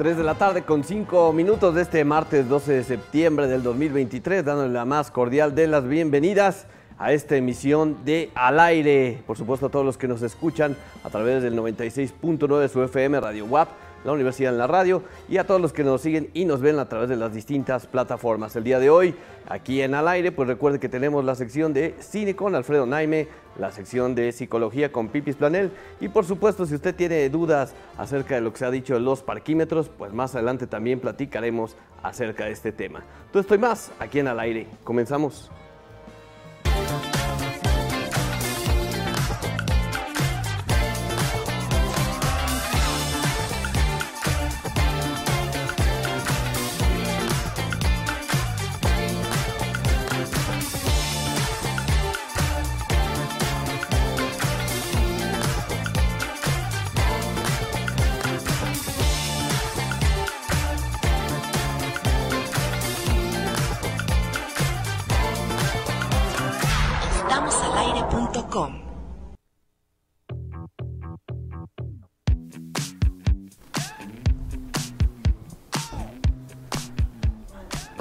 3 de la tarde con 5 minutos de este martes 12 de septiembre del 2023, dándole la más cordial de las bienvenidas a esta emisión de Al Aire. Por supuesto, a todos los que nos escuchan a través del 96.9 de su FM Radio WAP, la Universidad en la Radio, y a todos los que nos siguen y nos ven a través de las distintas plataformas. El día de hoy, aquí en Al Aire, pues recuerde que tenemos la sección de Cine con Alfredo Naime, la sección de Psicología con Pipis Planel, y por supuesto, si usted tiene dudas acerca de lo que se ha dicho de los parquímetros, pues más adelante también platicaremos acerca de este tema. Todo esto y más aquí en Al Aire. Comenzamos.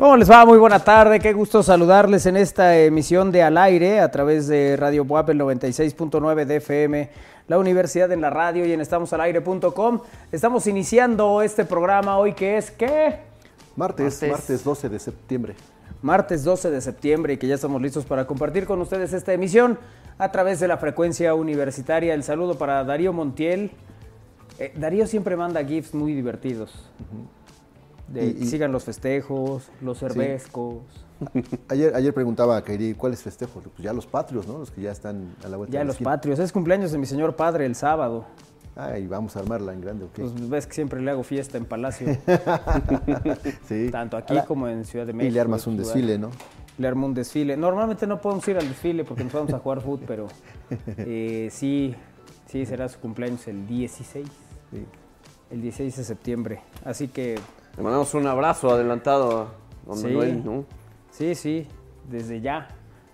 ¿Cómo les va? Muy buena tarde, qué gusto saludarles en esta emisión de Al Aire a través de Radio Buap, el 96.9 de FM, la Universidad en la Radio y en estamosalaire.com. Estamos iniciando este programa hoy que es, ¿qué? Martes, Martes. martes 12 de septiembre. Martes 12 de septiembre y que ya estamos listos para compartir con ustedes esta emisión a través de la frecuencia universitaria. El saludo para Darío Montiel. Eh, Darío siempre manda GIFs muy divertidos. De, Y- y- sigan los festejos, los cervezcos. Ayer, ayer preguntaba a Kairi, ¿cuáles festejos? Pues ya los patrios, ¿no? Los que ya están a la vuelta Ya de la los esquina. patrios. Es cumpleaños de mi señor padre el sábado. Ay, vamos a armarla en grande, ¿ok? Pues ves que siempre le hago fiesta en Palacio, sí. tanto aquí Ahora, como en Ciudad de México. Y le armas un desfile. ¿no? Le armo un desfile. Normalmente no podemos ir al desfile porque nos vamos a jugar fútbol, pero eh, sí, sí será su cumpleaños el 16, Sí. el 16 de septiembre. Así que Le mandamos un abrazo adelantado a don Sí. Manuel, ¿no? sí, sí, desde ya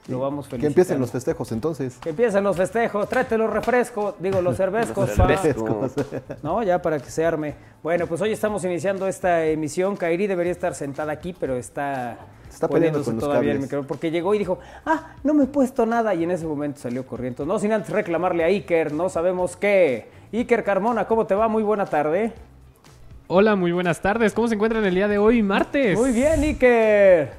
lo vamos Que felicitando. empiecen los festejos entonces. Que empiecen los festejos, tráete los refrescos, digo los cervezcos. Los pa. cervezcos. No, ya para que se arme. Bueno, pues hoy estamos iniciando esta emisión. Kairi debería estar sentada aquí, pero está, Está poniéndose con todavía el micrófono. Porque llegó y dijo, ah, no me he puesto nada. Y en ese momento salió corriendo. No sin antes reclamarle a Iker, no sabemos qué. Iker Carmona, ¿cómo te va? Muy buena tarde. Hola, muy buenas tardes. ¿Cómo se encuentran el día de hoy, martes? Muy bien, Iker.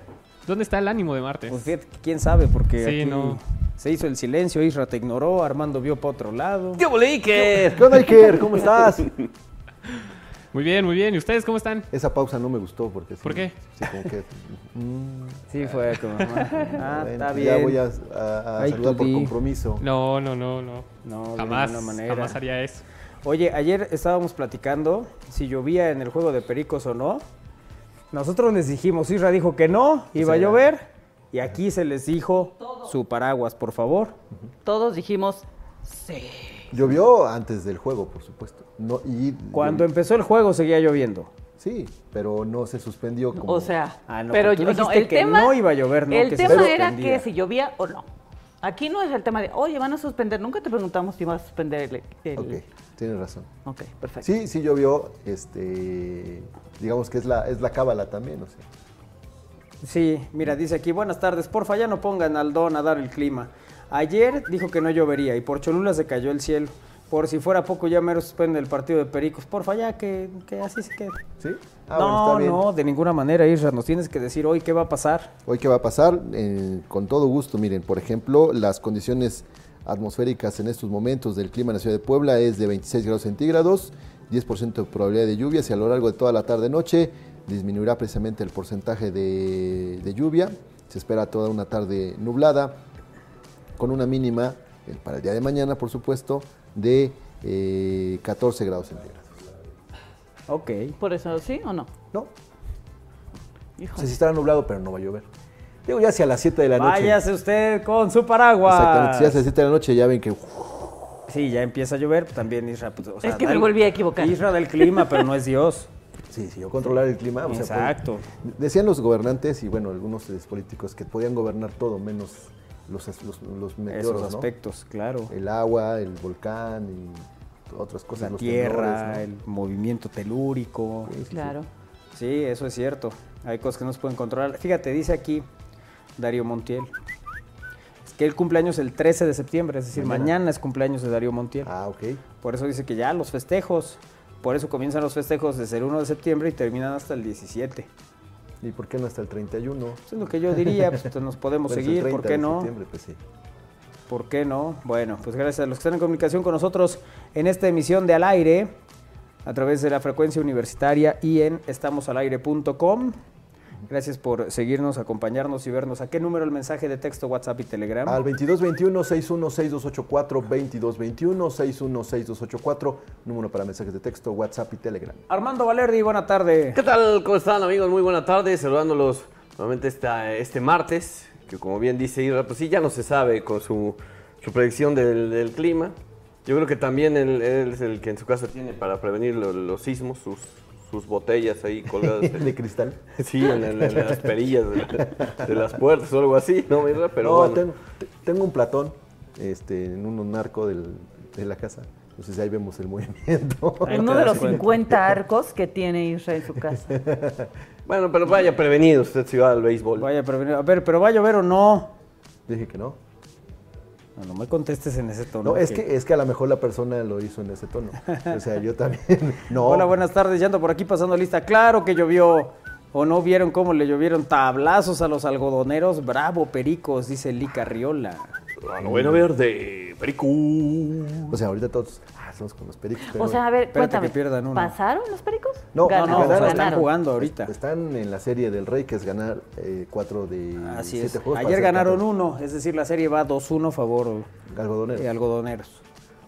¿Dónde está el ánimo de martes? Pues fíjate, quién sabe, porque Sí, aquí no. se hizo el silencio, Isra te ignoró, Armando vio para otro lado. ¡Qué bolique! ¿Qué onda, Iker? ¿Cómo estás? Muy bien, muy bien. ¿Y ustedes cómo están? Esa pausa no me gustó porque... sí- ¿Por qué? Sí, como que... mm, Sí, fue como, ah, bueno, está Ya bien. voy a, a- a Ay, saludar por compromiso. No, no, no, no. No, de jamás, ninguna manera. jamás haría eso. Oye, ayer estábamos platicando si llovía en el juego de Pericos o no. Nosotros les dijimos, Isra dijo que no, iba a llover. Y aquí se les dijo su paraguas, por favor. Todos dijimos, sí. Llovió antes del juego, por supuesto. No, y Cuando empezó el juego seguía lloviendo. Sí, pero no se suspendió como... O sea, Ah, no, pero tú yo- dijiste el que tema, no iba a llover, no El que se tema era que si llovía o no. Aquí no es el tema de, oye, van a suspender. Nunca te preguntamos si vas a suspender el. el- Ok, tienes razón. Ok, perfecto. Sí, sí llovió, este, digamos que es la, es la cábala también, o sea. Sí, mira, dice aquí, buenas tardes, porfa, ya no pongan al don a dar el clima. Ayer dijo que no llovería y por Cholula se cayó el cielo. Por si fuera poco, ya mero suspende el partido de Pericos. Porfa, ya que, que así se quede. ¿Sí? Ah, bueno, no, está bien. no, de ninguna manera, Isra. Nos tienes que decir hoy qué va a pasar. Hoy qué va a pasar, Eh, con todo gusto, miren, por ejemplo, las condiciones atmosféricas en estos momentos del clima en la ciudad de Puebla es de 26 grados centígrados, 10% de probabilidad de lluvias y a lo largo de toda la tarde-noche disminuirá precisamente el porcentaje de, de lluvia. Se espera toda una tarde nublada, con una mínima, eh, para el día de mañana, por supuesto, de eh, 14 grados centígrados. Ok. Por eso, ¿sí o no? ¿No? O Hijo. sea, sí estará nublado, pero no va a llover. Digo, ya hacia las 7 de la noche. Váyase usted con su paraguas. Exactamente, ya hacia las 7 de la noche ya ven que... Sí, ya empieza a llover, pues, también Isra. pues, o sea, Es que me volví a equivocar. Isra del clima, pero no es Dios. Sí, sí, yo controlar el clima. o sea, Exacto. pues, decían los gobernantes y bueno, algunos políticos que podían gobernar todo menos los, los, los meteoros, Esos ¿no? aspectos, claro. El agua, el volcán otras cosas. La los tierra, temblores, el movimiento telúrico. Claro. Sí, eso es cierto. Hay cosas que no se pueden controlar. Fíjate, dice aquí Darío Montiel. Es que el cumpleaños el 13 de septiembre, es decir, Mañana. mañana, es cumpleaños de Darío Montiel. Ah, ok. Por eso dice que ya los festejos. Por eso comienzan los festejos desde el 1 de septiembre y terminan hasta el 17. ¿Y por qué no hasta el 31? Eso es lo que yo diría, pues nos podemos es seguir, ¿por 30 qué de no? septiembre, pues sí. ¿Por qué no? Bueno, pues gracias a los que están en comunicación con nosotros en esta emisión de Al Aire, a través de la frecuencia universitaria y en estamosalaire.com. Gracias por seguirnos, acompañarnos y vernos. ¿A qué número el mensaje de texto, WhatsApp y Telegram? Al 2221-616284, 2221-616284, número para mensajes de texto, WhatsApp y Telegram. Armando Valerdi, buena tarde. ¿Qué tal? ¿Cómo están amigos? Muy buena tarde, saludándolos nuevamente esta, este martes, que como bien dice Ira, pues sí, ya no se sabe con su, su predicción del, del clima. Yo creo que también él, él es el que en su casa tiene para prevenir lo- los, sismos, sus, sus botellas ahí colgadas. De cristal. Sí, en, en- en las perillas de, de las puertas o algo así, ¿no, Mirra? Pero no, bueno. tengo, te- tengo un platón este, en un narco del- de la casa. Entonces ahí vemos el movimiento. En uno de los 50 arcos que tiene Israel en su casa. Bueno, pero vaya prevenido usted si va al béisbol. Vaya, pero, a ver, ¿pero va a llover o no? Dije que no. No, no me contestes en ese tono. No, es que, es que a lo mejor la persona lo hizo en ese tono. O sea, yo también. No. Hola, buenas tardes, ya ando por aquí pasando lista. Claro que llovió. ¿O no vieron cómo le llovieron tablazos a los algodoneros? Bravo, pericos, dice Lica Riola. A lo bueno verde, perico. O sea, ahorita todos. Estamos con los pericos. pero O sea, a ver, Espérate cuéntame. que pierdan uno. ¿Pasaron los pericos? No, No, no, Ganaron, o sea, ganaron. están jugando ahorita. Están en la serie del Rey, que es ganar eh, cuatro de Así siete es. juegos. Ayer ganaron uno, es decir, la serie va 2-1 a favor Algodoneros. de algodoneros.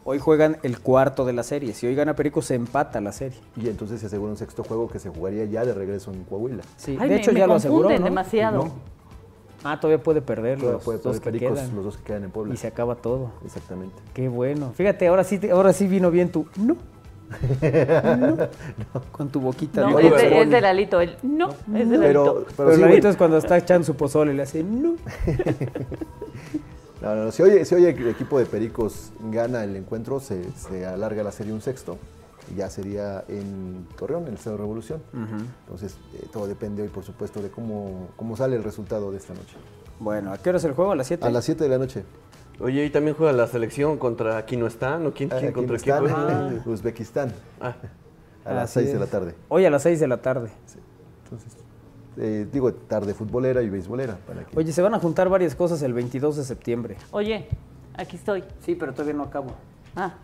Hoy juegan el cuarto de la serie. Si hoy gana Perico, se empata la serie. Y entonces se asegura un sexto juego que se jugaría ya de regreso en Coahuila. Sí, Ay, de me- hecho me ya lo aseguró, ¿no? demasiado. No. Ah, todavía puede perder Todavía los puede dos que pericos, quedan. los dos que quedan en Puebla. Y se acaba todo. Exactamente. Qué bueno. Fíjate, ahora sí, te- ahora sí vino bien tu no. No. Con tu boquita. No, es, de, es de Lalito. El, no, es de Pero, Lalito. pero Pero sí, Lalito es cuando está echando su pozole y le hace no. No, no, no, Si hoy, si hoy el equipo de Pericos gana el encuentro, se, se alarga la serie un sexto. Ya sería en Torreón, en el Estado de Revolución. Entonces, eh, todo depende hoy, por supuesto, de cómo, cómo sale el resultado de esta noche. Bueno, ¿a qué hora es el juego? ¿A las 7? A las 7 de la noche. Oye, y también juega la selección contra aquí no están, ¿o quién, quién Aquí contra quién Uzbekistán. Ah, A las Así 6 de la tarde. Hoy a las 6 de la tarde. Entonces, eh, digo, tarde futbolera y beisbolera. Para que... Oye, se van a juntar varias cosas el 22 de septiembre. Oye, aquí estoy. Sí, pero todavía no acabo. Ah,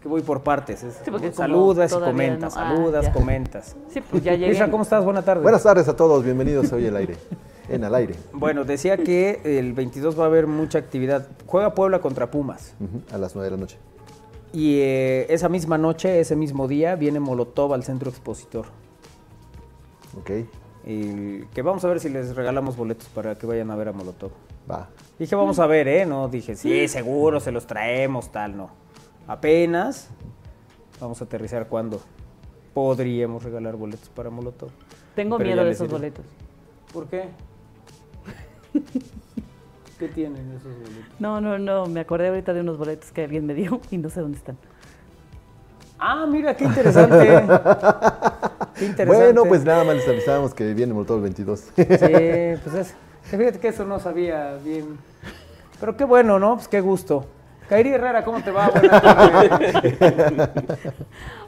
que voy por partes. es- Sí, porque como saludas y comentas, no- ah, saludas, ya. comentas. sí, pues ya llegué. Isra, ¿cómo estás? Buenas tardes. Buenas tardes a todos, bienvenidos hoy al aire. En al aire. Bueno, decía que el 22 va a haber mucha actividad. Juega Puebla contra Pumas. A las 9 de la noche. Y eh, esa misma noche, ese mismo día, viene Molotov al centro expositor. Ok, Y que vamos a ver si les regalamos boletos para que vayan a ver a Molotov. va. Dije, vamos a ver, ¿eh? No, dije, sí, seguro, se los traemos, tal, no. Apenas vamos a aterrizar cuando podríamos regalar boletos para Molotov. Tengo Pero miedo de esos diré. boletos. ¿Por qué? ¿Qué tienen esos boletos? No, no, no. Me acordé ahorita de unos boletos que alguien me dio y no sé dónde están. Ah, mira, qué interesante. qué interesante. Bueno, pues nada más les avisábamos que viene Molotov el 22. Sí, pues es. Fíjate que eso no sabía bien. Pero qué bueno, ¿no? Pues qué gusto. Kairi Herrera, ¿cómo te va? Buenas tardes.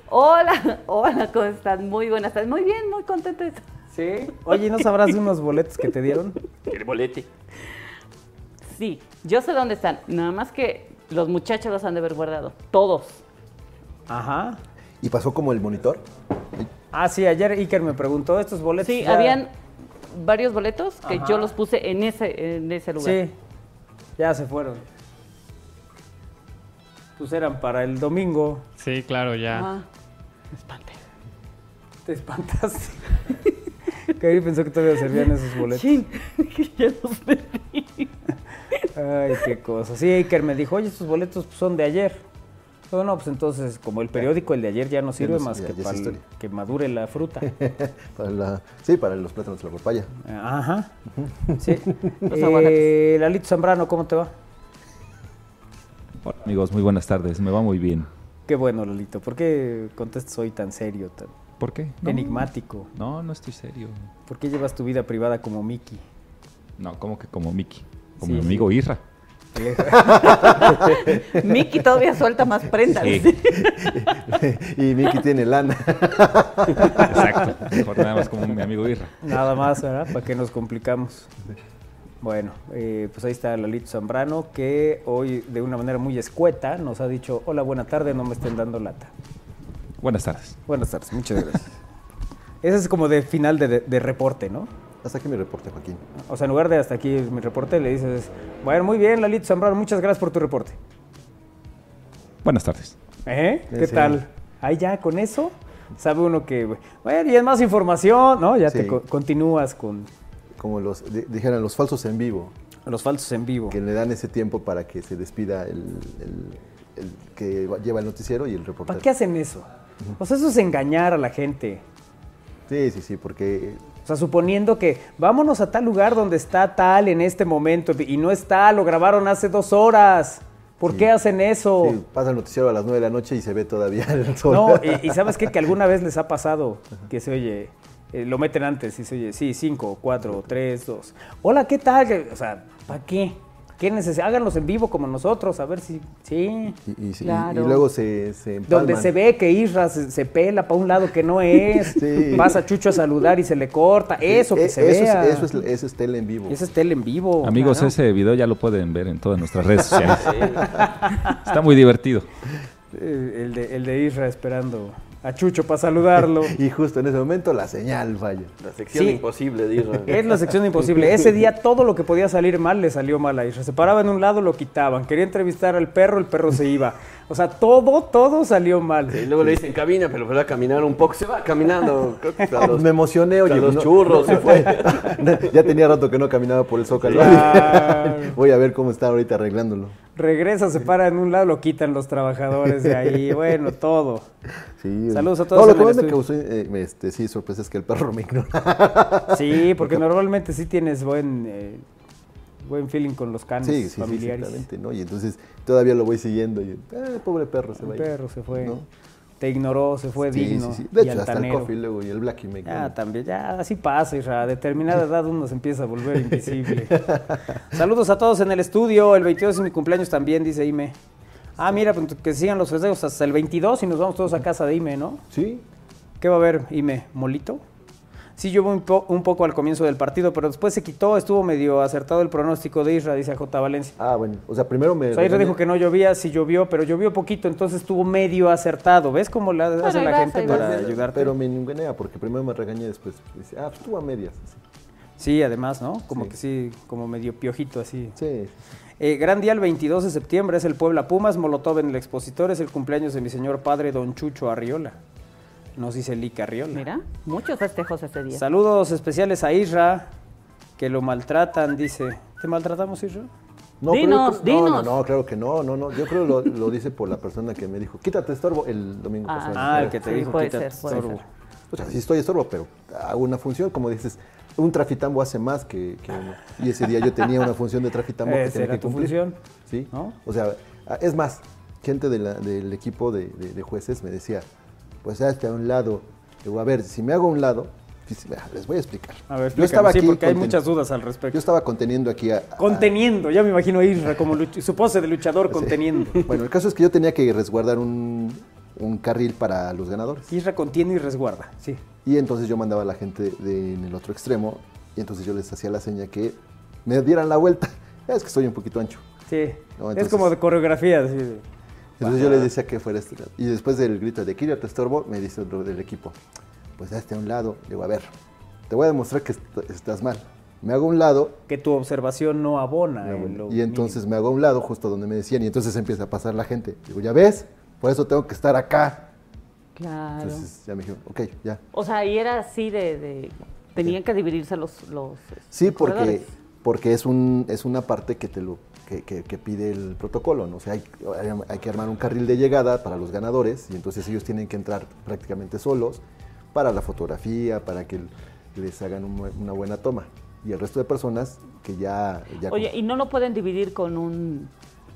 Hola, hola, ¿cómo están? Muy buenas tardes. Muy bien, muy contenta. de estar. Sí. Oye, ¿no sabrás de unos boletos que te dieron? el bolete. Sí, yo sé dónde están. Nada más que los muchachos los han de haber guardado. Todos. Ajá. ¿Y pasó como el monitor? Ah, sí, ayer Iker me preguntó estos boletos. Sí, ya- habían varios boletos que Ajá. yo los puse en ese, en ese lugar. Sí, ya se fueron. Pues eran para el domingo. Sí, claro, ya. Ah, me espanté. Te espantaste. Kairi pensó que todavía servían esos boletos. Chin, que ya los perdí. Ay, qué cosa. Sí, Iker me dijo, oye, estos boletos pues, son de ayer. Bueno, no, pues entonces, como el periódico, el de ayer ya no sirve no más que ya para el- que madure la fruta. Para la- sí, para los plátanos de la papaya. Ajá. Sí. Eh. Lalito Zambrano, ¿cómo te va? Hola amigos, muy buenas tardes, me va muy bien. Qué bueno, Lolito. ¿Por qué contestas hoy tan serio, tan ¿Por qué? No. enigmático? No, no estoy serio. ¿Por qué llevas tu vida privada como Mickey? No, como que como Mickey. Como Sí, mi sí. amigo Isra. Miki todavía suelta más prendas. Sí. y Miki tiene lana. Exacto. Mejor nada más como mi amigo Isra. Nada más, ¿verdad? ¿Para qué nos complicamos? Bueno, eh, pues ahí está Lalito Zambrano, que hoy de una manera muy escueta nos ha dicho, hola, buena tarde, no me estén dando lata. Buenas tardes. Buenas tardes, muchas gracias. Ese es como de final de, de- de reporte, ¿no? Hasta aquí mi reporte, Joaquín. O sea, en lugar de hasta aquí mi reporte, le dices, bueno, muy bien, Lalito Zambrano, muchas gracias por tu reporte. Buenas tardes. ¿Eh? ¿Qué Sí. tal? Ahí ya, con eso, sabe uno que, bueno, y es más información, ¿no? Ya te co- continúas con Como los di- dijeran los falsos en vivo, los falsos en vivo. que le dan ese tiempo para que se despida el, el- el que va- lleva el noticiero y el reportero. ¿Para qué hacen eso? O sea, eso es engañar a la gente. Sí, sí, sí, porque O sea, suponiendo que vámonos a tal lugar donde está tal en este momento y no está, lo grabaron hace dos horas. ¿Por Sí. qué hacen eso? sí, pasa el noticiero a las 9 de la noche y se ve todavía el sol. No, y, y sabes qué? que alguna vez les ha pasado que se oye, eh, lo meten antes y se oye, sí, cinco, cuatro, tres, dos. Hola, ¿qué tal? O sea, ¿para qué? ¿Qué necesidad? Háganlos en vivo como nosotros, a ver si, sí. Y, y Claro. luego se, se Donde se ve que Isra se, se pela para un lado que no es, Sí. pasa Chucho a saludar y se le corta, eso que Eh, se eso vea. Es, eso, es, eso es tele en vivo. Ese es tele en vivo. Amigos, claro. ese video ya lo pueden ver en todas nuestras redes sociales. Está muy divertido. Eh, El de, el de Isra esperando a Chucho para saludarlo. Y justo en ese momento la señal falla. La sección Sí. imposible de Israel. Es la sección imposible. Ese día todo lo que podía salir mal le salió mal a Isra. Se paraba en un lado, lo quitaban. Quería entrevistar al perro, el perro se iba. O sea, todo, todo salió mal. Y luego le dicen camina, pero va a caminar un poco. Se va caminando. Creo que los, Me emocioné, oye. los no- churros se fue. ya tenía rato que no caminaba por el zócalo. Claro. Voy a ver cómo está ahorita arreglándolo. Regresa, se para en un lado, lo quitan los trabajadores de ahí. Bueno, todo. Sí, Saludos a no, todos lo en que más me causó eh, este, sí, sorpresa es que el perro me ignora. Sí, porque normalmente sí tienes buen, eh, buen feeling con los canes Sí, sí, sí, familiares. exactamente, ¿no? Y entonces todavía lo voy siguiendo y, eh, pobre perro se El va. perro se fue. ¿no? Te ignoró, se fue Sí, digno. sí, sí. De y hecho, hasta el altanero. coffee luego y el ignora. Ya, también, ya, así pasa, Isra. A determinada edad uno se empieza a volver invisible. Saludos a todos en el estudio. El 22 es mi cumpleaños también, dice Ime. Ah, mira, pues que sigan los festejos hasta el 22 y nos vamos todos a casa de Ime, ¿no? Sí, ¿Qué va a haber, Ime? ¿Molito? Sí, yo un, po- un poco al comienzo del partido, pero después se quitó, estuvo medio acertado el pronóstico de Isra, dice J. Valencia. Ah, bueno. O sea, primero me. O sea, Isra dijo que no llovía, sí llovió, pero llovió poquito, entonces estuvo medio acertado. ¿Ves cómo la hace la gente vas. para ayudarte? Pero me ningunea porque primero me regañé después. Dice, ah, pues tú a medias. así. Sí, además, ¿no? Como Sí. que sí, como medio piojito así. Sí. Eh, gran día el 22 de septiembre es el Puebla Pumas, Molotov en el expositor, es el cumpleaños de mi señor padre don Chucho Arriola. Nos dice Lica Arriola. Mira, muchos festejos ese día. Saludos especiales a Isra, que lo maltratan, dice. ¿Te maltratamos, Isra? No, Dinos, creo- dinos. No, no, claro que no, no, no. Yo creo lo, lo dice por la persona que me dijo, quítate estorbo el domingo Ah, pasado. Ah, el que te Sí, dijo puede quítate ser, estorbo. O sea, sí estoy estorbo, pero hago una función, como dices, un trafitambo hace más que, que uno. Y ese día yo tenía una función de trafitambo que tenía que tu cumplir. función, Sí. ¿no? O sea, es más, gente de la- del equipo de, de- de jueces me decía, pues hazte a un lado. Digo, a ver, si me hago a un lado, vea, les voy a explicar. A ver, yo estaba sí, aquí porque hay muchas dudas al respecto. Yo estaba conteniendo aquí a, a- Conteniendo, ya me imagino a Isra como su pose de luchador conteniendo. Bueno, el caso es que yo tenía que resguardar un, un carril para los ganadores. Isra contiene y resguarda, sí. Y entonces yo mandaba a la gente de- en el otro extremo y entonces yo les hacía la seña que me dieran la vuelta. Es que estoy un poquito ancho. Sí, No, es como de coreografía. así Entonces yo les decía que fuera este lado. Y después del grito de Kira te estorbo, me dice otro del equipo, pues hazte a un lado. Le digo, a ver, te voy a demostrar que est- estás mal. Me hago a un lado que tu observación no abona. en lo y entonces me hago a un lado justo donde me decían y entonces empieza a pasar la gente. Digo, ya ves, por eso tengo que estar acá. Claro. Entonces ya me dijeron, ok, ya. O sea, y era así de... de- tenían que dividirse los, los Sí, los porque, porque es, un, es una parte que, te lo, que, que- que pide el protocolo, ¿no? O sea, hay, hay que armar un carril de llegada para los ganadores y entonces ellos tienen que entrar prácticamente solos para la fotografía, para que les hagan un una buena toma. Y el resto de personas que ya... ya Oye, ¿y no lo pueden dividir con un,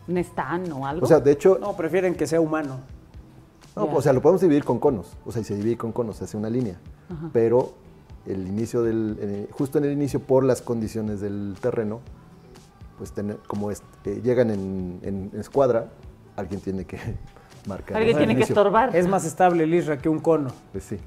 un stand o algo? o sea, de hecho, No, prefieren que sea humano. No, Ya. o sea, lo podemos dividir con conos. O sea, y se divide con conos, se hace una línea. Pero el inicio del, eh, justo en el inicio, por las condiciones del terreno, pues tener- como es- eh, llegan en, en- en escuadra, alguien tiene que marcar. Alguien tiene que estorbar. Es más estable el Isra que un cono. Pues sí.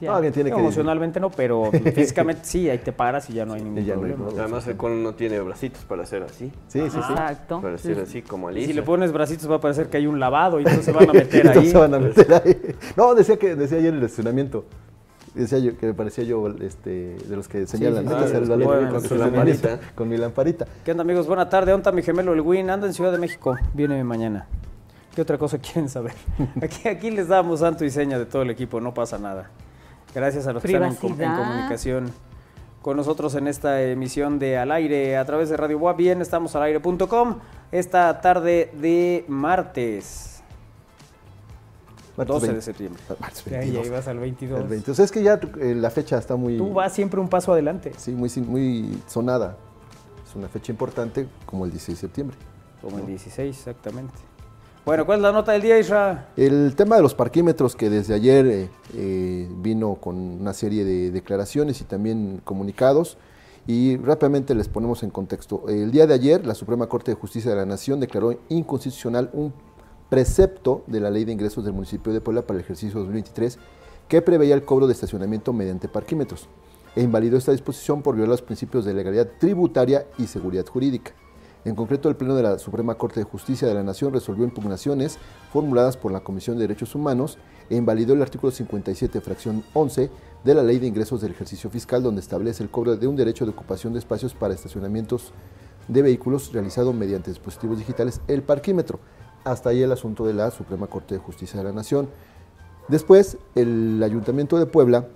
No, alguien tiene que. Emocionalmente no, pero físicamente sí, ahí te paras y ya no hay ningún no hay problema. Además, el cono no tiene bracitos para hacer así. Sí, sí, sí. Exacto. Para hacer así como Y Alicia. si le pones bracitos va a parecer que hay un lavado y entonces se van a meter ahí. se van a meter ahí. No, decía que decía ayer en el estacionamiento. Decía yo que me parecía yo este, de los que señalan sí, sí, Hacer el los balón que mueven con mi lamparita. ¿Qué onda amigos? Buena tarde, ¿dónde está mi gemelo el Win? Anda en Ciudad de México, viene mañana. ¿Qué otra cosa quieren saber? Aquí, aquí les damos santo y seña de todo el equipo, no pasa nada. Gracias a los que están en, com- en Privacidad. comunicación con nosotros en esta emisión de Al Aire a través de Radio Boa. Bien, estamos al aire.com esta tarde de martes, Martes 12 de 20. septiembre. Martes Ya, 22. ya ibas al 22. El 22. Es que ya eh, la fecha está muy. Tú vas siempre un paso adelante, Sí, muy, sin- muy sonada. Es una fecha importante como el 16 de septiembre. como el 16 exactamente. Bueno, ¿cuál es la nota del día, Isra? El tema de los parquímetros que desde ayer eh, eh, vino con una serie de declaraciones y también comunicados y rápidamente les ponemos en contexto. El día de ayer la Suprema Corte de Justicia de la Nación declaró inconstitucional un precepto de la Ley de Ingresos del municipio de Puebla para el ejercicio 2023 que preveía el cobro de estacionamiento mediante parquímetros e invalidó esta disposición por violar los principios de legalidad tributaria y seguridad jurídica. En concreto, el Pleno de la Suprema Corte de Justicia de la Nación resolvió impugnaciones formuladas por la Comisión de Derechos Humanos e invalidó el artículo 57, fracción 11 de la Ley de Ingresos del Ejercicio Fiscal, donde establece el cobro de un derecho de ocupación de espacios para estacionamientos de vehículos realizado mediante dispositivos digitales, el parquímetro. Hasta ahí el asunto de la Suprema Corte de Justicia de la Nación. Después, el Ayuntamiento de Puebla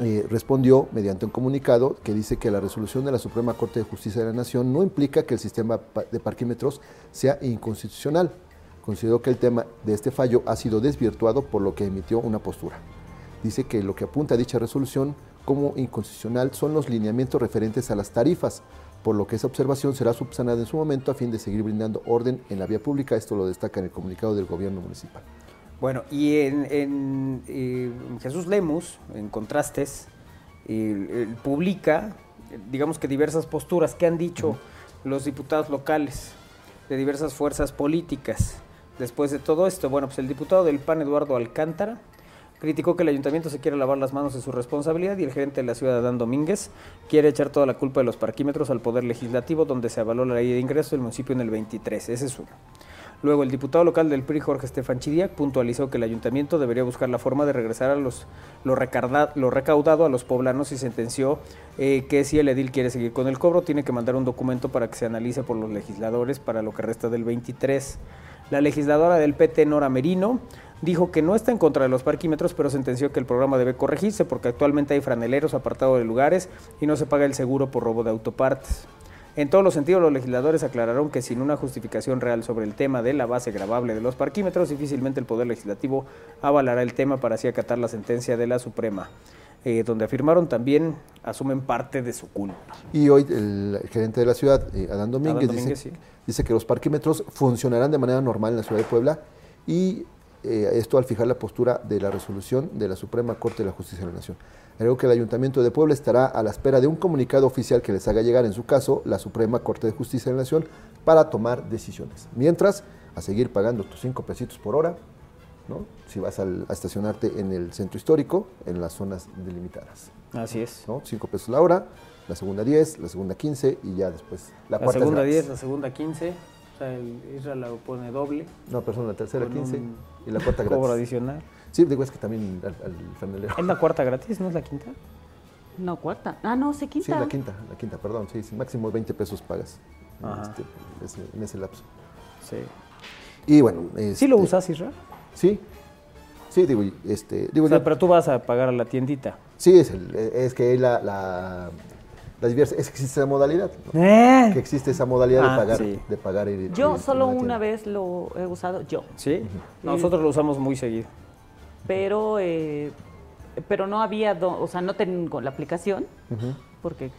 eh, respondió mediante un comunicado que dice que la resolución de la Suprema Corte de Justicia de la Nación no implica que el sistema de parquímetros sea inconstitucional. Consideró que el tema de este fallo ha sido desvirtuado por lo que emitió una postura. Dice que lo que apunta a dicha resolución como inconstitucional son los lineamientos referentes a las tarifas, por lo que esa observación será subsanada en su momento a fin de seguir brindando orden en la vía pública. Esto lo destaca en el comunicado del gobierno municipal. Bueno, y en, en, eh, Jesús Lemus, en contrastes, eh, eh, publica, digamos que diversas posturas que han dicho los diputados locales de diversas fuerzas políticas. Después de todo esto, bueno, pues el diputado del PAN, Eduardo Alcántara, criticó que el ayuntamiento se quiere lavar las manos de su responsabilidad y el gerente de la ciudad, Adán Domínguez, quiere echar toda la culpa de los parquímetros al Poder Legislativo, donde se avaló la ley de ingresos del municipio en el 23. Ese es uno. Luego, el diputado local del PRI, Jorge Estefan Chidiac, puntualizó que el ayuntamiento debería buscar la forma de regresar a los, lo recaudado a los poblanos y sentenció eh, que si el edil quiere seguir con el cobro, tiene que mandar un documento para que se analice por los legisladores para lo que resta del 23. La legisladora del PT, Nora Merino, dijo que no está en contra de los parquímetros, pero sentenció que el programa debe corregirse porque actualmente hay franeleros apartados de lugares y no se paga el seguro por robo de autopartes. En todos los sentidos, los legisladores aclararon que sin una justificación real sobre el tema de la base gravable de los parquímetros, difícilmente el Poder Legislativo avalará el tema para así acatar la sentencia de la Suprema, eh, donde afirmaron también asumen parte de su culpa. Y hoy el gerente de la ciudad, eh, Adán Domínguez, Adán Domínguez, dice, sí. dice que los parquímetros funcionarán de manera normal en la ciudad de Puebla y eh, esto al fijar la postura de la resolución de la Suprema Corte de la Justicia de la Nación. Algo que el Ayuntamiento de Puebla estará a la espera de un comunicado oficial que les haga llegar, en su caso, la Suprema Corte de Justicia de la Nación, para tomar decisiones. Mientras, a seguir pagando tus cinco pesitos por hora, ¿no? si vas al- a estacionarte en el centro histórico, en las zonas delimitadas. Así es. ¿no? 5 pesos la hora, la segunda 10, la segunda 15 y ya después la, La, cuarta segunda gratis. 10, la segunda 15, o sea, el Israel la pone doble, No, perdón, la tercera con 15 un y la cuarta cobro gratis. adicional. Sí, digo, es que también al, al franelero. ¿Es la cuarta gratis, no es la quinta? No, cuarta. Ah, no, se Sí, quinta. la quinta, la quinta, perdón, sí, sí, máximo 20 pesos pagas en, este- ese- en ese lapso. Sí. Y bueno, ¿Sí lo este, usas, Israel? Sí, sí, digo, y, este, digo, O sea, yo- pero tú vas a pagar a la tiendita. sí, es, el- es que la, la, la diversa, es que existe esa modalidad, ¿no? ¿Eh? que existe esa modalidad Ah, de pagar, sí. de pagar y- Yo solo una tienda. vez lo he usado, yo. ¿Sí? Nosotros lo usamos muy seguido. Pero, eh, pero no había, do- o sea, no tengo la aplicación, porque,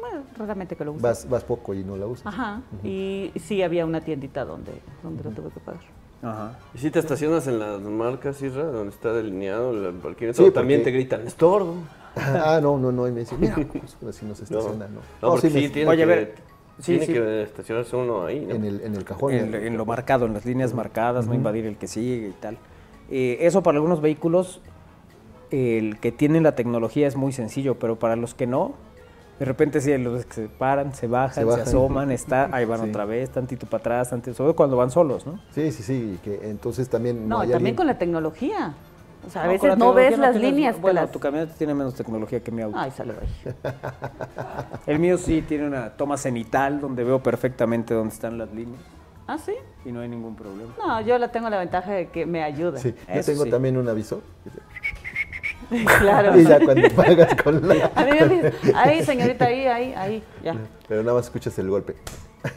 bueno, raramente que lo uso. Vas, vas poco y no la usas. Ajá, y sí había una tiendita donde, donde lo tuve que pagar. Ajá. ¿Y si te estacionas en las marcas, Isra, donde está delineado el parquímetro? Sí, también porque- te gritan, estorbo. Ah, no, no, no. Y me dice, mira, así no se No, estaciona, ¿no? no, porque sí, sí, tiene, Oye, a que, ver, sí, tiene sí. que estacionarse uno ahí, ¿no? en, el, en el cajón. En, en lo marcado, en las líneas marcadas, no invadir el que sigue y tal. Eh, eso para algunos vehículos, el que tienen la tecnología es muy sencillo, pero para los que no, de repente sí, los que se paran, se bajan, Se se, bajan. asoman, está, ahí van Sí. otra vez, tantito para atrás, tantito, sobre todo cuando van solos, ¿no? Sí, sí, sí. Que entonces también. No, hay también alguien- con la tecnología. O sea, a veces no ves las tienes- líneas. Bueno, las- tu camioneta tiene menos tecnología que mi auto. Ay, sale ahí. El mío sí tiene una toma cenital donde veo perfectamente dónde están las líneas Ah, sí. y no hay ningún problema. No, yo la tengo la ventaja de que me ayuda. Sí, yo tengo sí. también un aviso. claro. Y ya cuando pagas con la. A mí me dice, ahí, señorita, ahí, ahí, ahí, ya. Pero nada más escuchas el golpe.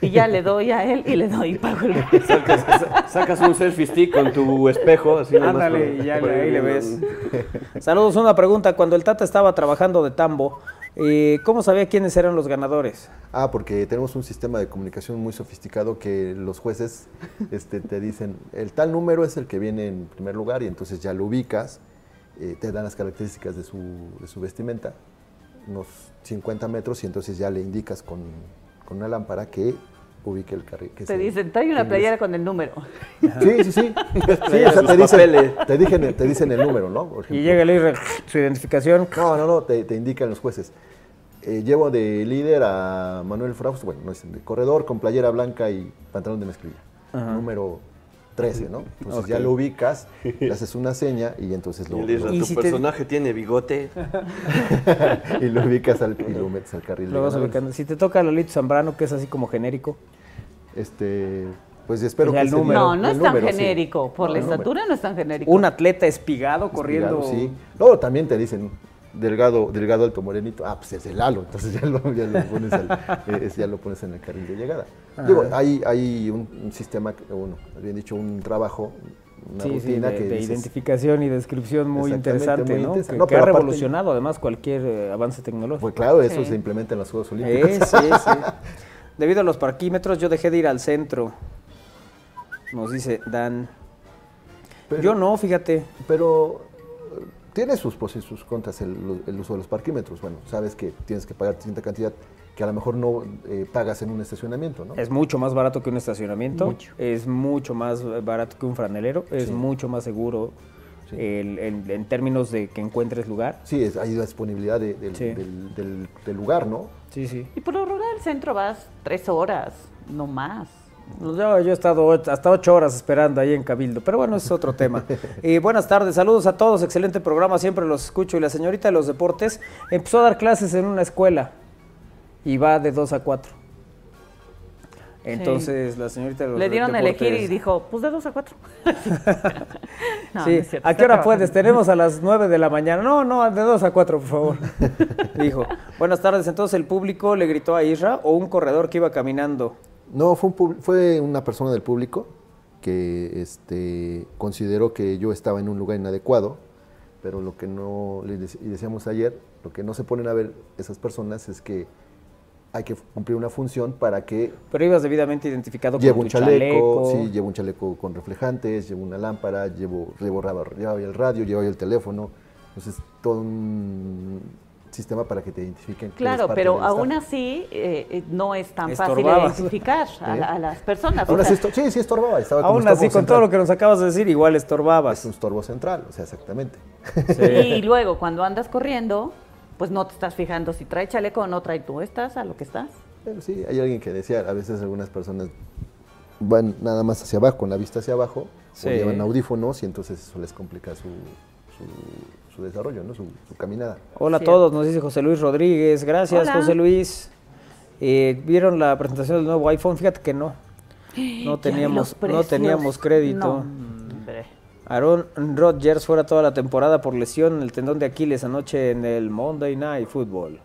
Y ya le doy a él y le doy y pago el Sacas, sa- sacas un selfie stick con tu espejo, así Ándale, por- y ya por ahí le ves. Saludos, una pregunta. Cuando el Tata estaba trabajando de tambo, eh, ¿cómo sabía quiénes eran los ganadores? Ah, porque tenemos un sistema de comunicación muy sofisticado que los jueces este, te dicen, el tal número es el que viene en primer lugar y entonces ya lo ubicas, eh, te dan las características de su, de su vestimenta, unos 50 metros y entonces ya le indicas con, con una lámpara que ubique el carril. que Te se- dicen, trae una playera con el número. Sí, sí, sí. Sí, o sea, sus te, dicen, te, dicen, te dicen el número, ¿no? Por Y llega el IRE, su identificación. No, no, no, te, te indican los jueces. Eh, llevo de líder a Manuel Fraus, bueno, no es de corredor con playera blanca y pantalón de mezclilla. Número 13, ¿no? Entonces ya lo ubicas, le haces una seña y entonces lo, Y le dices, lo- Y tu si te- personaje tiene bigote. y lo ubicas al, y lo metes al carril. de Lo vas ubicando. Si te toca Lolito Zambrano, que es así como genérico. Este, pues espero que el número. No, no es tan número, sí. genérico. Por No, la el número. estatura no es tan genérico. Un atleta espigado corriendo. Delgado, sí. Luego también te dicen delgado, delgado alto morenito. Ah, pues es el halo, entonces ya lo, ya lo pones, al- eh, es- ya lo pones en el carril de llegada. Digo, hay, hay un, un sistema, bueno, bien dicho, un trabajo, una Sí, sí, rutina de, que de dices, identificación y descripción muy interesante, muy ¿no? Que, No, que ha aparte- revolucionado además cualquier eh, avance tecnológico. Pues claro, eso Sí. se implementa en los Juegos Olímpicos. Eh, sí, sí. Debido a los parquímetros, yo dejé de ir al centro. Nos dice Dan. Pero- yo no, fíjate. Pero tiene sus pros y sus contras el, el uso de los parquímetros. Bueno, sabes que tienes que pagar cierta cantidad que a lo mejor no eh, pagas en un estacionamiento, ¿no? Es mucho más barato que un estacionamiento. Mucho. Es mucho más barato que un franelero. Es Sí. mucho más seguro Sí. el- el- en términos de que encuentres lugar. Sí, es, hay disponibilidad de- del, Sí. del- del- del lugar, ¿no? Sí, sí. Y por lo rural al centro vas tres horas, no más. Yo, yo he estado hasta ocho horas esperando ahí en Cabildo, pero bueno, es otro tema. Y buenas tardes, saludos a todos, excelente programa, siempre los escucho. Y la señorita de los deportes empezó a dar clases en una escuela y va de dos a cuatro. Entonces la señorita de los Le dieron a elegir y dijo, pues de dos a cuatro. No, sí, no es cierto, ¿a qué hora trabajando. puedes? Tenemos a las nueve de la mañana. No, no, de dos a cuatro, por favor. Dijo. Buenas tardes, entonces el público le gritó a Isra o un corredor que iba caminando. No, fue, un fue una persona del público que este, consideró que yo estaba en un lugar inadecuado, pero lo que no, y decíamos ayer, lo que no se ponen a ver esas personas es que hay que cumplir una función para que Pero ibas debidamente identificado llevo con un tu chaleco, chaleco. sí, llevo un chaleco con reflejantes, llevo una lámpara, llevo, llevo, llevo el radio, llevo el teléfono, entonces todo un sistema para que te identifiquen. Claro, pero aún así eh, eh, no es tan fácil identificar a, la- a las personas. o Aún así sea, esto- sí, sí estorbaba, estaba Aún así, con central. todo lo que nos acabas de decir, igual Es estorbabas. un estorbo central, o sea, exactamente. Y luego cuando andas corriendo, pues no te estás fijando si trae chaleco o no trae tú, estás a lo que estás. Pero sí, hay alguien que decía, a veces algunas personas van nada más hacia abajo, con la vista hacia abajo, Sí. o llevan audífonos y entonces eso les complica su, su, su desarrollo, ¿no? su, su caminada. Hola a todos, nos dice José Luis Rodríguez. Gracias, Hola. José Luis. Eh, ¿Vieron la presentación del nuevo iPhone? Fíjate que no. No teníamos, no teníamos crédito. No. Aaron Rodgers fuera toda la temporada por lesión en el tendón de Aquiles anoche en el Monday Night Football.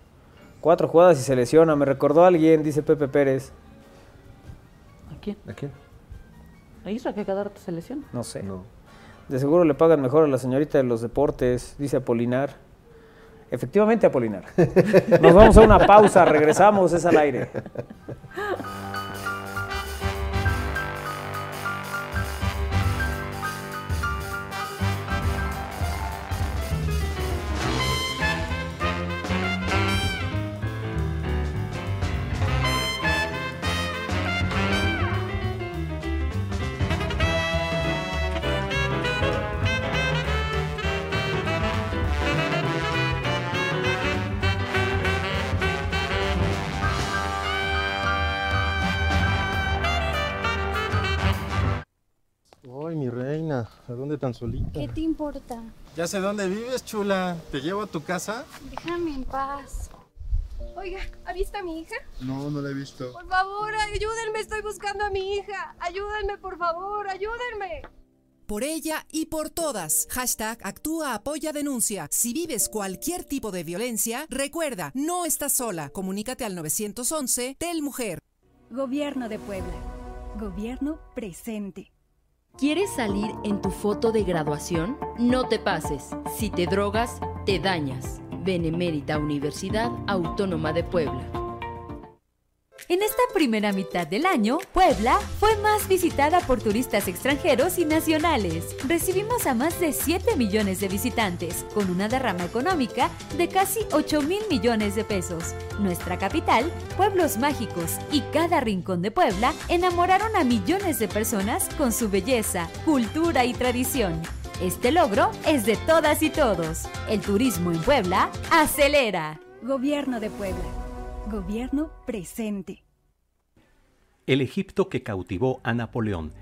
Cuatro jugadas y se lesiona. Me recordó a alguien, dice Pepe Pérez. ¿A quién? ¿A quién? ¿A Isra que cada rato se lesiona? No sé. No. De seguro le pagan mejor a la señorita de los deportes, dice Apolinar. Efectivamente, Apolinar. Nos vamos a una pausa, regresamos, es al aire. Tan solita? ¿Qué te importa? Ya sé dónde vives, chula. ¿Te llevo a tu casa? Déjame en paz. Oiga, ¿ha visto a mi hija? No, no la he visto. Por favor, ayúdenme, estoy buscando a mi hija. Ayúdenme, por favor, ayúdenme. Por ella y por todas. Hashtag actúa, apoya, denuncia. Si vives cualquier tipo de violencia, recuerda, no estás sola. Comunícate al 911 Tel Mujer. Gobierno de Puebla. Gobierno presente. ¿Quieres salir en tu foto de graduación? No te pases. Si te drogas, te dañas. Benemérita Universidad Autónoma de Puebla. En esta primera mitad del año, Puebla fue más visitada por turistas extranjeros y nacionales. Recibimos a más de 7 millones de visitantes, con una derrama económica de casi 8 mil millones de pesos. Nuestra capital, pueblos mágicos y cada rincón de Puebla enamoraron a millones de personas con su belleza, cultura y tradición. Este logro es de todas y todos. El turismo en Puebla acelera. Gobierno de Puebla. Gobierno presente. El Egipto que cautivó a Napoleón.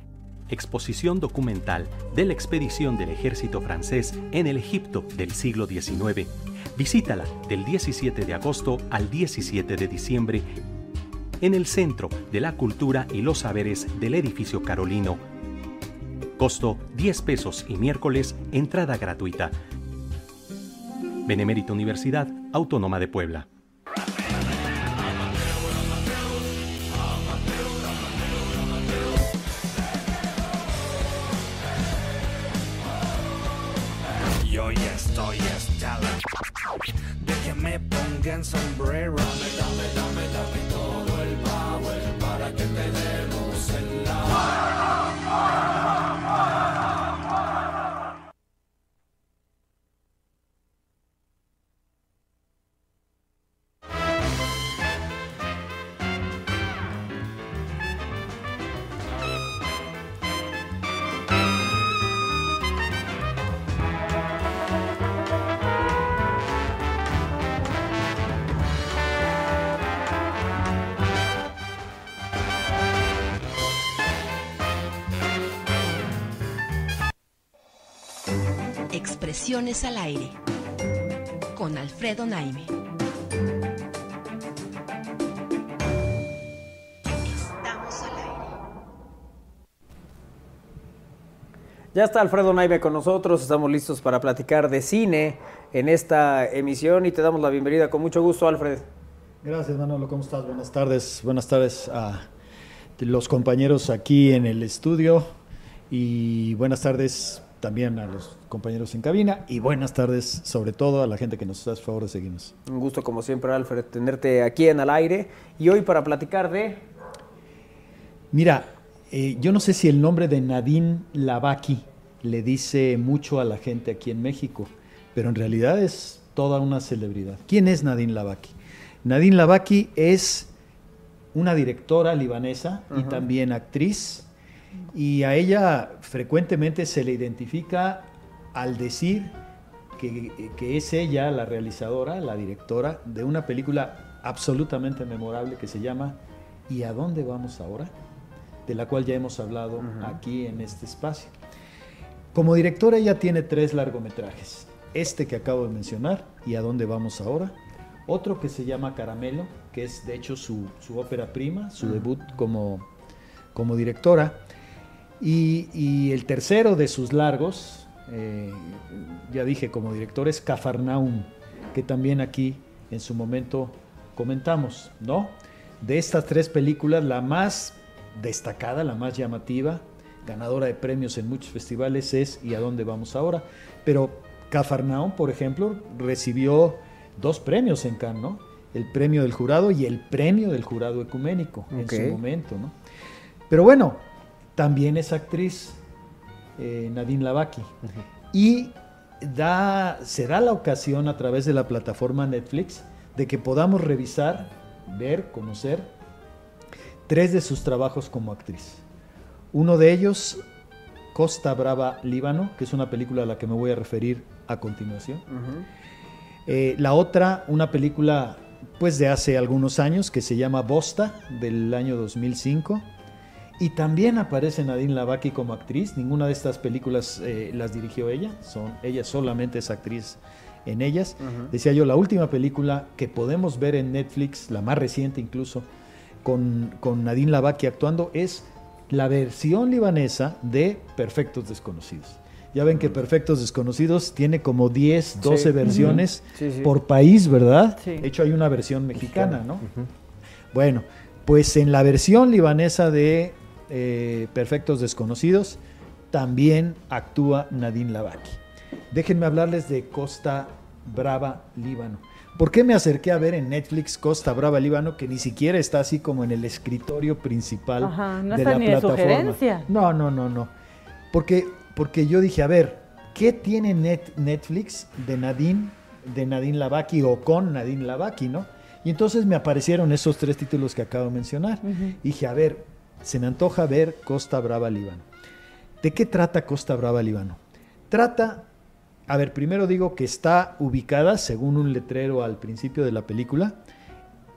Exposición documental de la expedición del ejército francés en el Egipto del siglo XIX. Visítala del 17 de agosto al 17 de diciembre en el Centro de la Cultura y los Saberes del Edificio Carolino. Costo 10 pesos y miércoles entrada gratuita. Benemérita Universidad Autónoma de Puebla. Me pongan sombrero. Dame, dame, dame, dame Al aire con Alfredo Naime. Estamos al aire. Ya está Alfredo Naive con nosotros, estamos listos para platicar de cine en esta emisión y te damos la bienvenida con mucho gusto, Alfred. Gracias, Manolo, ¿cómo estás? Buenas tardes, buenas tardes a los compañeros aquí en el estudio y buenas tardes también a los compañeros en cabina y buenas tardes sobre todo a la gente que nos hace favor de seguirnos. Un gusto como siempre, Alfred, tenerte aquí en Al Aire y hoy para platicar de... Mira, eh, yo no sé si el nombre de Nadine Lavaki le dice mucho a la gente aquí en México, pero en realidad es toda una celebridad. ¿Quién es Nadine Lavaki? Nadine Lavaki es una directora libanesa y también actriz, y a ella frecuentemente se le identifica al decir que, que es ella la realizadora, la directora de una película absolutamente memorable que se llama ¿Y a dónde vamos ahora? de la cual ya hemos hablado aquí en este espacio. Como directora ella tiene tres largometrajes. Este que acabo de mencionar, ¿Y a dónde vamos ahora? Otro que se llama Caramelo, que es de hecho su, su ópera prima, su Ujú. debut como, como directora. Y, y el tercero de sus largos, eh, ya dije como director, es Cafarnaum, que también aquí en su momento comentamos, ¿no? De estas tres películas, la más destacada, la más llamativa, ganadora de premios en muchos festivales es ¿Y a dónde vamos ahora? Pero Cafarnaum, por ejemplo, recibió dos premios en Cannes, ¿no? El premio del jurado y el premio del jurado ecuménico en su momento, ¿no? Pero bueno, también es actriz eh, Nadine Lavaki. Y da, se da la ocasión a través de la plataforma Netflix de que podamos revisar, ver, conocer tres de sus trabajos como actriz. Uno de ellos, Costa Brava, Líbano, que es una película a la que me voy a referir a continuación. Eh, la otra, una película pues de hace algunos años que se llama Bosta, del año 2005. Y también aparece Nadine Lavaki como actriz. Ninguna de estas películas eh, las dirigió ella. Son, ella solamente es actriz en ellas. Decía yo, la última película que podemos ver en Netflix, la más reciente incluso, con, con Nadine Lavaki actuando, es la versión libanesa de Perfectos Desconocidos. Ya ven que Perfectos Desconocidos tiene como 10, 12 Sí. versiones Ujú. Sí, sí. por país, ¿verdad? De hecho, hay una versión mexicana, ¿no? Bueno, pues en la versión libanesa de eh, Perfectos Desconocidos también actúa Nadine Lavaki. Déjenme hablarles de Costa Brava, Líbano. ¿Por qué me acerqué a ver en Netflix Costa Brava, Líbano, que ni siquiera está así como en el escritorio principal Ajá, no de está la ni de plataforma? sugerencia. No, no, no, no. Porque, porque yo dije, a ver, ¿qué tiene Net- Netflix de Nadine, de Nadine Lavaki o con Nadine Lavaki, no? Y entonces me aparecieron esos tres títulos que acabo de mencionar. Dije, a ver, se me antoja ver Costa Brava, Líbano. ¿De qué trata Costa Brava, Líbano? Trata, a ver, primero digo que está ubicada, según un letrero al principio de la película,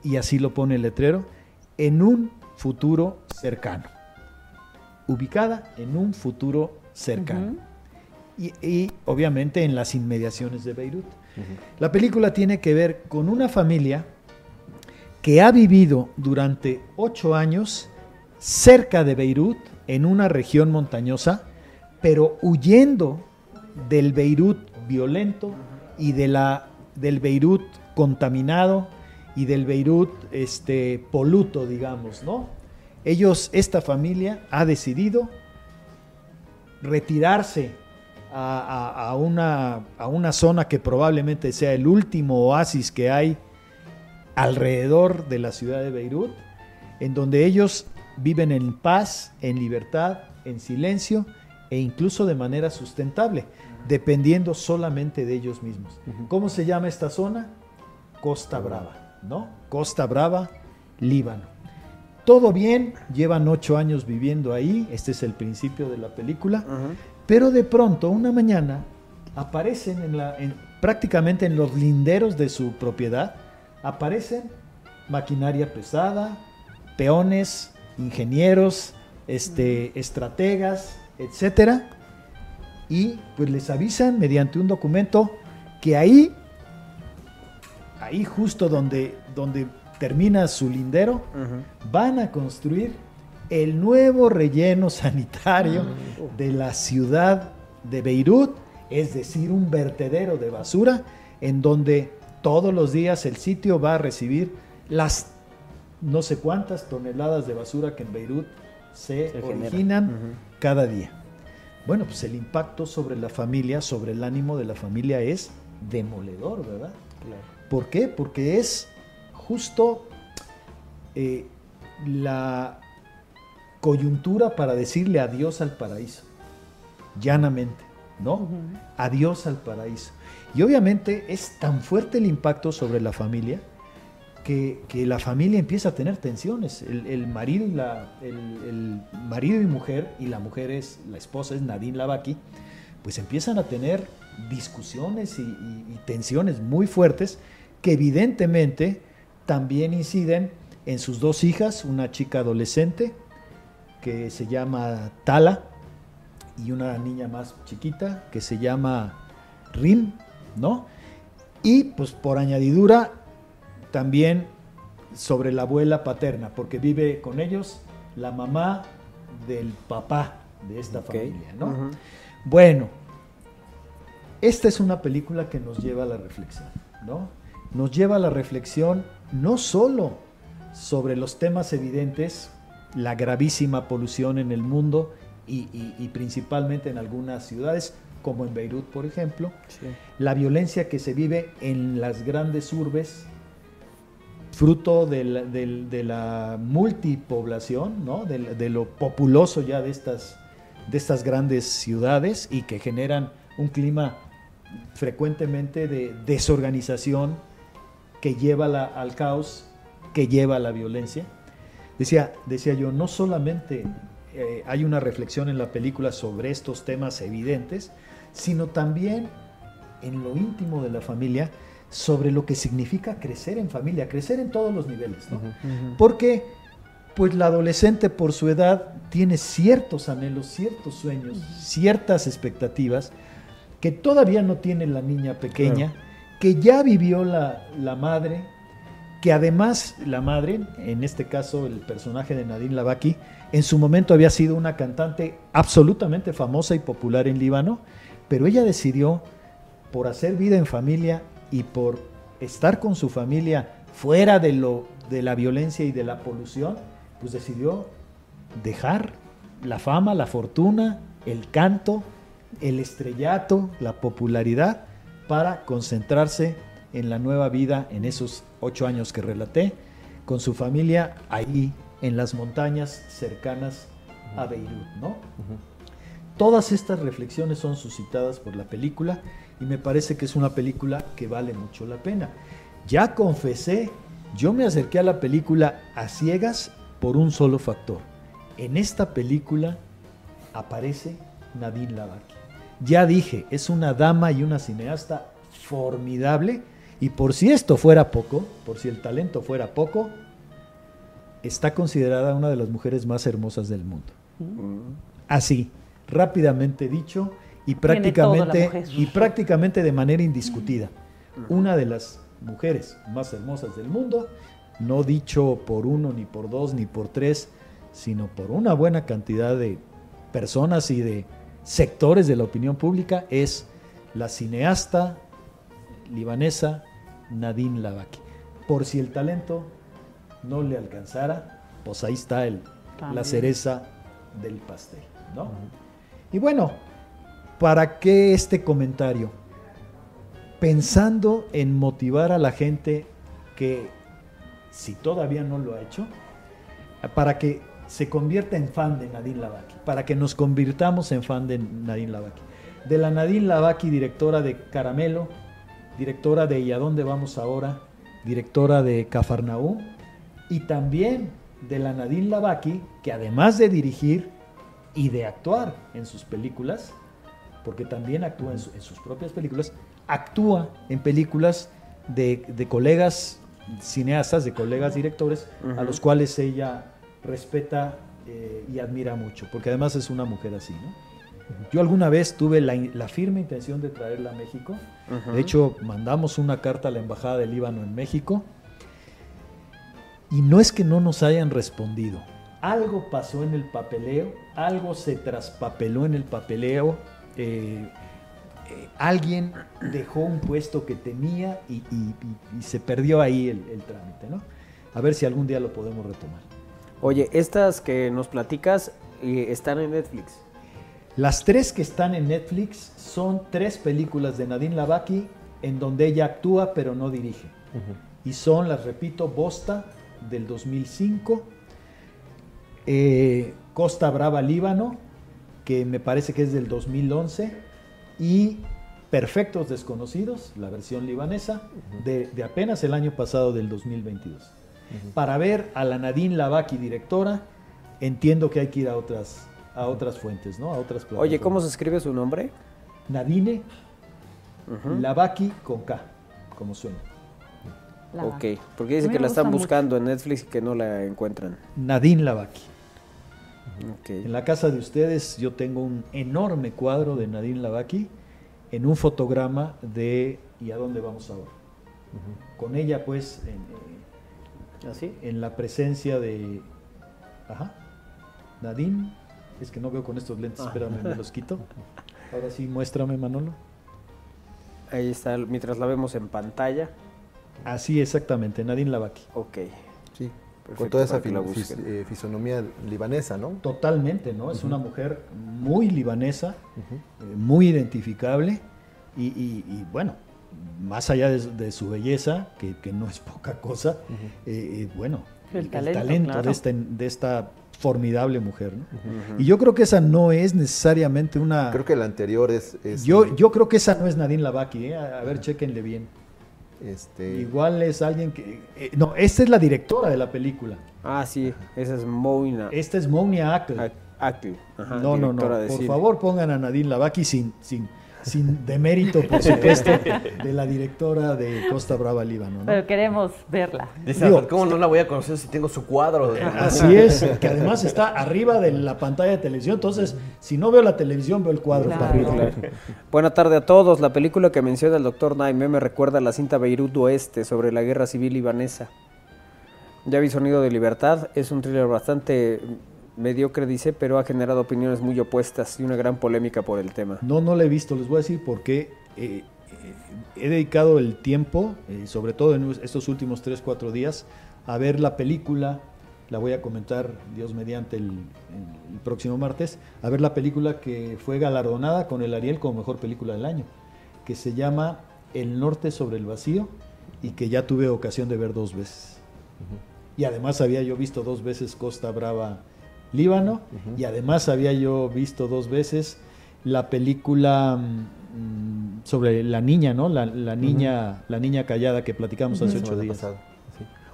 y así lo pone el letrero, en un futuro cercano. Ubicada en un futuro cercano. y, y, obviamente en las inmediaciones de Beirut. La película tiene que ver con una familia que ha vivido durante ocho años cerca de Beirut, en una región montañosa, pero huyendo del Beirut violento y de la, del Beirut contaminado y del Beirut este, poluto, digamos, ¿no? Ellos, esta familia, ha decidido retirarse a, una, a una zona que probablemente sea el último oasis que hay alrededor de la ciudad de Beirut, en donde ellos viven en paz, en libertad, en silencio e incluso de manera sustentable, dependiendo solamente de ellos mismos. ¿Cómo se llama esta zona? Costa Brava, ¿no? Costa Brava, Líbano. Todo bien, llevan ocho años viviendo ahí, este es el principio de la película, pero de pronto, una mañana, aparecen en la, en- prácticamente en los linderos de su propiedad, aparecen maquinaria pesada, peones, ingenieros, este, estrategas, etcétera, y pues les avisan mediante un documento que ahí, ahí justo donde, donde termina su lindero, van a construir el nuevo relleno sanitario de la ciudad de Beirut, es decir, un vertedero de basura en donde todos los días el sitio va a recibir las no sé cuántas toneladas de basura que en Beirut se, originan cada día. Bueno, pues el impacto sobre la familia, sobre el ánimo de la familia es demoledor, ¿verdad? ¿Por qué? Porque es justo eh, la coyuntura para decirle adiós al paraíso, llanamente, ¿no? Adiós al paraíso. Y obviamente es tan fuerte el impacto sobre la familia que, la familia empieza a tener tensiones. El, marido y la, el, mujer, y la mujer es, la esposa es Nadine Lavaki, pues empiezan a tener discusiones y, y- y tensiones muy fuertes que evidentemente también inciden en sus dos hijas, una chica adolescente que se llama Tala y una niña más chiquita que se llama Rim, ¿no? Y pues por añadidura también sobre la abuela paterna, porque vive con ellos la mamá del papá de esta familia, ¿no? Bueno, esta es una película que nos lleva a la reflexión, ¿no? Nos lleva a la reflexión no solo sobre los temas evidentes, la gravísima polución en el mundo y, y- y principalmente en algunas ciudades, como en Beirut, por ejemplo, la violencia que se vive en las grandes urbes, fruto de la, multipoblación, ¿no? de, lo populoso ya de estas, de estas grandes ciudades y que generan un clima frecuentemente de desorganización que lleva al caos, que lleva a la violencia. Decía, decía yo, no solamente eh, hay una reflexión en la película sobre estos temas evidentes, sino también en lo íntimo de la familia sobre lo que significa crecer en familia, crecer en todos los niveles. ¿no? Porque pues la adolescente por su edad tiene ciertos anhelos, ciertos sueños, ciertas expectativas que todavía no tiene la niña pequeña, que ya vivió la, la madre, que además la madre, en este caso el personaje de Nadine Lavaki, en su momento había sido una cantante absolutamente famosa y popular en Líbano, pero ella decidió, por hacer vida en familia y por estar con su familia fuera de, lo, de la violencia y de la polución, pues decidió dejar la fama, la fortuna, el canto, el estrellato, la popularidad, para concentrarse en la nueva vida en esos ocho años que relaté, con su familia ahí en las montañas cercanas a Beirut, ¿no? Todas estas reflexiones son suscitadas por la película y me parece que es una película que vale mucho la pena. Ya confesé, yo me acerqué a la película a ciegas por un solo factor. En esta película aparece Nadine Lavaki. Ya dije, es una dama y una cineasta formidable y por si esto fuera poco, por si el talento fuera poco, está considerada una de las mujeres más hermosas del mundo. Así, rápidamente dicho y prácticamente y prácticamente de manera indiscutida. Una de las mujeres más hermosas del mundo, no dicho por uno ni por dos ni por tres, sino por una buena cantidad de personas y de sectores de la opinión pública es la cineasta libanesa Nadine Lavaki. Por si el talento no le alcanzara, pues ahí está el, la cereza del pastel, ¿no? Y bueno, ¿para qué este comentario? Pensando en motivar a la gente que, si todavía no lo ha hecho, para que se convierta en fan de Nadine Lavaki, para que nos convirtamos en fan de Nadine Lavaki. De la Nadine Lavaki, directora de Caramelo, directora de ¿Y a dónde vamos ahora? Directora de Cafarnaú, y también de la Nadine Lavaki, que además de dirigir y de actuar en sus películas, porque también actúa en, su- en sus propias películas, actúa en películas de, de colegas cineastas, de colegas directores, a Ujú. los cuales ella respeta eh, y admira mucho, porque además es una mujer así, ¿no? Yo alguna vez tuve la, la firme intención de traerla a México. De hecho, mandamos una carta a la Embajada de Líbano en México. Y no es que no nos hayan respondido. Algo pasó en el papeleo, algo se traspapeló en el papeleo. Eh, eh, alguien dejó un puesto que tenía y, y- y- y se perdió ahí el, el trámite, ¿no? A ver si algún día lo podemos retomar. Oye, estas que nos platicas eh, están en Netflix. Las tres que están en Netflix son tres películas de Nadine Lavaki en donde ella actúa pero no dirige. Y son, las repito, Bosta del 2005, eh, Costa Brava Líbano, que me parece que es del 2011, y Perfectos Desconocidos, la versión libanesa, de, de apenas el año pasado del 2022. Para ver a la Nadine Lavaki, directora, entiendo que hay que ir a otras, a otras fuentes, ¿no? A otras Oye, ¿cómo plataformas. se escribe su nombre? Nadine Ujú. Lavaki con K, como suena. Ok, porque dice que la están mucho. buscando en Netflix y que no la encuentran. Nadine Lavaki. En la casa de ustedes yo tengo un enorme cuadro de Nadine Lavaki en un fotograma de ¿Y a dónde vamos ahora? Con ella pues en, eh, ¿Así? en la presencia de... Ajá. Nadine. Es que no veo con estos lentes, Ah. espérame, me los quito. Ahora sí, muéstrame Manolo. Ahí está, mientras la vemos en pantalla. Así exactamente, Nadine Lavaki. Ok. Sí, Perfecto, con toda esa fis- eh, fisonomía libanesa, ¿no? Totalmente, ¿no? Es una mujer muy libanesa, eh, muy identificable y, y- y, bueno, más allá de, su- de su belleza, que, que no es poca cosa, eh, eh, bueno, El el, talento, talento, claro. de, esta, de esta formidable mujer, ¿no? Y yo creo que esa no es necesariamente una... Creo que la anterior es... es, yo, yo creo que esa no es Nadine Lavaki, ¿eh? a, a ver, chequenle bien. Este, Igual es alguien que... eh, no, esta es la directora de la película. Ah, sí, esa es Moina. Esta es Monia Ackle. Ackle, ajá, no, no, no. Por favor, pongan a Nadine Lavaki sin, sin, sin demérito, por supuesto, de la directora de Costa Brava Líbano. ¿no? Pero queremos verla. Dice, Digo- ¿cómo no la voy a conocer si tengo su cuadro? Así es, que además está arriba de la pantalla de televisión, entonces si no veo la televisión veo el cuadro Claro. para arriba. Buena tarde a todos. La película que menciona el doctor Naime me recuerda a la cinta Beirut Oeste sobre la guerra civil libanesa. Ya vi Sonido de Libertad. Es un thriller bastante mediocre, dice, pero ha generado opiniones muy opuestas y una gran polémica por el tema. No, no la he visto, les voy a decir por qué. eh, eh, he dedicado el tiempo, eh, sobre todo en estos últimos 3, 4 días, a ver la película, la voy a comentar, Dios mediante, el, el próximo martes, a ver la película que fue galardonada con el Ariel como mejor película del año, que se llama El Norte sobre el Vacío y que ya tuve ocasión de ver dos veces. Y además había yo visto dos veces Costa Brava, Líbano, y además había yo visto dos veces la película mm, sobre la niña, ¿no? La, la niña, la niña callada que platicamos hace ocho días.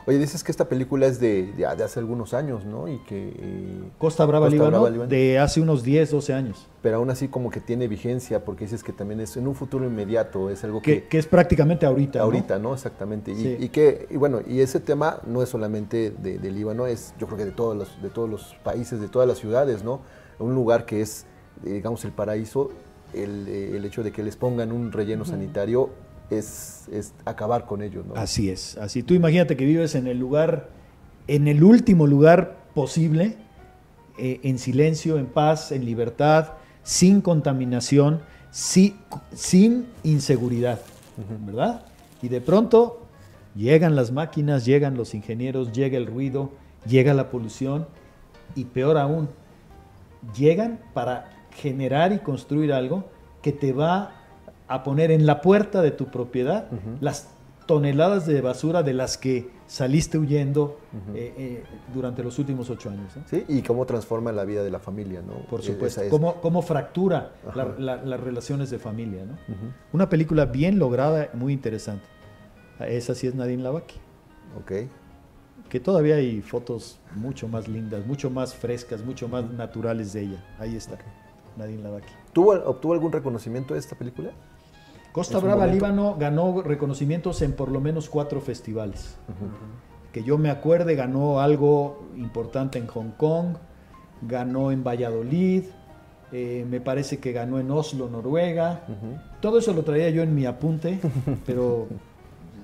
Oye, dices que esta película es de, de, de hace algunos años, ¿no? Y que... eh, Costa Brava, Líbano, Brava, Líbano. de hace unos 10, 12 años. Pero aún así como que tiene vigencia, porque dices que también es en un futuro inmediato, es algo Que, que... que es prácticamente ahorita. Ahorita, ¿no? Exactamente. Y, Sí. y que, y bueno, y ese tema no es solamente de, de Líbano, es yo creo que de todos los, de todos los países, de todas las ciudades, ¿no? Un lugar que es, eh, digamos, el paraíso, el, eh, el hecho de que les pongan un relleno sanitario es, es acabar con ello, ¿no? Así es, así. Tú imagínate que vives en el lugar, en el último lugar posible, eh, en silencio, en paz, en libertad, sin contaminación, si- sin inseguridad, ¿verdad? Y de pronto llegan las máquinas, llegan los ingenieros, llega el ruido, llega la polución y peor aún, llegan para generar y construir algo que te va a poner en la puerta de tu propiedad las toneladas de basura de las que saliste huyendo eh, eh, durante los últimos ocho años. ¿no? Sí, y cómo transforma la vida de la familia, ¿no? Por Eh, supuesto. es- Cómo, cómo fractura la- la- las relaciones de familia. ¿no? Ujú. Una película bien lograda, muy interesante. Esa sí es Nadine Lavaki. Ok. Que todavía hay fotos mucho más lindas, mucho más frescas, mucho más naturales de ella. Ahí está, Nadine Lavaki. ¿Tuvo, ¿Obtuvo algún reconocimiento esta película? Costa Brava, momento. Líbano, ganó reconocimientos en por lo menos cuatro festivales. Que yo me acuerde, ganó algo importante en Hong Kong, ganó en Valladolid, eh, me parece que ganó en Oslo, Noruega. Todo eso lo traía yo en mi apunte, pero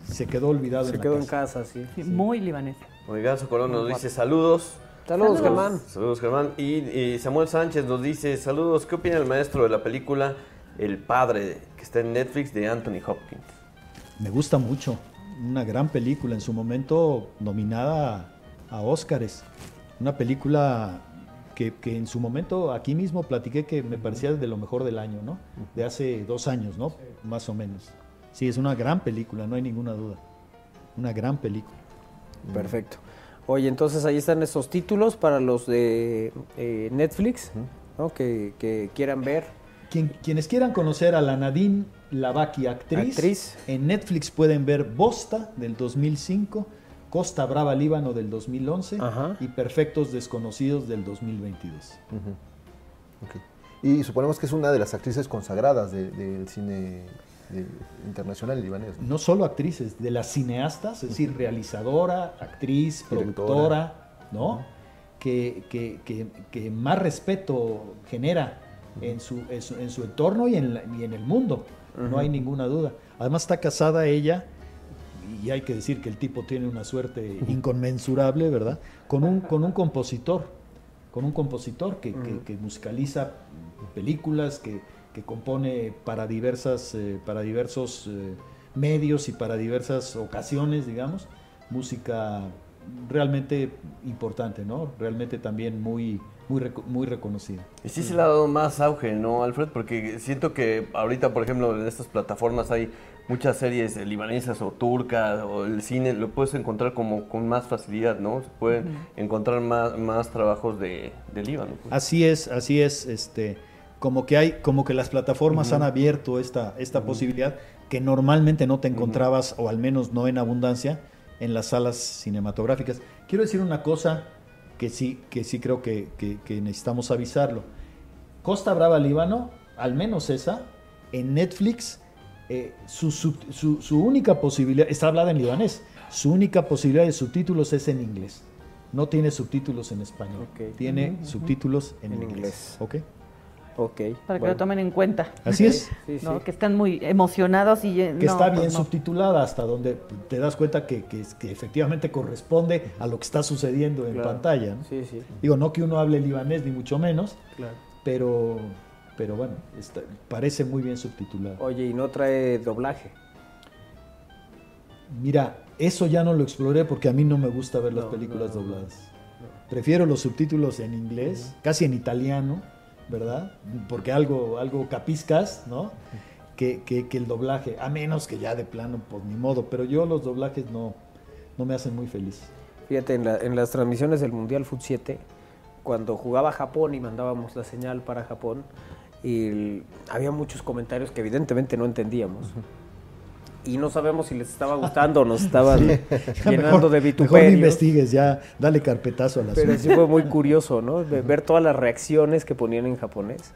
se quedó olvidado Se en quedó la en casa, sí. Sí, Muy libanés. Oiganzo Colón nos dice saludos. Saludos, Germán. Saludos, Germán. Y, y Samuel Sánchez nos dice saludos. ¿Qué opina el maestro de la película El Padre, que está en Netflix, de Anthony Hopkins? Me gusta mucho. Una gran película, en su momento nominada a Óscares. Una película que, que en su momento aquí mismo platiqué que me parecía de lo mejor del año, ¿no? De hace dos años, ¿no? Más o menos. Sí, es una gran película, no hay ninguna duda. Una gran película. Perfecto. Oye, entonces ahí están esos títulos para los de eh, Netflix, ¿no? que, que quieran ver. Quien- quienes quieran conocer a la Nadine Lavaki, actriz, Actriz. en Netflix pueden ver Bosta del 2005, Costa Brava Líbano del 2011 Ajá. y Perfectos Desconocidos del 2022. Ujú. Ok. Y suponemos que es una de las actrices consagradas de- del cine de- internacional libanés. ¿no? No solo actrices, de las cineastas, es decir, realizadora, actriz, Directora. productora, ¿no? Que, que- que- que más respeto genera en su, en su, en su entorno y en, la- y en el mundo, no hay ninguna duda. Además está casada ella, y hay que decir que el tipo tiene una suerte inconmensurable, ¿verdad? Con un, con un compositor, con un compositor que, que- que musicaliza películas, que, que compone para diversas, eh, para diversos eh, medios y para diversas ocasiones, digamos, música realmente importante, ¿no? Realmente también muy, muy, reco- muy reconocida. Y sí se le ha dado más auge, ¿no, Alfred? Porque siento que ahorita, por ejemplo, en estas plataformas hay muchas series eh, libanesas o turcas o el cine, lo puedes encontrar como con más facilidad, ¿no? Se pueden Ujú. encontrar más, más trabajos de, de Líbano. pues. Así es, así es, este, como que hay, como que las plataformas Ujú. han abierto esta, esta posibilidad que normalmente no te encontrabas, o al menos no en abundancia, en las salas cinematográficas. Quiero decir una cosa que sí, que sí creo que, que- que necesitamos avisarlo. Costa Brava Líbano, al menos esa, en Netflix, eh, su, sub- su- su única posibilidad, está hablada en libanés, su única posibilidad de subtítulos es en inglés. No tiene subtítulos en español, tiene Ujú, ujú. subtítulos en, En inglés. inglés. ¿Ok? Ok. Para que bueno. lo tomen en cuenta. Así es. Sí, sí. ¿no? Que están muy emocionados y... eh, que no, está pues bien no. subtitulada hasta donde te das cuenta que, que, que efectivamente corresponde a lo que está sucediendo en Claro. pantalla. ¿no? Sí, sí. Digo, no que uno hable libanés ni mucho menos, Claro. pero, pero bueno, está- parece muy bien subtitulado. Oye, y no trae doblaje. Mira, eso ya no lo exploré porque a mí no me gusta ver las películas no, no, dobladas. Prefiero los subtítulos en inglés, casi en italiano, ¿verdad? Porque algo, algo capiscas, ¿no? Que, que- que el doblaje, a menos que ya de plano, pues ni modo, pero yo los doblajes no, no me hacen muy feliz. Fíjate, en, la- en las transmisiones del Mundial Foot 7, cuando jugaba Japón y mandábamos la señal para Japón, y el- había muchos comentarios que evidentemente no entendíamos. Y no sabemos si les estaba gustando o nos estaban llenando mejor- de Mejor no vituperios. investigues, ya dale carpetazo a la Pero sí fue muy curioso, ¿no? De ver todas las reacciones que ponían en japonés.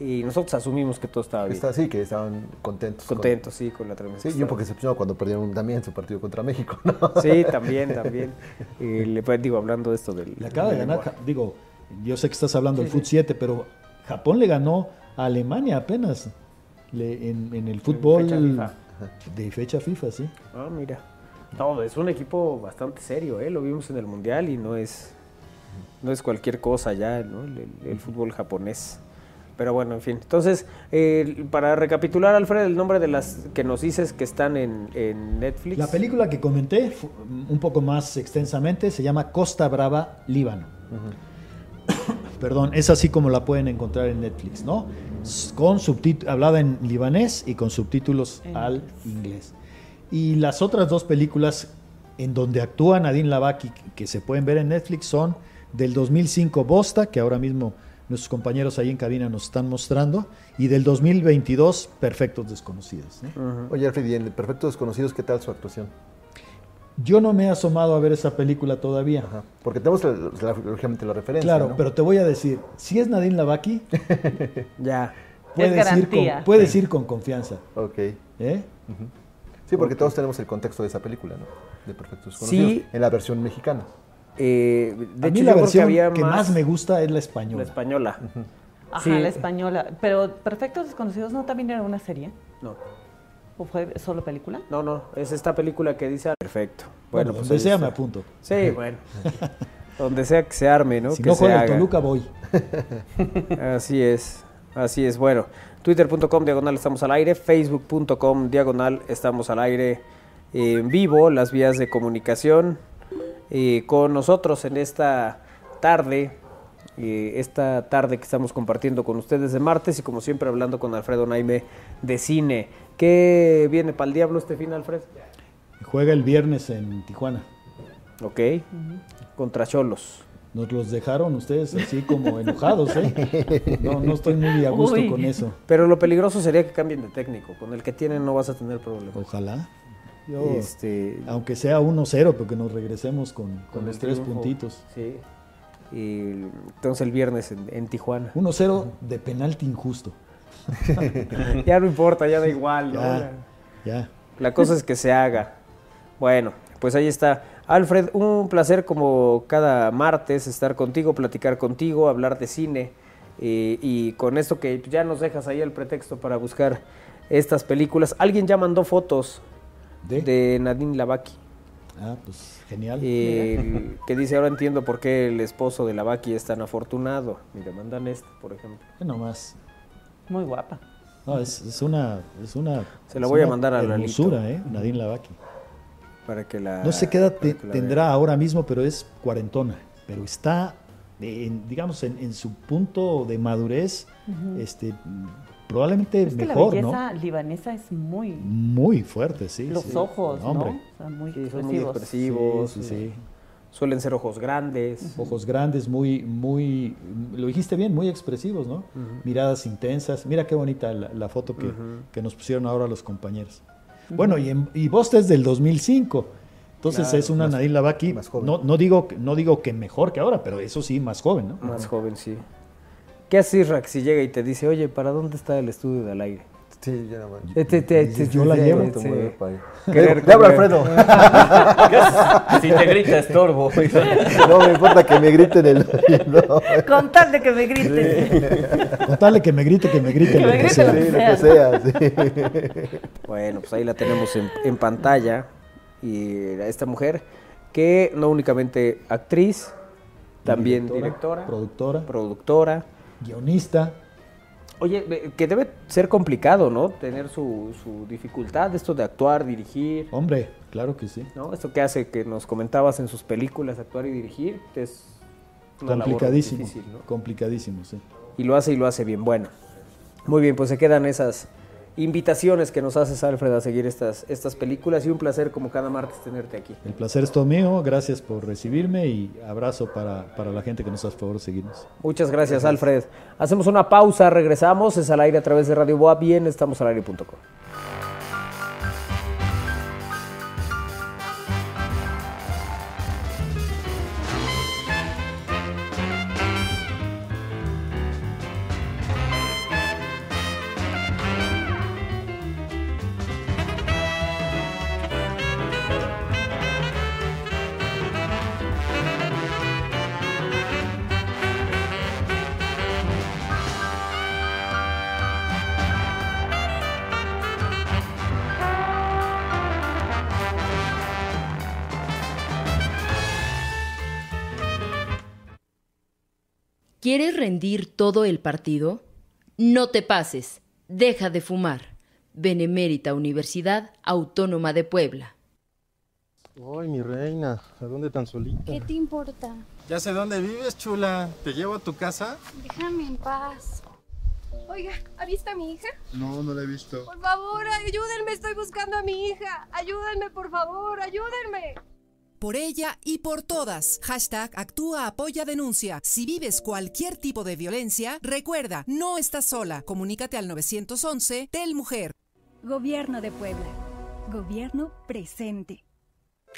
Y nosotros asumimos que todo estaba bien. Está así, que estaban contentos. con- Contentos, sí, con la transmisión. Sí, yo porque se cuando perdieron también su partido contra México, ¿no? Sí, también, también. Y le pues, digo, hablando de esto del. Le acaba de ganar, lenguaje. Digo, yo sé que estás hablando Sí, del sí. Foot 7, pero Japón le ganó a Alemania apenas le- en, en el fútbol. De fecha FIFA, sí. Ah, mira. No, es un equipo bastante serio, ¿eh? Lo vimos en el Mundial y no es, no es cualquier cosa ya, ¿no? El, el- el fútbol japonés. Pero bueno, en fin. Entonces, eh, para recapitular, Alfred, el nombre de las que nos dices que están en, en Netflix. La película que comenté un poco más extensamente se llama Costa Brava, Líbano. Perdón, es así como la pueden encontrar en Netflix, ¿no? Con hablada en libanés y con subtítulos En al inglés. Y las otras dos películas en donde actúa Nadine Lavaki que- se pueden ver en Netflix son del 2005 Bosta, que ahora mismo nuestros compañeros ahí en cabina nos están mostrando, y del 2022 Perfectos Desconocidos. ¿no? Oye, Alfred, y en Perfectos Desconocidos, ¿qué tal su actuación? Yo no me he asomado a ver esa película todavía. Porque tenemos, la- la- lógicamente, la referencia, Claro, ¿no? pero te voy a decir, si es Nadine Lavaki, ya. puedes, ir con, puedes ir con confianza. Ok. ¿eh? Sí, porque todos tenemos el contexto de esa película, ¿no? De Perfectos Desconocidos. Sí. En la versión mexicana. Eh, de a hecho, mí yo la creo versión que, había que más me gusta es la española. La española. Ajá, Sí. la española. Pero Perfectos Desconocidos no también era una serie. No. ¿O fue solo película? No, no, es esta película que dice... Perfecto. Bueno, pues donde sea está. me apunto. Sí, bueno. donde sea que se arme, ¿no? Si que no juega. Toluca, voy. Así es, así es. Bueno, twitter.com diagonal estamos al aire, facebook.com diagonal estamos al aire en vivo, las vías de comunicación eh, con nosotros en esta tarde, eh, esta tarde que estamos compartiendo con ustedes de martes y como siempre hablando con Alfredo Naime de cine. ¿Qué viene para el diablo este fin, Alfred? Juega el viernes en Tijuana. Ok, contra Cholos. Nos los dejaron ustedes así como enojados, ¿eh? No, no estoy muy a gusto Uy. con eso. Pero lo peligroso sería que cambien de técnico. Con el que tienen no vas a tener problemas. Ojalá. Yo, Este, aunque sea 1-0, porque nos regresemos con, con con los tres triunfo. puntitos. Sí. Y entonces el viernes en, en Tijuana. 1-0 de penalti injusto. ya no importa, ya da igual. ¿no? Ya, ya. La cosa es que se haga. Bueno, pues ahí está. Alfred, un placer como cada martes estar contigo, platicar contigo, hablar de cine. eh, y con esto que ya nos dejas ahí el pretexto para buscar estas películas. Alguien ya mandó fotos de, Nadine Lavaki. Ah, pues genial. Eh, que dice, ahora entiendo por qué el esposo de Lavaki es tan afortunado. Mira, mandan esta, por ejemplo. Nomás. Muy guapa. No, es, es una, es una. Se la es voy a mandar a Lalito. hermosura, ¿eh? Nadine Lavaki. Para que la... No sé qué edad te- la tendrá ahora mismo, pero es cuarentona. Pero está, en- digamos, en, en su punto de madurez, este, probablemente Es que mejor, la ¿no? belleza libanesa es muy... Muy fuerte, sí. Los sí. ojos, ¿no? Hombre. O sea, muy Sí, son muy expresivos. Sí, sí, sí. Suelen ser ojos grandes. Ojos grandes, muy, muy, lo dijiste bien, muy expresivos, ¿no? Miradas intensas. Mira qué bonita la, la foto que, que nos pusieron ahora los compañeros. Bueno, y, en, y Bosta es del 2005. Entonces Claro, es una más- Nadine Lavaki, no, no, digo, que- no digo que mejor que ahora, pero eso sí, más joven, ¿no? Más joven, sí. ¿Qué hace Rack si llega y te dice, oye, ¿para dónde está el estudio del aire? Sí, ya no este, Yo la llevo. este, Mover para- hablo. Alfredo. Si te grita estorbo. No me importa que me griten el no. Con tal de que me griten. Contarle que me grite, que me grite. Que lo me que grite sea. lo Sí, que lo que sea, sí. Bueno, pues ahí la tenemos en, en pantalla. Y a esta mujer, que no únicamente actriz, también directora, Productora, productora. Guionista. Oye, que debe ser complicado, ¿no? Tener su, su dificultad, esto de actuar, dirigir, Hombre, claro que sí. ¿no? Esto que hace que nos comentabas en sus películas, actuar y dirigir, es una labor Complicadísimo. difícil, ¿no? Complicadísimo, sí. Y lo hace y lo hace bien. Bueno, muy bien, pues se quedan esas invitaciones que nos haces, Alfred, a seguir estas, estas películas y un placer como cada martes tenerte aquí. El placer es todo mío. Gracias por recibirme y abrazo para, para la gente que nos hace favor de seguirnos. Muchas gracias, Alfred. Hacemos una pausa, regresamos, es al aire a través de Radio Boa, bien, estamos al aire.com. rendir todo el partido? No te pases. Deja de fumar. Benemérita Universidad Autónoma de Puebla. Ay, mi reina, ¿a dónde tan solita? ¿Qué te importa? Ya sé dónde vives, chula. ¿Te llevo a tu casa? Déjame en paz. Oiga, ¿ha visto a mi hija? No, no la he visto. Por favor, ayúdenme, estoy buscando a mi hija. Ayúdenme, por favor, ayúdenme. Por ella y por todas. Hashtag actúa, apoya, denuncia. Si vives cualquier tipo de violencia, recuerda, no estás sola. Comunícate al 911 Tel Mujer. Gobierno de Puebla. Gobierno presente.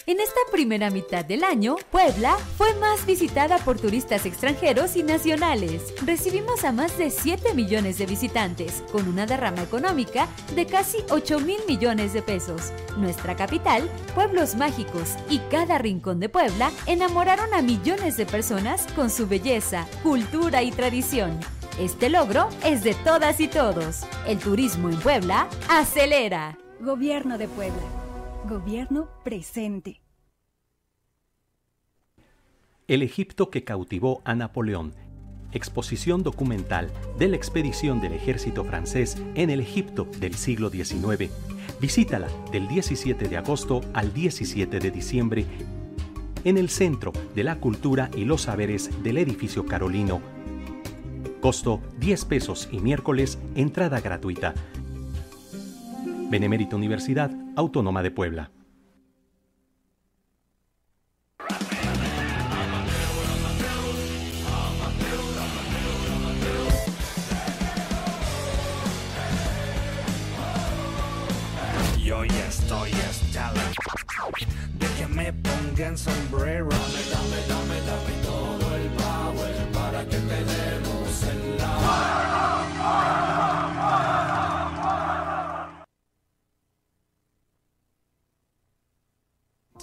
En esta primera mitad del año, Puebla fue más visitada por turistas extranjeros y nacionales. Recibimos a más de 7 millones de visitantes, con una derrama económica de casi 8 mil millones de pesos. Nuestra capital, pueblos mágicos y cada rincón de Puebla enamoraron a millones de personas con su belleza, cultura y tradición. Este logro es de todas y todos. El turismo en Puebla acelera. Gobierno de Puebla. Gobierno presente. El Egipto que cautivó a Napoleón. Exposición documental de la expedición del ejército francés en el Egipto del siglo XIX. Visítala del 17 de agosto al 17 de diciembre en el Centro de la Cultura y los Saberes del Edificio Carolino. Costo 10 pesos y miércoles entrada gratuita. Benemérita Universidad Autónoma de Puebla. Yo ya estoy hasta la de que me pongan sombrero. Dame, dame, dame,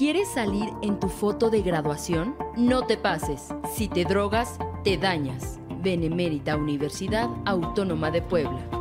¿Quieres salir en tu foto de graduación? No te pases. Si te drogas, te dañas. Benemérita Universidad Autónoma de Puebla.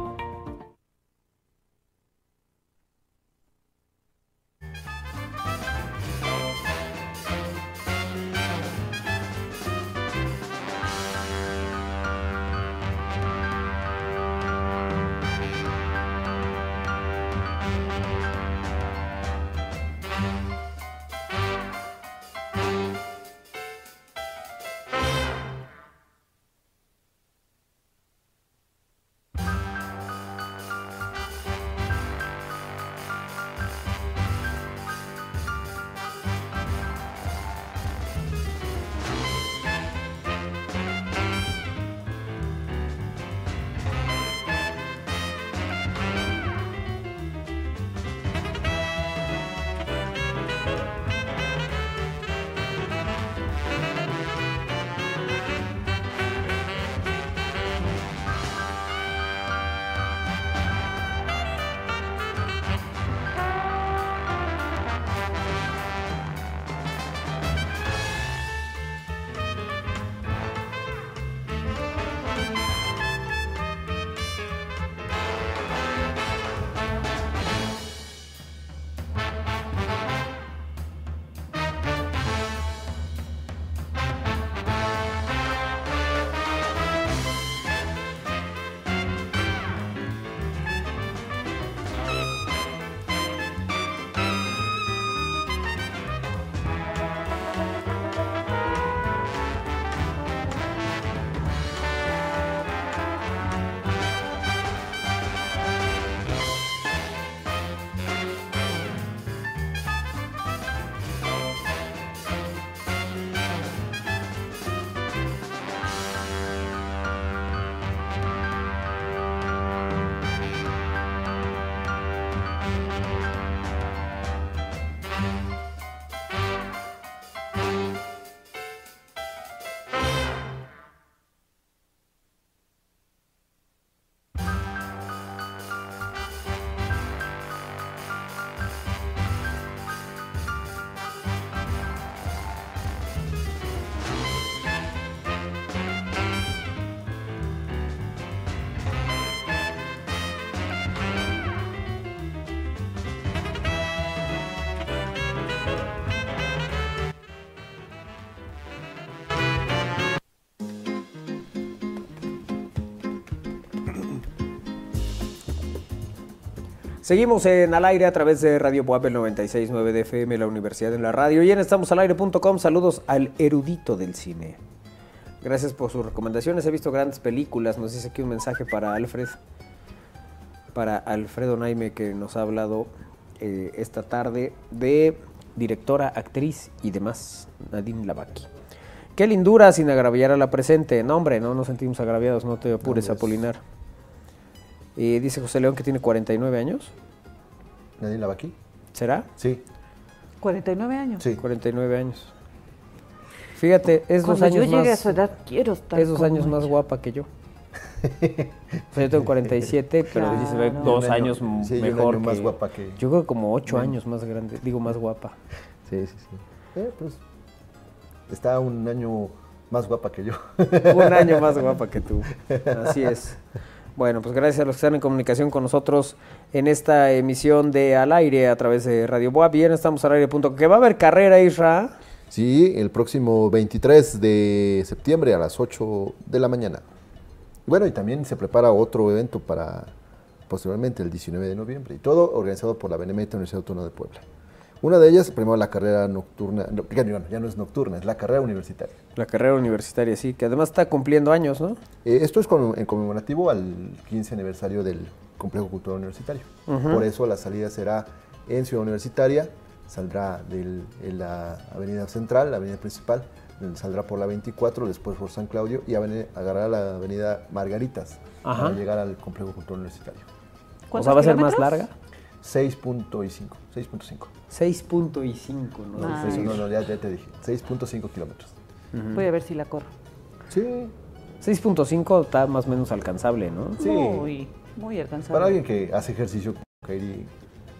Seguimos en al aire a través de Radio Puebla 96.9 de FM, la Universidad en la Radio. Y en estamosalaire.com, saludos al erudito del cine. Gracias por sus recomendaciones. He visto grandes películas. Nos dice aquí un mensaje para Alfred, para Alfredo Naime, que nos ha hablado eh, esta tarde de directora, actriz y demás, Nadine Lavaki. Qué lindura sin agraviar a la presente. No, hombre, no nos sentimos agraviados, no te apures, No, pues. Apolinar. Y dice José León que tiene 49 años. ¿Nadie la va aquí? ¿Será? Sí. 49 años. Sí. 49 años. Fíjate, es dos Cuando años yo llegue más. a su edad, quiero estar Es dos años más ella. guapa que yo. O sea, yo tengo 47, pero Claro. sí se ve dos año- años sí, mejor. año más que- guapa que- Yo creo que como 8 Bueno. años más grande, digo más guapa. Sí, sí, sí. Eh, pues, está un año más guapa que yo. Un año más guapa que tú. Así es. Bueno, pues gracias a los que están en comunicación con nosotros en esta emisión de Al Aire a través de Radio Boa. Bien, estamos al aire.com. Que va a haber carrera, Isra. Sí, el próximo 23 de septiembre a las 8 de la mañana. Bueno, y también se prepara otro evento para posteriormente el 19 de noviembre. Y todo organizado por la Benemérita Universidad Autónoma de Puebla. Una de ellas, primero la carrera nocturna, no, ya no- ya no es nocturna, es la carrera universitaria. La carrera universitaria, sí, que además está cumpliendo años, ¿no? Eh, esto es con- en conmemorativo al 15 aniversario del Complejo Cultural Universitario. Por eso la salida será en Ciudad Universitaria, saldrá del- en la avenida central, la avenida principal, saldrá por la 24, después por San Claudio y agarrará la avenida Margaritas Ajá. para llegar al Complejo Cultural Universitario. O sea, va a ser más larga. 6.5, 6.5. 6.5, ¿no? Ah. Eso no, no, ya, ya te dije, 6.5 kilómetros. Voy a ver si la corro. Sí. 6.5 está más o menos alcanzable, ¿no? Sí. Muy, muy alcanzable. Para alguien que hace ejercicio, Kairi,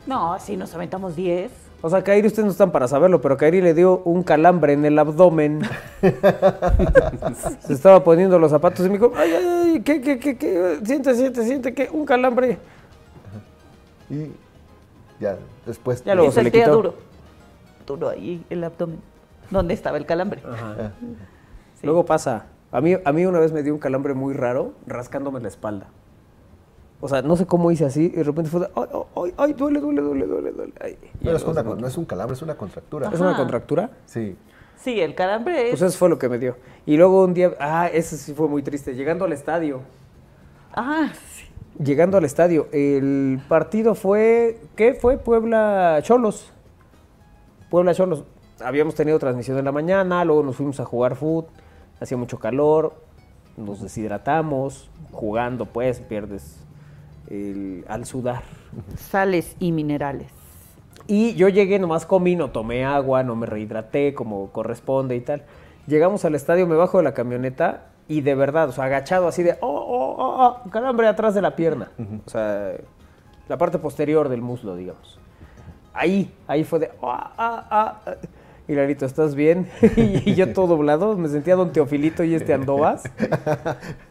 No, si nos aventamos 10. O sea, Kairi, ustedes no están para saberlo, pero Kairi le dio un calambre en el abdomen. Se estaba poniendo los zapatos y me dijo, ay, ay, ay, ¿qué, qué, qué, qué? Siente, siente, siente, ¿qué? Un calambre. y ya después... Ya luego Y se le quitó. duro. Duro ahí el abdomen. ¿Dónde estaba el calambre? Ajá. Luego pasa. A mí, a mí una vez me dio un calambre muy raro rascándome la espalda. O sea, no sé cómo hice así y de repente fue ay, ay, ay, ay, duele, duele, duele, duele, duele. Ay, y Pero es una- no es un calambre, es una contractura. ¿Es una contractura? Sí. Sí, el calambre es. Pues eso fue lo que me dio. Y luego un día, ah, eso sí fue muy triste, llegando al estadio. Ah, sí. Llegando al estadio, el partido fue, ¿qué fue? Puebla Cholos. Puebla Cholos. Habíamos tenido transmisión en la mañana, luego nos fuimos a jugar fútbol, hacía mucho calor, nos deshidratamos, jugando pues, pierdes el- al sudar. Sales y minerales. Y yo llegué, nomás comí, no tomé agua, no me rehidraté como corresponde y tal. Llegamos al estadio, me bajo de la camioneta y de verdad, o sea, agachado así de, oh, oh, oh, oh, calambre atrás de la pierna. O sea, la parte posterior del muslo, digamos. Ahí, ahí fue de, oh, ah, ah, ah. Y Larito, ¿estás bien? y yo todo doblado, me sentía don Teofilito y este Andovas.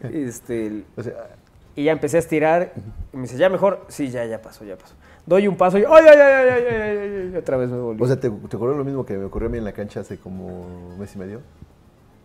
Este, O sea, y ya empecé a estirar. Y me dice, ¿ya mejor? Sí, ya, ya pasó, ya pasó. Doy un paso y ¡ay, ay, ay, ay, ay, ay, ay, ay! Otra vez me volví. o sea, ¿te, te ocurrió lo mismo que me ocurrió a mí en la cancha hace como un mes y medio?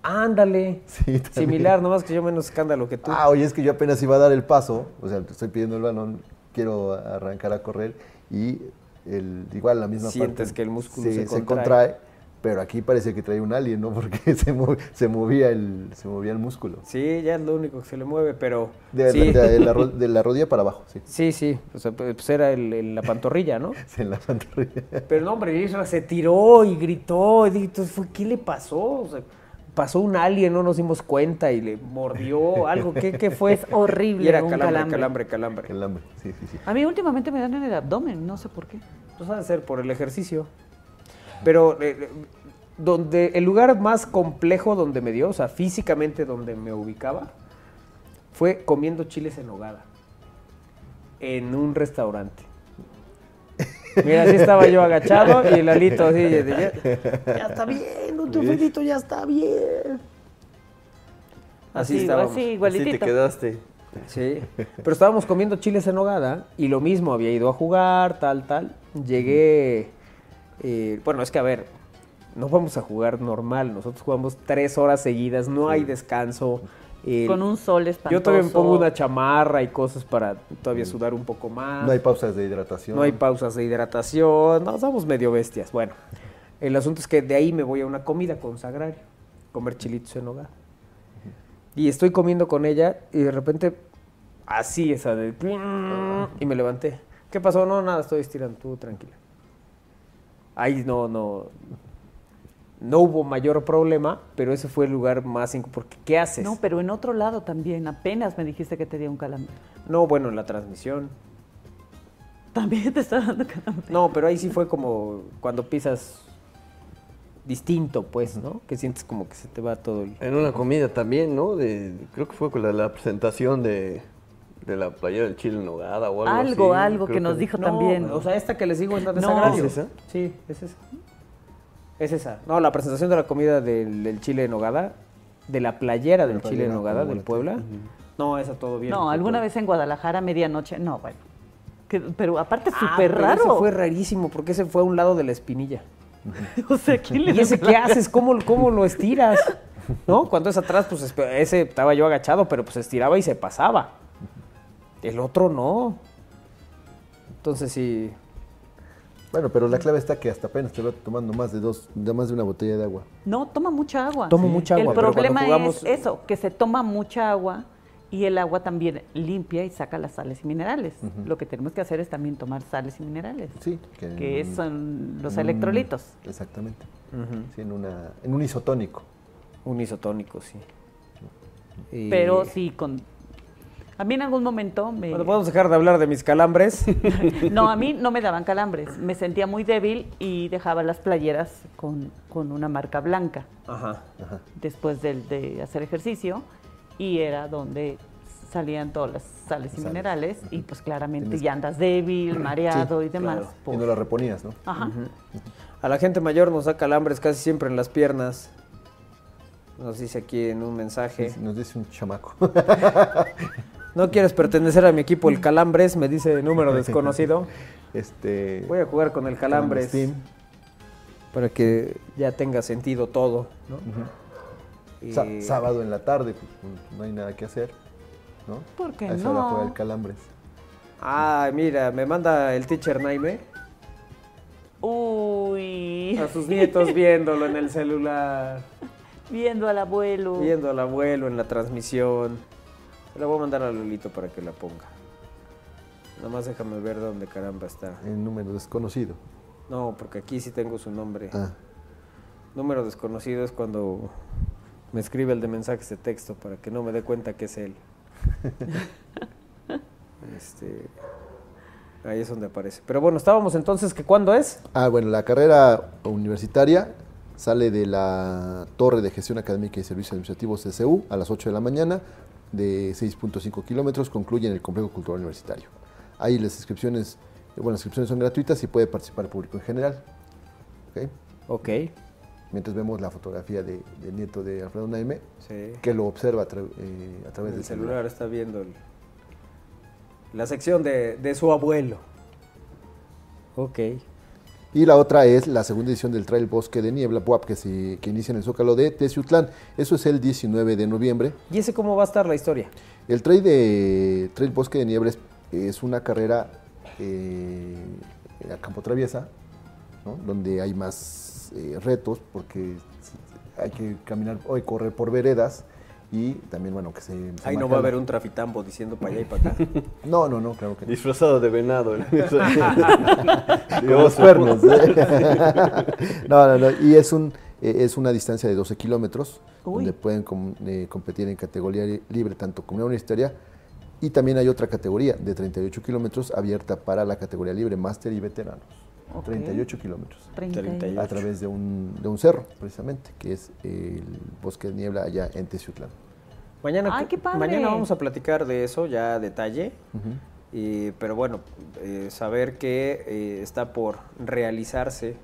Ándale. Sí. Similar, nomás que yo menos escándalo que tú. Ah, oye, es que yo apenas iba a dar el paso, o sea, te estoy pidiendo el balón, quiero arrancar a correr y el, igual la misma Sientes parte que el músculo se contrae. contrae, pero aquí parece que trae un alien, ¿no? Porque se, se movía el se movía el músculo. Sí, ya es lo único que se le mueve, pero. De, sí. la, de la ro- de la rodilla para abajo, sí. sí, sí. O sea, pues era el- el- la pantorrilla, ¿no? Sí, En la pantorrilla. Pero no, hombre, se tiró y gritó. Y dije, ¿qué le pasó? O sea, pasó un alien, no nos dimos cuenta y le mordió algo. ¿Qué, qué fue? Es horrible, Y era un calambre, calambre. calambre, calambre. Calambre, sí, sí, sí. A mí últimamente me dan en el abdomen, no sé por qué. Pues ha de ser por el ejercicio. Pero eh, eh, donde el lugar más complejo donde me dio, o sea, físicamente donde me ubicaba, fue comiendo chiles en hogada. En un restaurante. Mira, así estaba yo agachado y el alito así, ya, ya está bien, don Teofilito, ya está bien. Así, Así, estábamos. así, Así igualitito. te quedaste. Sí, pero estábamos comiendo chiles en hogada y lo mismo, había ido a jugar, tal, tal. Llegué, eh, bueno, es que a ver, no vamos a jugar normal, nosotros jugamos tres horas seguidas, no hay descanso, El- Con un sol espantoso. Yo todavía me pongo una chamarra y cosas para todavía sudar un poco más. No hay pausas de hidratación. No hay pausas de hidratación. No, somos medio bestias. Bueno, el asunto es que de ahí me voy a una comida con Sagrario. Comer chilitos en hogar. Y estoy comiendo con ella y de repente, así, esa de... Y me levanté. ¿Qué pasó? No, nada, estoy estirando. Tú tranquila. Ahí no, no... No hubo mayor problema, pero ese fue el lugar más... Porque, ¿qué haces? No, pero en otro lado también. Apenas me dijiste que te dio un calambre. No, bueno, en la transmisión. También te está dando calambre. No, pero ahí sí fue como cuando pisas distinto, pues, ¿no? Que sientes como que se te va todo el... En una comida también, ¿no? De, creo que fue con la, la presentación de, de la playera del Chile en Nogada o algo Algo, así. algo Creo que nos dijo No, también. O sea, esta que les digo es la de No. Sagrario. ¿Es esa? Sí, es esa. Es esa. No, la presentación de la comida del, del chile en nogada, de la playera del La chile en nogada del. Puebla. No, esa todo bien. No, alguna vez en Guadalajara a medianoche. No, bueno. Que- pero aparte Ah, súper raro. Ese fue rarísimo porque ese fue a un lado de la espinilla. o sea, ¿quién le ¿Y ese qué haces? ¿Cómo, cómo lo estiras? ¿No? Cuando es atrás, pues ese estaba yo agachado, pero pues estiraba y se pasaba. El otro no. Entonces sí. Bueno, pero la clave está que hasta apenas te va tomando más de dos, de más de una botella de agua. No, toma mucha agua. Tomo mucha agua, El pero problema jugamos- es eso, que se toma mucha agua y el agua también limpia y saca las sales y minerales. Lo que tenemos que hacer es también tomar sales y minerales. Sí, que, Que en- son los electrolitos. Exactamente. Sí, en, una, en un isotónico. Un isotónico, sí. Y- Pero sí, con... A mí en algún momento me... Bueno, podemos dejar de hablar de mis calambres. No, a mí no me daban calambres. Me sentía muy débil y dejaba las playeras con, con una marca blanca Ajá. Ajá. después de, hacer ejercicio y era donde salían todas las sales y Sales. minerales y pues claramente Tienes- ya andas débil, mareado Sí, y demás. claro. por- Y no la reponías, ¿no? Ajá. A la gente mayor nos da calambres casi siempre en las piernas. Nos dice aquí en un mensaje. Nos dice un chamaco. No quieres pertenecer a mi equipo el calambres, me dice número desconocido. Este. Voy a jugar con el calambres. Team. Para que ya tenga sentido todo, ¿no? Y- sábado en la tarde, pues, no hay nada que hacer, ¿no? ¿Por qué A esa hora no? juega el calambres. Ah, mira, me manda el teacher Naime Uy, a sus nietos viéndolo en el celular, viendo al abuelo. viendo al abuelo en la transmisión. Se la voy a mandar a Lolito para que la ponga. Nada más déjame ver dónde caramba está. El número desconocido. No, porque aquí sí tengo su nombre. Ah, Número desconocido es cuando me escribe el de mensajes de texto para que no me dé cuenta que es él. este, ahí es donde aparece. Pero bueno, estábamos entonces que cuándo es? Ah, bueno, la carrera universitaria sale de la Torre de Gestión Académica y Servicios Administrativos CCU a las 8 de la mañana, de 6.5 kilómetros, concluye en el Complejo Cultural Universitario. Ahí las inscripciones, bueno, las inscripciones son gratuitas y puede participar el público en general. ¿ok? Ok. Mientras vemos la fotografía de- del nieto de Alfredo Naime, Sí. que lo observa a, tra- eh, a través el del celular celular. está viendo el- la sección de, de su abuelo. Ok. Y la otra es la segunda edición del Trail Bosque de Niebla, BUAP, que, se, que inicia en el Zócalo de Teciutlán. Eso es el 19 de noviembre. ¿Y ese cómo va a estar la historia? El Trail, de, trail Bosque de Niebla es, es una carrera eh, a campo traviesa, ¿no? donde hay más eh, retos, porque hay que caminar o correr por veredas y también, bueno, que se... se Ahí no va a haber un trafitambo diciendo para allá y para acá. No, no, no, claro que no. Disfrazado de venado. Con los cuernos. ¿eh? no, no, no. Y es, un, eh, es una distancia de 12 kilómetros, donde pueden com- eh, competir en categoría li- libre, tanto comunidad universitaria. Y también hay otra categoría de 38 kilómetros abierta para la categoría libre, máster y veteranos. Ok. 38 kilómetros. 38. A través de un, de un cerro, precisamente, que es el Bosque de Niebla allá en Teciutlán. Mañana, Ay, qué padre. mañana vamos a platicar de eso ya a detalle. Y- pero bueno, eh, saber que eh, está por realizarse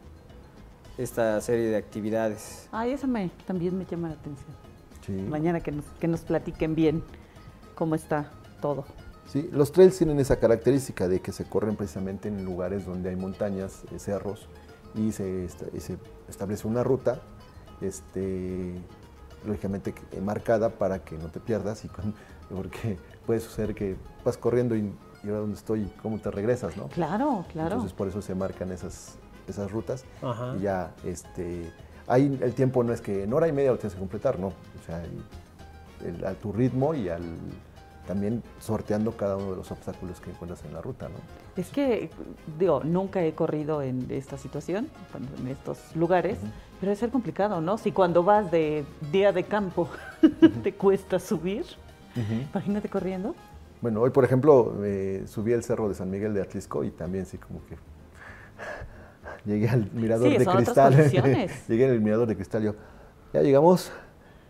esta serie de actividades. Ay, esa me, también me llama la atención. Sí. Mañana que nos, que nos platiquen bien cómo está todo. Sí, los trails tienen esa característica de que se corren precisamente en lugares donde hay montañas, eh, cerros, y se, y se establece una ruta este, lógicamente eh, marcada para que no te pierdas y con- porque puede suceder que vas corriendo y, y ahora dónde estoy, cómo te regresas, ¿no? Claro, claro. Entonces por eso se marcan esas, esas rutas Ajá. y ya este ahí el tiempo no es que en hora y media lo tienes que completar, no, o sea, el- el- a tu ritmo y al también sorteando cada uno de los obstáculos que encuentras en la ruta, ¿no? Es que, digo, nunca he corrido en esta situación, en estos lugares, pero debe ser complicado, ¿no? Si cuando vas de día de campo te cuesta subir, imagínate corriendo. Bueno, hoy por ejemplo eh, subí el cerro de San Miguel de Atlisco y también sí como que llegué al mirador Sí, de son otras cristal. condiciones. llegué al mirador de cristal yo, ya llegamos,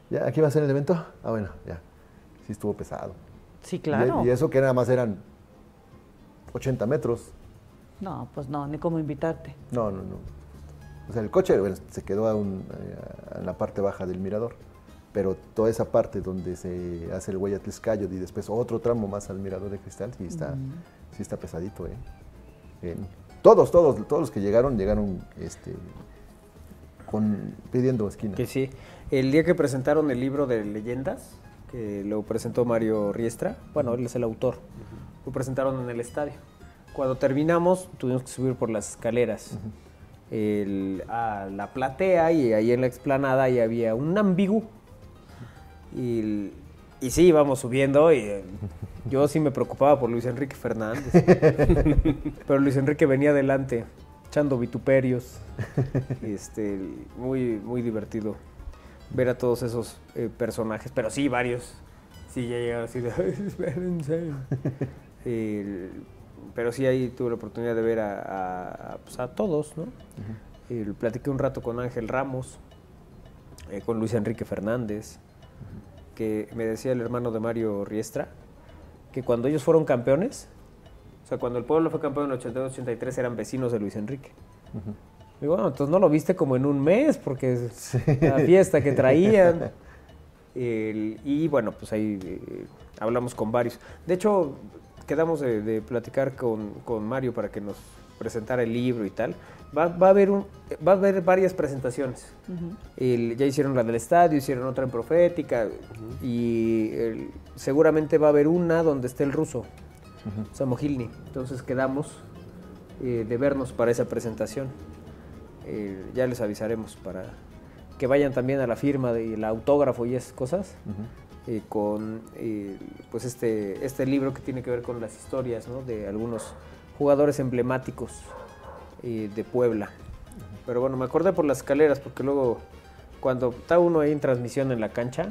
ya aquí va a ser el evento. Ah, bueno, ya. Sí estuvo pesado. Sí, Y- claro. Y, eso que nada más eran 80 metros. No, pues no, ni cómo invitarte. No, no, no. O sea, el coche bueno, se quedó a un- a- en la parte baja del mirador, pero toda esa parte donde se hace el Guayatliscayo y después otro tramo más al mirador de cristal, sí está, Mm. sí está pesadito, ¿eh? Bien. Todos, todos, todos los que llegaron, llegaron este, con, pidiendo esquina. Que sí. El día que presentaron el libro de leyendas, que lo presentó Mario Riestra, bueno, él es el autor, lo presentaron en el estadio. Cuando terminamos, tuvimos que subir por las escaleras el- a la platea y ahí en la explanada ahí había un ambiguo. Y, y sí, íbamos subiendo y eh, yo sí me preocupaba por Luis Enrique Fernández. Pero Luis Enrique venía adelante, echando vituperios. Este, muy, muy divertido ver a todos esos eh, personajes, pero sí, varios. Sí, ya llegaron así de, "Ay, espérense". El- pero sí, ahí tuve la oportunidad de ver a, a- a, pues, a todos, ¿no? El- platiqué un rato con Ángel Ramos, eh, con Luis Enrique Fernández, que me decía el hermano de Mario Riestra, que cuando ellos fueron campeones, o sea, cuando el pueblo fue campeón en el 82-83 eran vecinos de Luis Enrique. Y bueno, entonces no lo viste como en un mes, porque es la fiesta que traían. El- y bueno, pues ahí eh, hablamos con varios. De hecho, quedamos de, de platicar con, con Mario para que nos presentara el libro y tal. Va, va a haber un, va a haber varias presentaciones. El- ya hicieron la del estadio, hicieron otra en Profética y el- seguramente va a haber una donde esté el ruso, Samo Gilny. Entonces quedamos eh, de vernos para esa presentación. Eh, ya les avisaremos para que vayan también a la firma del autógrafo y esas cosas. Eh, con eh, pues este, este libro que tiene que ver con las historias ¿no? de algunos jugadores emblemáticos eh, de Puebla. Pero bueno, me acordé por las escaleras porque luego cuando está uno ahí en transmisión en la cancha,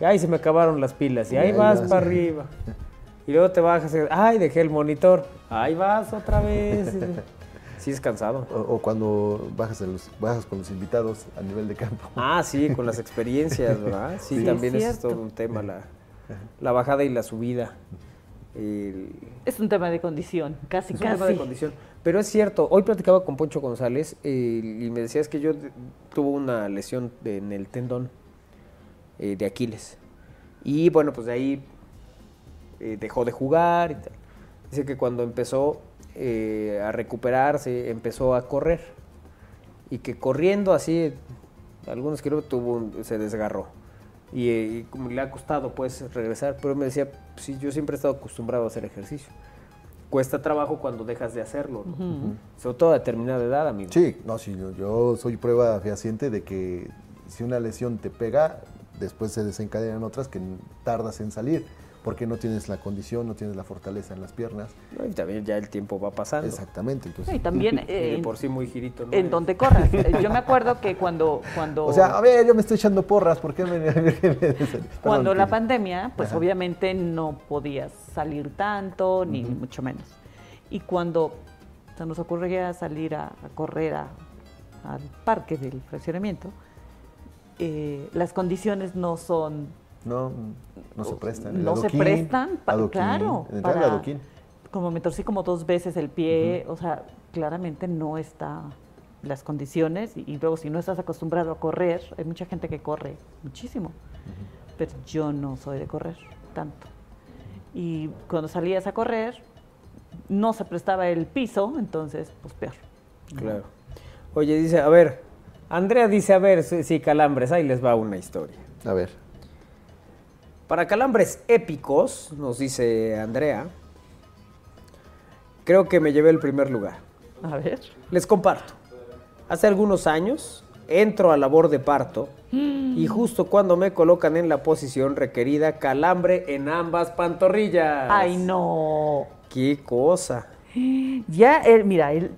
ay, se me acabaron las pilas y Y ahí ahí vas vas. para arriba. Y luego te bajas, y, ay, dejé el monitor, ahí vas otra vez. Sí es cansado. O, o cuando bajas, a los- bajas con los invitados a nivel de campo. Ah, sí, con las experiencias, ¿verdad? Sí, Sí, también es todo un tema, la, la bajada y la subida. El- Es un tema de condición, casi, es un casi. tema de condición. Pero es cierto, hoy platicaba con Poncho González eh, y me decías que yo tuvo una lesión de- en el tendón eh, de Aquiles. Y bueno, pues de ahí eh, dejó de jugar y tal. Dice que cuando empezó eh, a recuperarse, empezó a correr. Y que corriendo así, algunos kilómetros tuvo un- se desgarró. Y, eh, y como le ha costado pues regresar, pero me decía, sí, yo siempre he estado acostumbrado a hacer ejercicio. Cuesta trabajo cuando dejas de hacerlo, ¿no? Ujú. sobre todo a determinada edad, amigo. Sí, no, sí, yo, yo soy prueba fehaciente de que si una lesión te pega, después se desencadenan otras que tardas en salir, porque no tienes la condición, no tienes la fortaleza en las piernas. No, Y también ya el tiempo va pasando. Exactamente. Entonces, Y también Y de eh, por sí muy girito, ¿no? en donde corras. Eh, Yo me acuerdo que cuando, cuando, O sea, a ver, yo me estoy echando porras, ¿por qué me...? cuando la pandemia, pues Ajá. obviamente no podías salir tanto, ni mucho menos. Y cuando se nos ocurría salir a, a correr a- al parque del fraccionamiento, eh, las condiciones no son No, no se prestan. No se prestan, pa- adoquín, claro, para- adoquín. como me torcí como dos veces el pie, o sea, claramente no está las condiciones y, y luego si no estás acostumbrado a correr, hay mucha gente que corre muchísimo, pero yo no soy de correr tanto. Y cuando salías a correr, no se prestaba el piso, entonces, pues peor. Claro. Oye, dice, a ver, Andrea dice, a ver, sí, sí, calambres, ahí les va una historia. A ver. Para calambres épicos, nos dice Andrea, creo que me llevé el primer lugar. A ver. Les comparto. Hace algunos años entro a labor de parto y justo cuando me colocan en la posición requerida, calambre en ambas pantorrillas. Ay, no. ¡Qué cosa! Ya, el, mira, el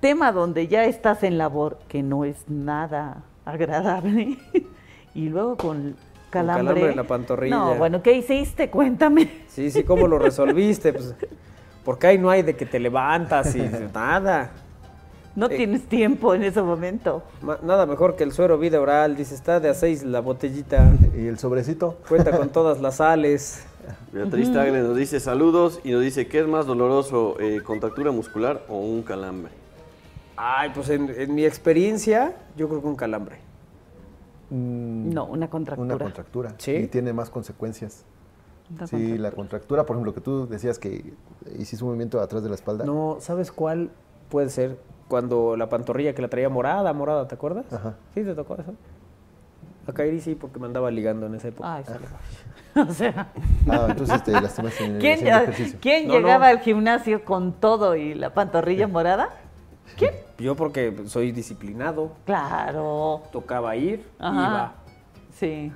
tema donde ya estás en labor, que no es nada agradable, y luego con calambre. calambre en la pantorrilla. No, bueno, ¿qué hiciste? Cuéntame. Sí, sí, ¿cómo lo resolviste? Pues, porque ahí no hay de que te levantas y nada. No Eh, tienes tiempo en ese momento. Ma- Nada mejor que el suero vida oral, dice, está de a seis la botellita. ¿Y el sobrecito? Cuenta con todas las sales. Beatriz. Tagle nos dice saludos y nos dice, ¿qué es más doloroso, eh, contractura muscular o un calambre? Ay, pues en, en mi experiencia, yo creo que un calambre. No, una contractura. Una contractura. Sí. Y tiene más consecuencias. Una Sí, contractura. la contractura, por ejemplo, que tú decías que hiciste un movimiento atrás de la espalda. No, ¿sabes cuál puede ser? Cuando la pantorrilla que la traía morada, morada, ¿te acuerdas? Ajá. Sí, te tocó eso. A Kairi sí, porque me andaba ligando en esa época. Ay, va. O sea, Ah, entonces te lastimaste en el ¿quién, haciendo ejercicio. quién No, llegaba no. al gimnasio con todo y la pantorrilla morada? Yo porque soy disciplinado, Claro. tocaba ir, Ajá. Sí.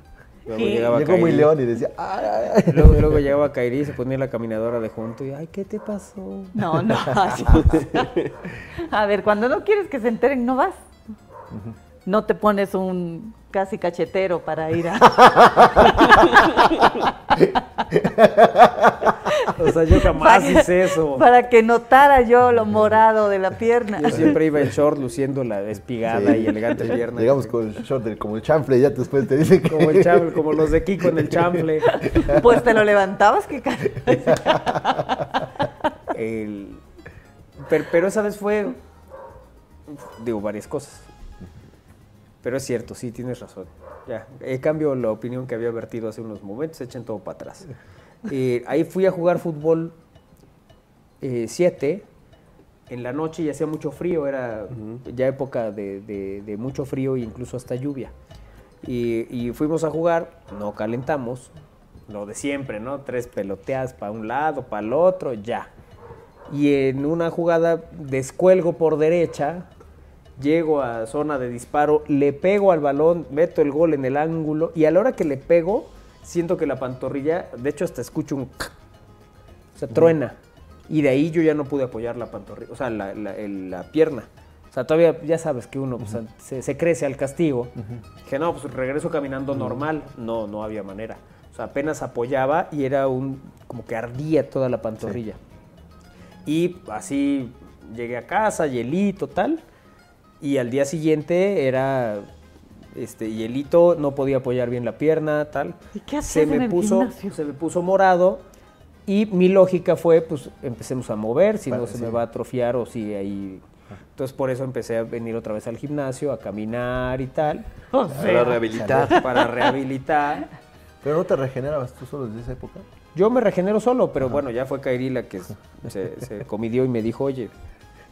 Luego Sí. llegaba Llegó muy león y decía, "Ay, ay, ay". iba. Luego, luego llegaba Kairi y se ponía la caminadora de junto y, ay, ¿qué te pasó? No, no. A ver, cuando no quieres que se enteren, no vas. No te pones un casi cachetero para ir a... O sea, yo jamás Para que- hice eso. Para que notara yo lo morado de la pierna. Yo siempre iba en short luciendo la espigada Sí. y elegante pierna. Llegamos con el short del- como el chanfle ya después te dicen que... Como el chamble, como los de Kiko en el chamble. Pues te lo levantabas, que El- pero, pero esa vez fue, digo, varias cosas. Pero es cierto, sí, tienes razón. Ya, eh, cambio la opinión que había vertido hace unos momentos, echen todo para atrás. Eh, ahí fui a jugar fútbol 7 en la noche y hacía mucho frío, era ya época de, de- de mucho frío e incluso hasta lluvia. Y, y fuimos a jugar, no calentamos, lo de siempre, ¿no? Tres peloteadas para un lado, para el otro, ya. Y en una jugada descuelgo por derecha, llego a zona de disparo, le pego al balón, meto el gol en el ángulo y a la hora que le pego, siento que la pantorrilla, de hecho hasta escucho un... O sea, truena. Y de ahí yo ya no pude apoyar la pantorrilla, o sea, la, la- el- la pierna. O sea, todavía ya sabes que uno pues, se, se crece al castigo. Dije, no, pues regreso caminando normal. No, no había manera. O sea, apenas apoyaba y era un... como que ardía toda la pantorrilla. Y así llegué a casa, hielito, tal. Y al día siguiente era este hielito, no podía apoyar bien la pierna, tal. ¿Y qué se me en el puso, gimnasio? se me puso morado y mi lógica fue, pues empecemos a mover, si no se sí. me va a atrofiar o si ahí. Entonces por eso empecé a venir otra vez al gimnasio, a caminar y tal. O Para rehabilitar. Para rehabilitar. Pero no te regenerabas tú solo desde esa época. Yo me regenero solo, pero bueno, ya fue Kairi la que se, se comidió y me dijo, oye,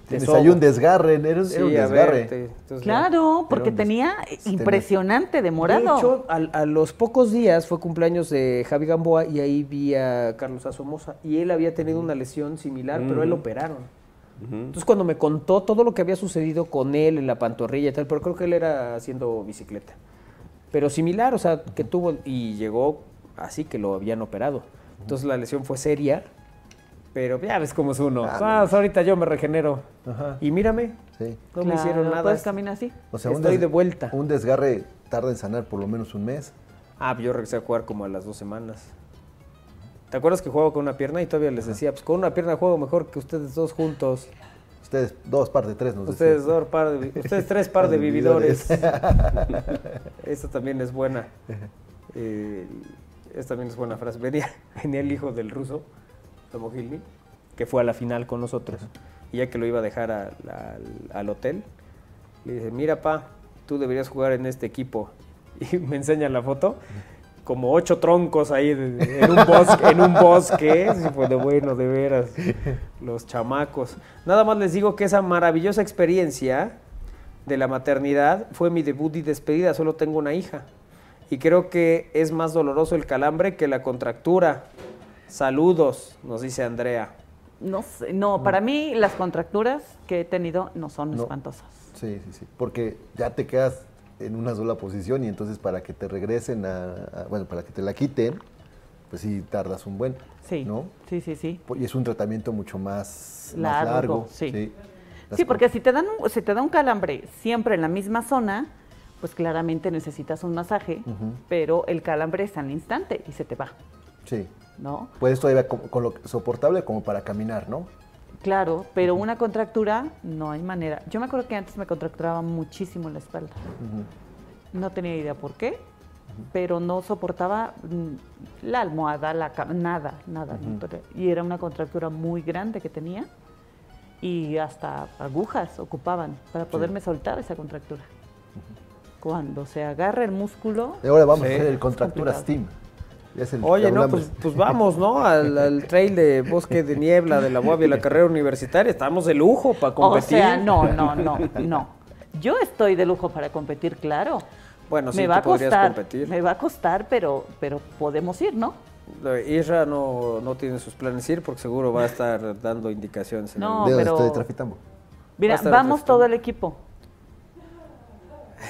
Tienes sobo". ahí un desgarre, era, un- era un ver, desgarre. te- entonces, claro, porque tenía tenía- impresionante de morado. De hecho, al- a, los pocos días fue cumpleaños de Javi Gamboa y ahí vi a Carlos Asomosa y él había tenido una lesión similar, pero él lo operaron. Entonces cuando me contó todo lo que había sucedido con él en la pantorrilla y tal, pero creo que él era haciendo bicicleta. Pero similar, o sea, que tuvo y llegó así que lo habían operado. Entonces la lesión fue seria, pero ya ves cómo es uno. Ah, Ah, ahorita yo me regenero. Ajá. Y mírame, Sí. no me hicieron nada. Puedes caminar así. O sea, un Estoy de vuelta. Un desgarre tarda en sanar por lo menos un mes. Ah, pues yo regresé a jugar como a las dos semanas. ¿Te acuerdas que jugaba con una pierna y todavía les decía, pues con una pierna juego mejor que ustedes dos juntos? Ustedes, dos, parte tres, nos Ustedes decían. dos par de, ustedes tres par de vividores. Esta también es buena. Eh, esta también es buena frase. Venía, venía el hijo del ruso, Tomo Gilny, que fue a la final con nosotros. Y ya que lo iba a dejar a- al, al hotel, le dice, mira pa, tú deberías jugar en este equipo. Y me enseña la foto, como ocho troncos ahí en un bosque, en un bosque. Sí, fue de bueno, de veras. Los chamacos. Nada más les digo que esa maravillosa experiencia de la maternidad fue mi debut y despedida. Solo tengo una hija. y creo que es más doloroso el calambre que la contractura. Saludos, nos dice Andrea. No sé, no, para mí las contracturas que he tenido no son No. espantosas. Sí, sí, sí. Porque ya te quedas en una sola posición y entonces para que te regresen a, a- bueno, para que te la quiten, pues sí tardas un buen, Sí. ¿no? Sí, sí, sí. Y es un tratamiento mucho más más Largo, sí. Sí, porque si te dan un, si te da un calambre siempre en la misma zona, pues claramente necesitas un masaje, pero el calambre está al instante y se te va, Sí. ¿No? Puedes todavía con, con lo soportable como para caminar, ¿no? Claro, pero una contractura no hay manera. Yo me acuerdo que antes me contracturaba muchísimo la espalda. No tenía idea por qué, pero no soportaba mm, la almohada, la cama, nada, nada. y era una contractura muy grande que tenía y hasta agujas ocupaban para poderme soltar esa contractura. Cuando se agarra el músculo... Y ahora vamos Sí. a hacer el contracturas complicado. Team. Ya es el Oye, no, pues, pues vamos, ¿no? Al, al trail de Bosque de Niebla de la UAB y la carrera universitaria. Estamos de lujo para O competir. sea, no, no, no, no. Yo estoy de lujo para competir, claro. Bueno, sí, me va a tú podrías costar, competir. me va a costar, pero, pero podemos ir, ¿no? Isra no, no tiene sus planes de ir porque seguro va a estar dando indicaciones. en No, el- ¿De dónde pero- estoy a Mira, vamos todo el equipo.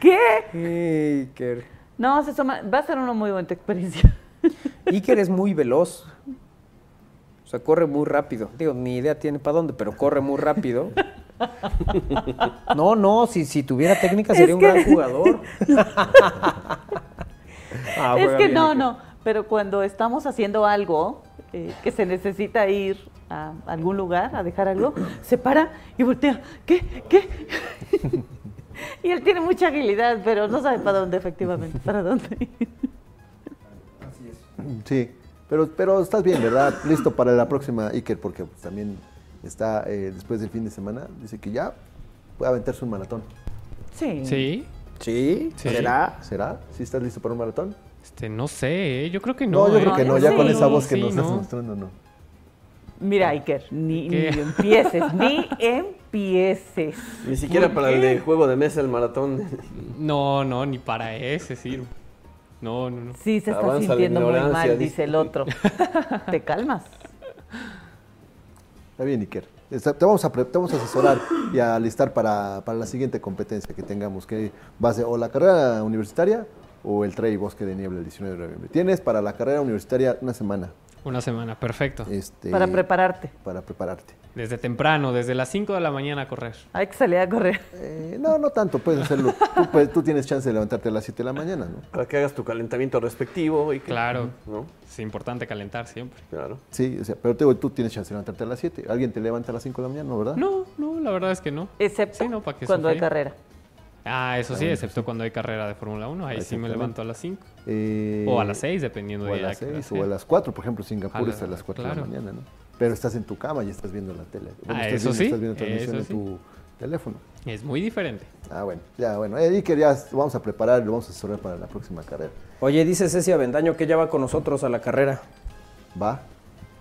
¿Qué? Iker. No, se va a ser una muy buena experiencia. Iker es muy veloz. O sea, corre muy rápido. Digo, ni idea tiene para dónde, pero corre muy rápido. No, no, si, si tuviera técnica Es sería un que- gran jugador. Ah, es que bien, no, Iker. no, pero cuando estamos haciendo algo eh, que se necesita ir a algún lugar a dejar algo, se para y voltea. ¿Qué? ¿Qué? Y él tiene mucha agilidad, pero no sabe para dónde, efectivamente, para dónde ir. Sí, pero, pero estás bien, ¿verdad? Listo para la próxima Iker, porque también está eh, después del fin de semana. Dice que ya puede aventarse un maratón. Sí. Sí. ¿Sí? Sí. ¿Será? ¿Será? ¿Sí estás listo para un maratón? Este, no sé, ¿eh? yo creo que No, no. yo ¿eh? creo que no, yo ya sí. con esa voz que Sí, nos estás no. mostrando, no. Mira, Iker, ni, ni empieces, ni empieces. Ni siquiera para el de juego de mesa, el maratón. No, no, ni para ese sirve. No, no, no. Sí, se está Avanza sintiendo muy mal, dice. el otro. ¿Te calmas? Está bien, Iker. Está- te, vamos a, pre- te vamos a asesorar y a alistar para, para la siguiente competencia que tengamos, que va a ser o la carrera universitaria o el Trail Bosque de Niebla el 19 de noviembre. Tienes para la carrera universitaria una semana Una semana, perfecto. este, Para prepararte. para prepararte. Desde temprano, desde las 5 de la mañana a correr. Hay que salir a correr. Eh, no, no tanto, puedes hacerlo. Tú, puedes- tú tienes chance de levantarte a las 7 de la mañana, ¿no? Para que hagas tu calentamiento respectivo. Y que, Claro. ¿no? Es importante calentar siempre. Claro. Sí, o sea, pero te digo, tú tienes chance de levantarte a las 7. ¿Alguien te levanta a las 5 de la mañana, no, verdad? No, no, la verdad es que no. Excepto Sí, no, ¿para qué cuando hay carrera. Ah, eso sí, excepto cuando hay carrera de Fórmula 1. Ahí sí me levanto a las 5. Eh, O a las 6, dependiendo O a de las a hora 6 o a las 4, por ejemplo, Singapur A la- está a las 4 de claro. la mañana, ¿no? Pero estás en tu cama y estás viendo la tele. Bueno, Ah, estás eso viendo, sí, Estás viendo transmisión eso en tu teléfono. Es muy diferente. Ah, bueno, ya, bueno. Eh, Iker, ya lo vamos a preparar, lo vamos a asesorar para la próxima carrera. Oye, dice Ceci Avendaño que ya va con nosotros a la carrera. Va,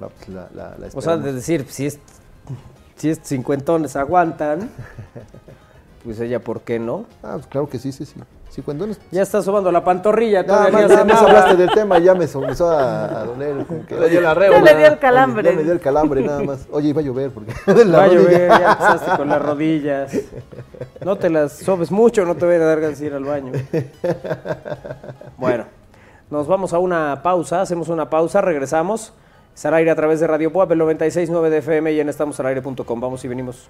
va, pues la, la, la O sea, de decir, si es, si es cincuentones aguantan, pues ella, ¿por qué no? Ah, pues claro que sí, sí, sí. Sí, cuando. Ya está sobando la pantorrilla, Nada todavía más, nada más hablaste del tema y ya me comenzó a, a doler. Como que, Le dio la Ya rébola. le dio el calambre. Ya me dio el calambre nada más. Oye, iba a llover porque... la Va a llover, ya empezaste con las rodillas. No te las sobes mucho, no te voy a dar ganas de ir al baño. Bueno, nos vamos a una pausa, hacemos una pausa, regresamos. Es al aire a través de Radio Puap, el 96.9 de FM y en estamosalaire.com. Vamos y venimos.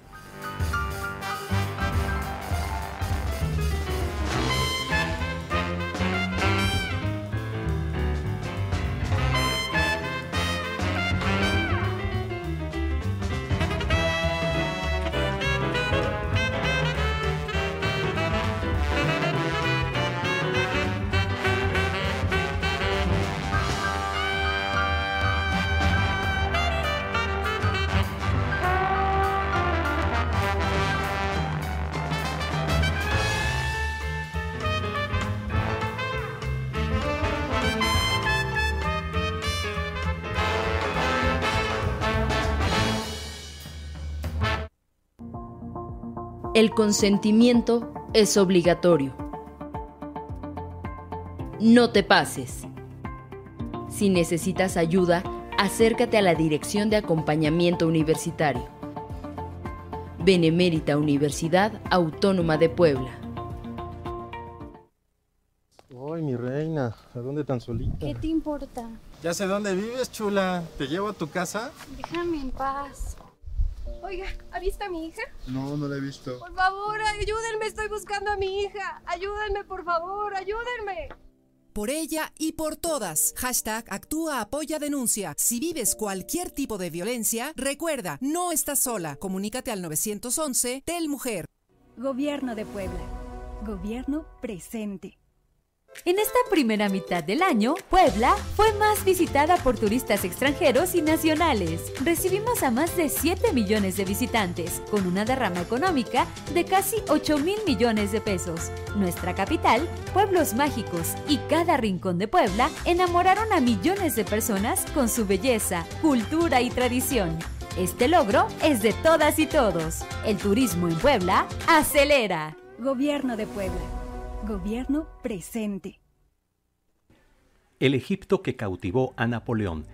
Consentimiento es obligatorio. no te pases. Si necesitas ayuda, acércate a la Dirección de Acompañamiento Universitario. Benemérita Universidad Autónoma de Puebla. Ay, mi reina, ¿a dónde tan solita? ¿Qué te importa? Ya sé dónde vives, chula. ¿Te llevo a tu casa? Déjame en paz. Oiga, ¿ha visto a mi hija? No, no la he visto. Por favor, ayúdenme, estoy buscando a mi hija. Ayúdenme, por favor, ayúdenme. Por ella y por todas. Hashtag actúa, apoya, denuncia. Si vives cualquier tipo de violencia, recuerda, no estás sola. Comunícate al 911 Tel Mujer. Gobierno de Puebla. Gobierno presente. En esta primera mitad del año, Puebla fue más visitada por turistas extranjeros y nacionales. Recibimos a más de 7 millones de visitantes, con una derrama económica de casi 8 mil millones de pesos. Nuestra capital, pueblos mágicos y cada rincón de Puebla enamoraron a millones de personas con su belleza, cultura y tradición. Este logro es de todas y todos. El turismo en Puebla acelera. Gobierno de Puebla. Gobierno presente. El Egipto que cautivó a Napoleón.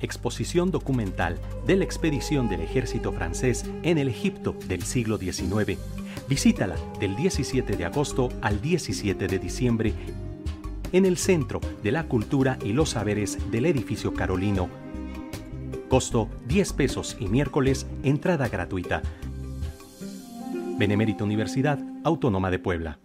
Exposición documental de la expedición del ejército francés en el Egipto del siglo XIX. Visítala del 17 de agosto al 17 de diciembre en el Centro de la Cultura y los Saberes del Edificio Carolino. Costo 10 pesos y miércoles entrada gratuita. Benemérita Universidad Autónoma de Puebla.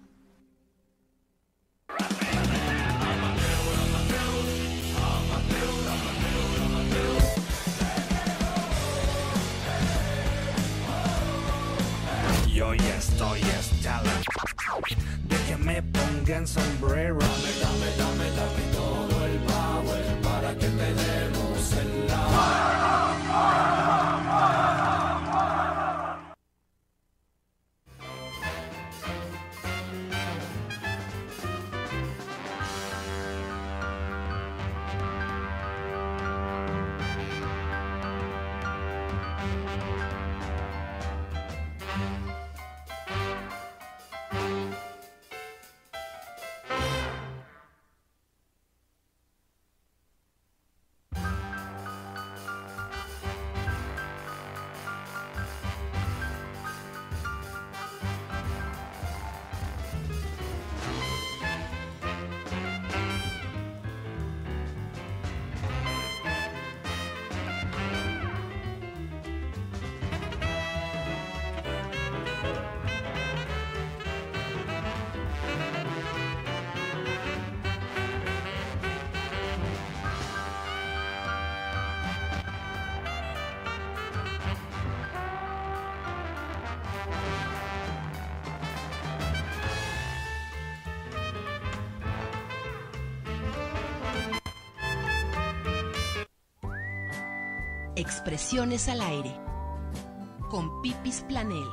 Me pongan sombrero. Dame, dame, dame, dame todo el power para que te demos el Al aire. Con Pipis Planel.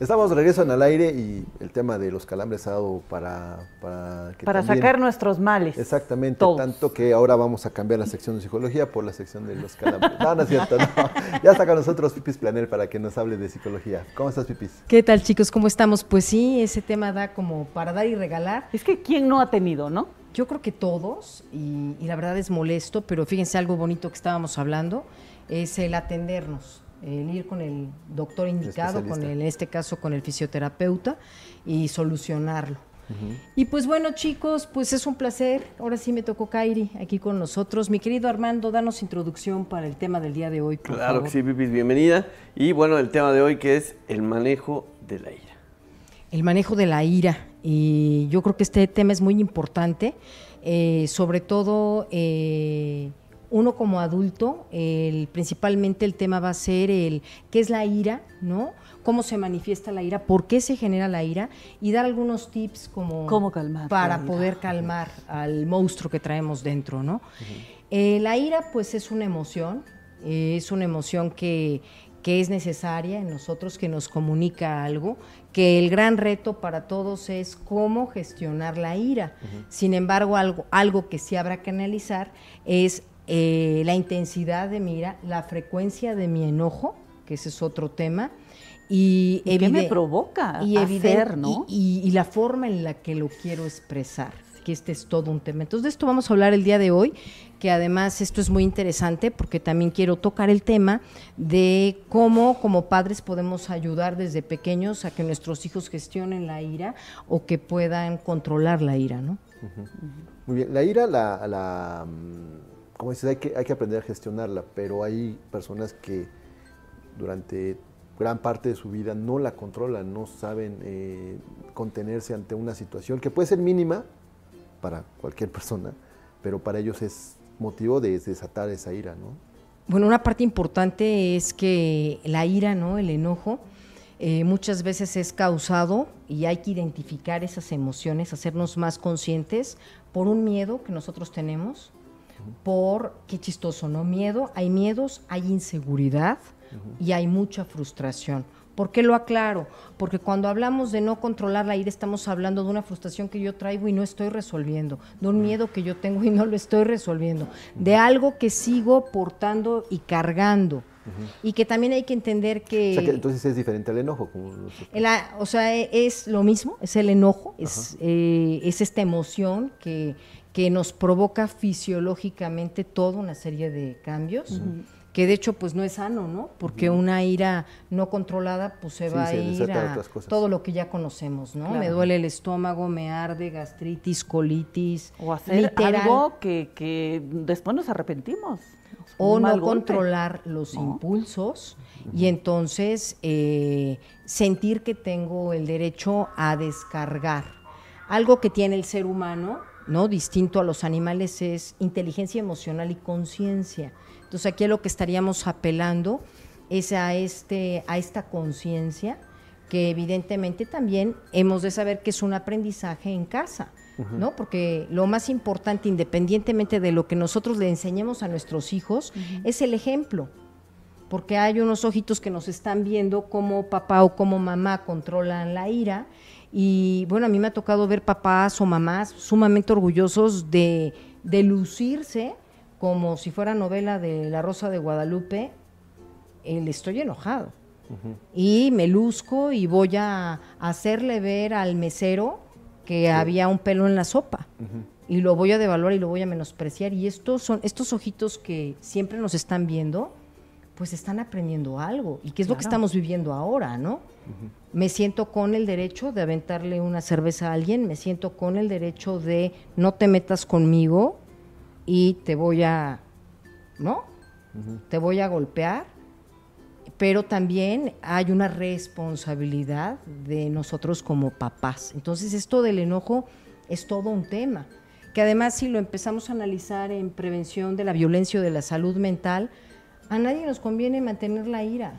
Estamos de regreso en al aire y el tema de los calambres ha dado para... Para, que Para también- sacar nuestros males. Exactamente, Todos. tanto que ahora vamos a cambiar la sección de psicología por la sección de los calambres. No, no es cierto, no. Ya está con nosotros Pipis Planel para que nos hable de psicología. ¿Cómo estás, Pipis? ¿Qué tal chicos? ¿Cómo estamos? Pues sí, ese tema da como para dar y regalar. Es que ¿quién no ha tenido, no? Yo creo que todos, y, y la verdad es molesto, pero fíjense algo bonito que estábamos hablando, es el atendernos, el ir con el doctor indicado, con el, en este caso con el fisioterapeuta, y solucionarlo. Y pues bueno, chicos, pues es un placer. Ahora sí me tocó Kairi aquí con nosotros. Mi querido Armando, danos introducción para el tema del día de hoy, por Claro favor. que sí, Pipis, bienvenida. Y bueno, el tema de hoy que es el manejo de la ira. El manejo de la ira. Y yo creo que este tema es muy importante, eh, sobre todo eh, uno como adulto, el, principalmente el tema va a ser el qué es la ira, ¿no? Cómo se manifiesta la ira, por qué se genera la ira y dar algunos tips como Cómo calmar para poder calmar al monstruo que traemos dentro, ¿no? Eh, la ira, pues, es una emoción, eh, es una emoción que, que es necesaria en nosotros, que nos comunica algo, que el gran reto para todos es cómo gestionar la ira. Sin embargo, algo, algo que sí habrá que analizar es eh, la intensidad de mi ira, la frecuencia de mi enojo, que ese es otro tema, y, ¿Y qué me provoca y, hacer, no? y- y- y la forma en la que lo quiero expresar, que este es todo un tema. Entonces de esto vamos a hablar el día de hoy, que además esto es muy interesante porque también quiero tocar el tema de cómo como padres podemos ayudar desde pequeños a que nuestros hijos gestionen la ira o que puedan controlar la ira, ¿no? Muy bien, la ira, la, la, mm, como dices, hay que, aprender a gestionarla, pero hay personas que durante gran parte de su vida no la controlan, no saben eh, contenerse ante una situación que puede ser mínima para cualquier persona, pero para ellos es motivo de desatar esa ira, ¿no? Bueno, una parte importante es que la ira, ¿no? El enojo, eh, muchas veces es causado y hay que identificar esas emociones, hacernos más conscientes por un miedo que nosotros tenemos, por, qué chistoso, ¿no? Miedo, hay miedos, hay inseguridad y hay mucha frustración. ¿Por qué lo aclaro? Porque cuando hablamos de no controlar la ira, estamos hablando de una frustración que yo traigo y no estoy resolviendo, de un miedo que yo tengo y no lo estoy resolviendo, de algo que sigo portando y cargando. Y que también hay que entender que, O sea que entonces es diferente al enojo. Como el o sea, e- es lo mismo, es el enojo, es, eh, es esta emoción que, que nos provoca fisiológicamente toda una serie de cambios. Que de hecho, pues no es sano, ¿no? Porque una ira no controlada, pues se Sí, va a ir a todo lo que ya conocemos, ¿no? Me duele el estómago, me arde, gastritis, colitis. O hacer literal. algo que, que después nos arrepentimos. o no golpe. controlar los ¿No? impulsos y entonces eh, sentir que tengo el derecho a descargar. Algo que tiene el ser humano, ¿no? Distinto a los animales es inteligencia emocional y conciencia. Entonces aquí a lo que estaríamos apelando es a este a esta conciencia que evidentemente también hemos de saber que es un aprendizaje en casa. ¿no? Porque lo más importante, independientemente de lo que nosotros le enseñemos a nuestros hijos, es el ejemplo. Porque hay unos ojitos que nos están viendo cómo papá o cómo mamá controlan la ira. Y bueno, a mí me ha tocado ver papás o mamás sumamente orgullosos de, de lucirse como si fuera novela de La Rosa de Guadalupe. El estoy enojado. Y me luzco y voy a hacerle ver al mesero que había un pelo en la sopa. Y lo voy a devaluar y lo voy a menospreciar. Y estos son estos ojitos que siempre nos están viendo pues están aprendiendo algo. Y qué es lo que estamos viviendo ahora, ¿no? Me siento con el derecho de aventarle una cerveza a alguien, me siento con el derecho de no te metas conmigo y te voy a, ¿no? Te voy a golpear pero también hay una responsabilidad de nosotros como papás. Entonces esto del enojo es todo un tema, que además si lo empezamos a analizar en prevención de la violencia o de la salud mental, a nadie nos conviene mantener la ira.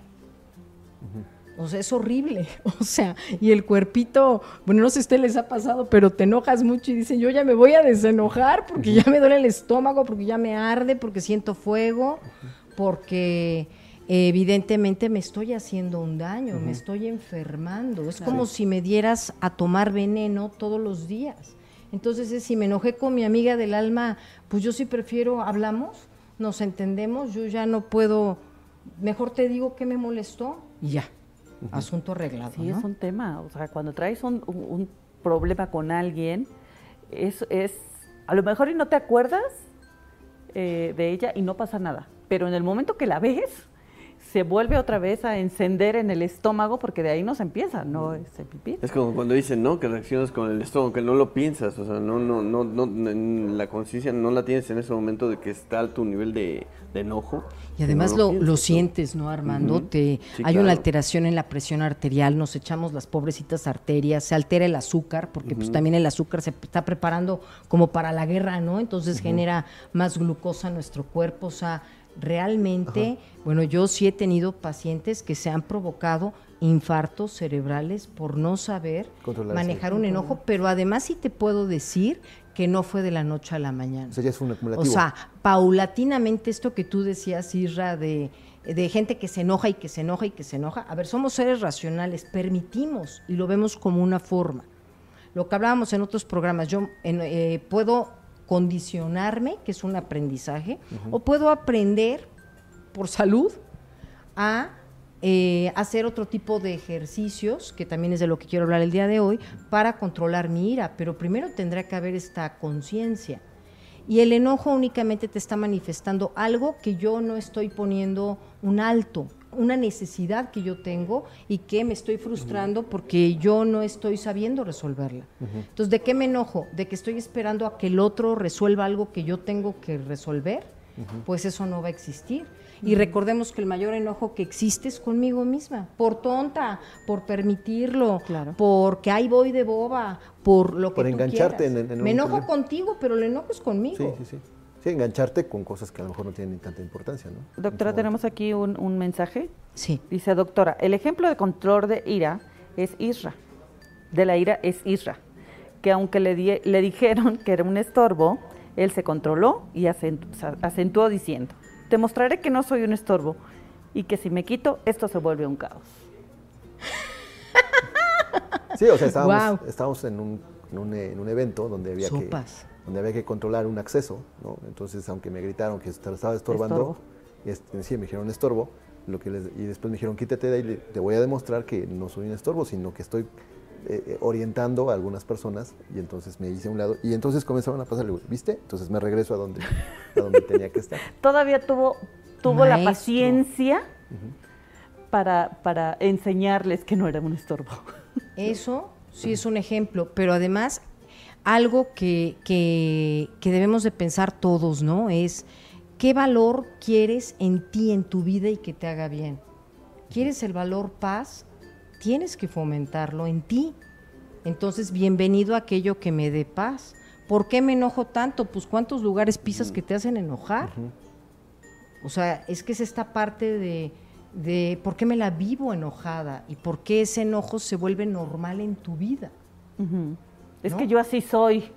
O sea, es horrible. O sea, y el cuerpito, bueno, no sé si a ustedes les ha pasado, pero te enojas mucho y dicen, yo ya me voy a desenojar porque ya me duele el estómago, porque ya me arde, porque siento fuego, porque evidentemente me estoy haciendo un daño, me estoy enfermando. Es Claro. como si me dieras a tomar veneno todos los días. Entonces, es, si me enojé con mi amiga del alma, pues yo sí prefiero, hablamos, nos entendemos, yo ya no puedo, mejor te digo que me molestó y ya, asunto arreglado. Sí, ¿no? es un tema. O sea, cuando traes un, un- un problema con alguien, es, es, a lo mejor y no te acuerdas eh, de ella y no pasa nada. Pero en el momento que la ves, se vuelve otra vez a encender en el estómago porque de ahí nos empieza, no es el pipí. Es como cuando dicen, ¿no? Que reaccionas con el estómago, que no lo piensas, o sea, no, no, no, no, la conciencia no la tienes en ese momento de que está alto un nivel de, de enojo. Y además no lo, piensas, lo sientes, ¿no, Armando? Te, Sí, hay claro. una alteración en la presión arterial, nos echamos las pobrecitas arterias, se altera el azúcar, porque pues también el azúcar se está preparando como para la guerra, ¿no? Entonces genera más glucosa en nuestro cuerpo, o sea, realmente, bueno, yo sí he tenido pacientes que se han provocado infartos cerebrales por no saber Controlar manejar un enojo, pero además sí te puedo decir que no fue de la noche a la mañana. O sea, ya es un O sea, paulatinamente esto que tú decías, Isra, de, de gente que se enoja y que se enoja y que se enoja. A ver, somos seres racionales, permitimos y lo vemos como una forma. Lo que hablábamos en otros programas, yo en- eh, puedo condicionarme, que es un aprendizaje, o puedo aprender por salud a eh, hacer otro tipo de ejercicios, que también es de lo que quiero hablar el día de hoy, para controlar mi ira. Pero primero tendrá que haber esta conciencia. Y el enojo únicamente te está manifestando algo que yo no estoy poniendo un alto, una necesidad que yo tengo y que me estoy frustrando porque yo no estoy sabiendo resolverla. Entonces, ¿de qué me enojo? ¿De que estoy esperando a que el otro resuelva algo que yo tengo que resolver? Pues eso no va a existir. Y recordemos que el mayor enojo que existe es conmigo misma, por tonta, por permitirlo, porque ahí voy de boba, por lo que Por tú engancharte quieras. en- Me enojo contigo, pero el enojo es conmigo. Sí, sí, sí. Sí, engancharte con cosas que a lo mejor no tienen tanta importancia, ¿no? Doctora, tenemos aquí un, un mensaje. Sí. Dice, doctora, el ejemplo de control de ira es Isra. De la ira es Isra. Que aunque le, di- le dijeron que era un estorbo, él se controló y acentu- acentuó diciendo, te mostraré que no soy un estorbo y que si me quito, esto se vuelve un caos. Sí, o sea, estábamos, estábamos en, un, en, un, en un evento donde había, que, Sopas. Donde había que controlar un acceso, ¿no? Entonces, aunque me gritaron que est- estaba estorbando, sí, me dijeron estorbo, lo que les- y después me dijeron quítate de ahí, te voy a demostrar que no soy un estorbo, sino que estoy eh, eh, orientando a algunas personas, y entonces me hice a un lado, y entonces comenzaron a pasar, le digo, ¿viste? Entonces me regreso a donde, a donde tenía que estar. Todavía tuvo, tuvo la paciencia para, para enseñarles que no era un estorbo. Eso sí es un ejemplo, pero además algo que, que- que debemos de pensar todos, ¿no? Es qué valor quieres en ti, en tu vida y que te haga bien. ¿Quieres el valor paz? Tienes que fomentarlo en ti. Entonces, bienvenido a aquello que me dé paz. ¿Por qué me enojo tanto? Pues cuántos lugares pisas que te hacen enojar. O sea, es que es esta parte de, de por qué me la vivo enojada y por qué ese enojo se vuelve normal en tu vida. Es ¿No? que yo así soy.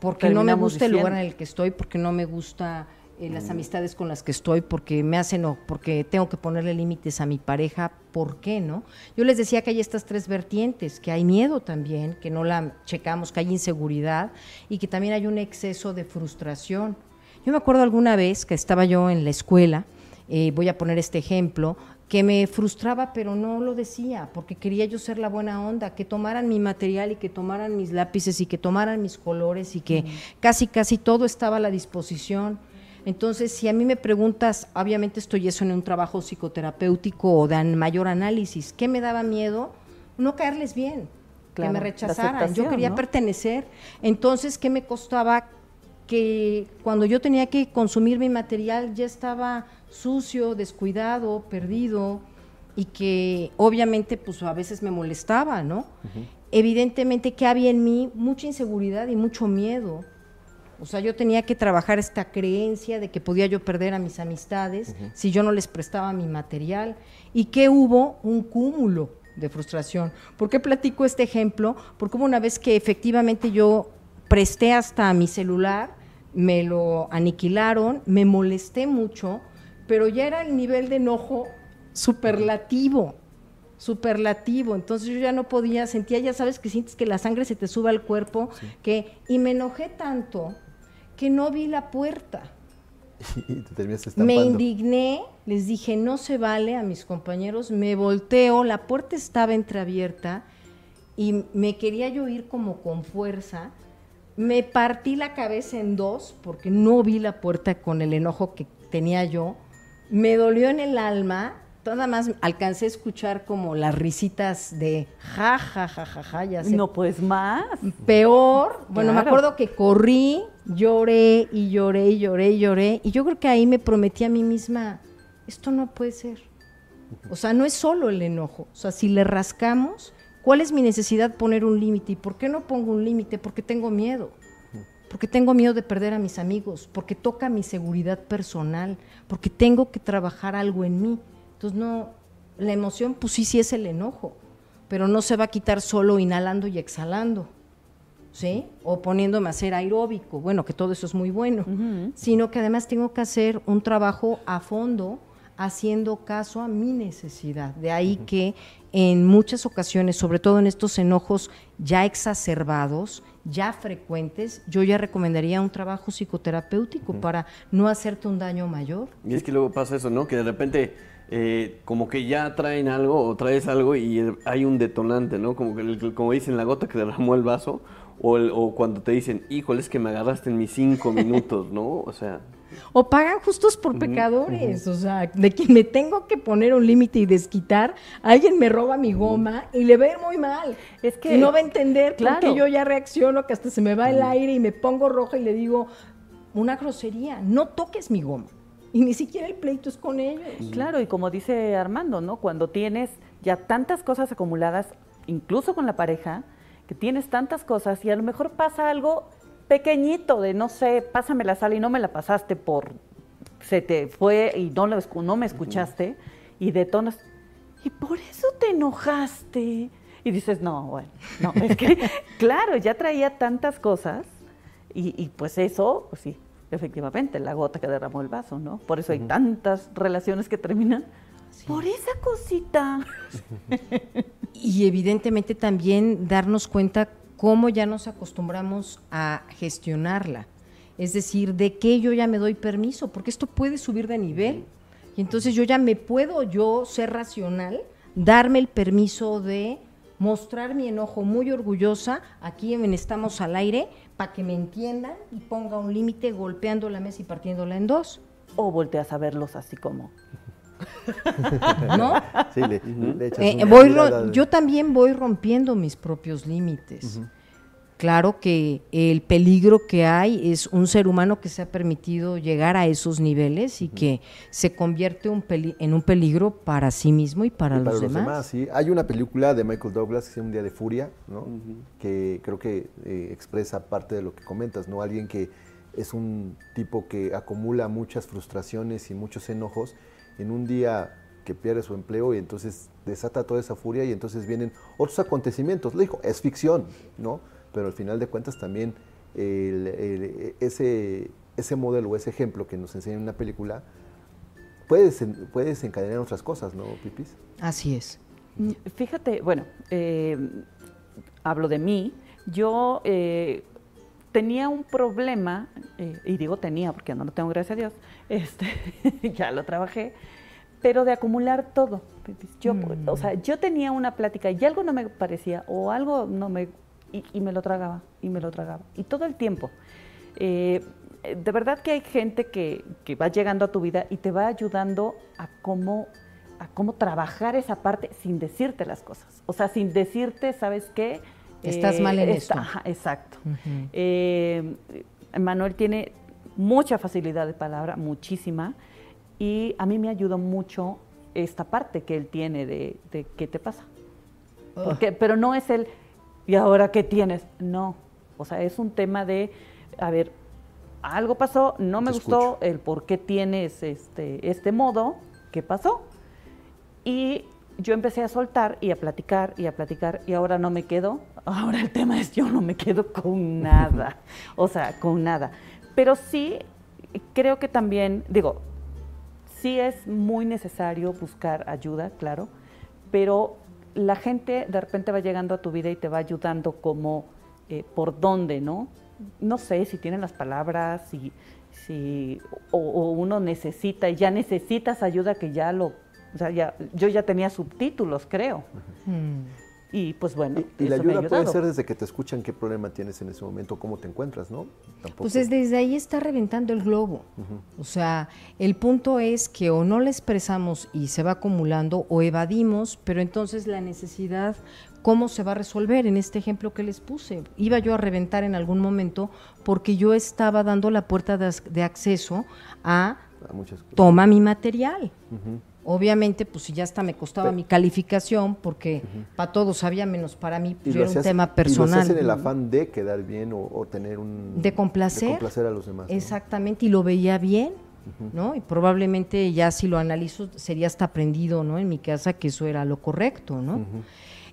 Porque no me gusta el lugar en el que estoy, porque no me gusta eh, las amistades con las que estoy, porque me hacen, o porque tengo que ponerle límites a mi pareja, ¿por qué no? Yo les decía que hay estas tres vertientes, que hay miedo también, que no la checamos, que hay inseguridad y que también hay un exceso de frustración. Yo me acuerdo alguna vez que estaba yo en la escuela, eh, voy a poner este ejemplo, que me frustraba, pero no lo decía, porque quería yo ser la buena onda, que tomaran mi material y que tomaran mis lápices y que tomaran mis colores y que casi, casi todo estaba a la disposición. Entonces, si a mí me preguntas, obviamente estoy eso en un trabajo psicoterapéutico o de mayor análisis, ¿qué me daba miedo? No caerles bien, Claro, que me rechazaran. Yo quería ¿no? pertenecer. Entonces, ¿qué me costaba? Que cuando yo tenía que consumir mi material ya estaba sucio, descuidado, perdido y que obviamente pues a veces me molestaba, ¿no? Evidentemente que había en mí mucha inseguridad y mucho miedo. O sea, yo tenía que trabajar esta creencia de que podía yo perder a mis amistades si yo no les prestaba mi material y que hubo un cúmulo de frustración. ¿Por qué platico este ejemplo? Porque hubo una vez que efectivamente yo presté hasta mi celular, me lo aniquilaron, me molesté mucho, pero ya era el nivel de enojo superlativo superlativo, entonces yo ya no podía, sentía, ya sabes que sientes que la sangre se te sube al cuerpo, que y me enojé tanto que no vi la puerta. y te Me indigné, les dije, no se vale a mis compañeros, me volteo, la puerta estaba entreabierta y me quería yo ir como con fuerza. Me partí la cabeza en dos porque no vi la puerta con el enojo que tenía yo. Me dolió en el alma. Nada más alcancé a escuchar como las risitas de ja, ja, ja, ja, ja, ya sé. No, pues más. Peor, bueno, me acuerdo que corrí, lloré y lloré y lloré y lloré. Y yo creo que ahí me prometí a mí misma, esto no puede ser. O sea, no es solo el enojo. O sea, si le rascamos, ¿cuál es mi necesidad poner un límite? ¿Y por qué no pongo un límite? Porque tengo miedo. Porque tengo miedo de perder a mis amigos, porque toca mi seguridad personal, porque tengo que trabajar algo en mí. Entonces, no, la emoción, pues sí, sí es el enojo, pero no se va a quitar solo inhalando y exhalando. ¿sí? O poniéndome a hacer aeróbico, bueno, que todo eso es muy bueno, sino que además tengo que hacer un trabajo a fondo haciendo caso a mi necesidad. De ahí que en muchas ocasiones, sobre todo en estos enojos ya exacerbados, ya frecuentes, yo ya recomendaría un trabajo psicoterapéutico para no hacerte un daño mayor. Y es que luego pasa eso, ¿no? Que de repente eh, como que ya traen algo o traes algo y hay un detonante, ¿no? Como, que, como dicen, la gota que derramó el vaso o, el- o cuando te dicen, híjole, es que me agarraste en mis cinco minutos, ¿no? O sea, O pagan justos por pecadores, o sea, de quien me tengo que poner un límite y desquitar, alguien me roba mi goma y le ir muy mal. Es que- y no va a entender Claro. yo ya reacciono, que hasta se me va el aire y me pongo roja y le digo una grosería, no toques mi goma. Y ni siquiera el pleito es con ellos. Claro, y como dice Armando, ¿no? Cuando tienes ya tantas cosas acumuladas, incluso con la pareja, que tienes tantas cosas y a lo mejor pasa algo pequeñito de, no sé, pásame la sal y no me la pasaste por, se te fue y no, lo escu- no me escuchaste y detonas, y por eso te enojaste. Y dices, no, bueno, no, es que, claro, ya traía tantas cosas y, y pues eso, pues sí, efectivamente, la gota que derramó el vaso, ¿no? Por eso hay tantas relaciones que terminan por esa cosita. Y evidentemente también darnos cuenta cómo ya nos acostumbramos a gestionarla. Es decir, de qué yo ya me doy permiso, porque esto puede subir de nivel. Y entonces yo ya me puedo yo ser racional, darme el permiso de mostrar mi enojo muy orgullosa, aquí en Estamos al aire, para que me entiendan y ponga un límite golpeando la mesa y partiéndola en dos. O volteas a verlos así como... ¿No? Sí, le, le echas Eh, una voy de- yo también voy rompiendo mis propios límites. Claro que el peligro que hay es un ser humano que se ha permitido llegar a esos niveles y que se convierte un peli- en un peligro para sí mismo y para, Y los, demás. sí. Hay una película de Michael Douglas que se llama Un día de furia, ¿no? Que creo que eh, expresa parte de lo que comentas, ¿no? Alguien que es un tipo que acumula muchas frustraciones y muchos enojos en un día que pierde su empleo y entonces desata toda esa furia y entonces vienen otros acontecimientos. Le dijo, es ficción, ¿no? Pero al final de cuentas también el- el- ese, ese modelo, ese ejemplo que nos enseña en una película puede, desen- puede desencadenar otras cosas, ¿no, Pipis? Así es. Fíjate, bueno, eh, hablo de mí. Yo eh, tenía un problema, eh, y digo tenía porque no lo tengo, gracias a Dios, este, ya lo trabajé, pero de acumular todo. Yo, Mm. O sea, yo tenía una plática y algo no me parecía, o algo no me. Y, y me lo tragaba, y me lo tragaba. Y todo el tiempo. Eh, de verdad que hay gente que, que va llegando a tu vida y te va ayudando a cómo, a cómo trabajar esa parte sin decirte las cosas. O sea, sin decirte, ¿sabes qué? Estás mal en está- esto. ajá, exacto. Eh, Manuel tiene mucha facilidad de palabra, muchísima, y a mí me ayudó mucho esta parte que él tiene de, de qué te pasa. Porque, pero no es el, ¿y ahora qué tienes? No, o sea, es un tema de, a ver, algo pasó, no me Te gustó el por qué tienes este, este modo, ¿qué pasó? Y yo empecé a soltar y a platicar y a platicar y ahora no me quedo. Ahora el tema es yo no me quedo con nada. O sea, con nada. Pero sí, creo que también, digo, sí es muy necesario buscar ayuda, claro, pero la gente de repente va llegando a tu vida y te va ayudando como eh, por dónde, ¿no? No sé si tienen las palabras, si, si o, o uno necesita y ya necesitas ayuda que ya lo, o sea, ya, yo ya tenía subtítulos, creo. Y pues bueno, Y la eso me ha ayuda puede ser desde que te escuchan qué problema tienes en ese momento, cómo te encuentras, ¿no? Tampoco. Pues es desde ahí está reventando el globo. O sea, el punto es que o no le expresamos y se va acumulando o evadimos, pero entonces la necesidad, ¿cómo se va a resolver? En este ejemplo que les puse, iba yo a reventar en algún momento porque yo estaba dando la puerta de, ac- de acceso a A muchas cosas. toma mi material. Obviamente, pues si ya hasta me costaba mi calificación, porque para todos había menos para mí, pues, era un tema Y lo personal. en el afán de quedar bien o, o tener un... de complacer. De complacer a los demás. ¿no? Exactamente, y lo veía bien. ¿no? Y probablemente ya si lo analizo sería hasta aprendido, ¿no? En mi casa que eso era lo correcto, ¿no?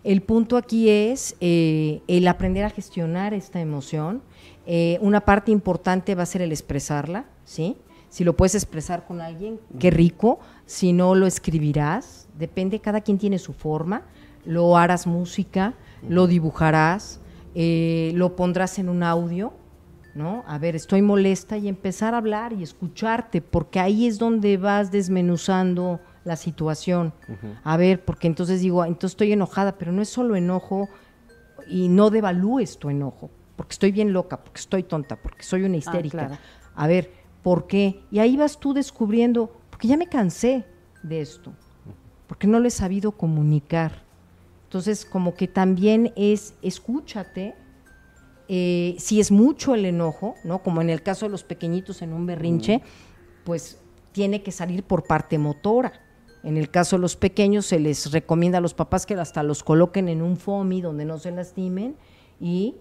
El punto aquí es eh, el aprender a gestionar esta emoción. Eh, una parte importante va a ser el expresarla, ¿sí? Si lo puedes expresar con alguien, qué rico. Si no, lo escribirás. Depende, cada quien tiene su forma. Lo harás música, lo dibujarás, eh, lo pondrás en un audio, ¿no? A ver, estoy molesta y empezar a hablar y escucharte, porque ahí es donde vas desmenuzando la situación. A ver, porque entonces digo, entonces estoy enojada, pero no es solo enojo y no devalúes tu enojo, porque estoy bien loca, porque estoy tonta, porque soy una histérica. claro. A ver, ¿por qué? Y ahí vas tú descubriendo, porque ya me cansé de esto, porque no lo he sabido comunicar. Entonces, como que también es, escúchate, eh, si es mucho el enojo, ¿no? Como en el caso de los pequeñitos en un berrinche, pues tiene que salir por parte motora. En el caso de los pequeños se les recomienda a los papás que hasta los coloquen en un FOMI donde no se lastimen y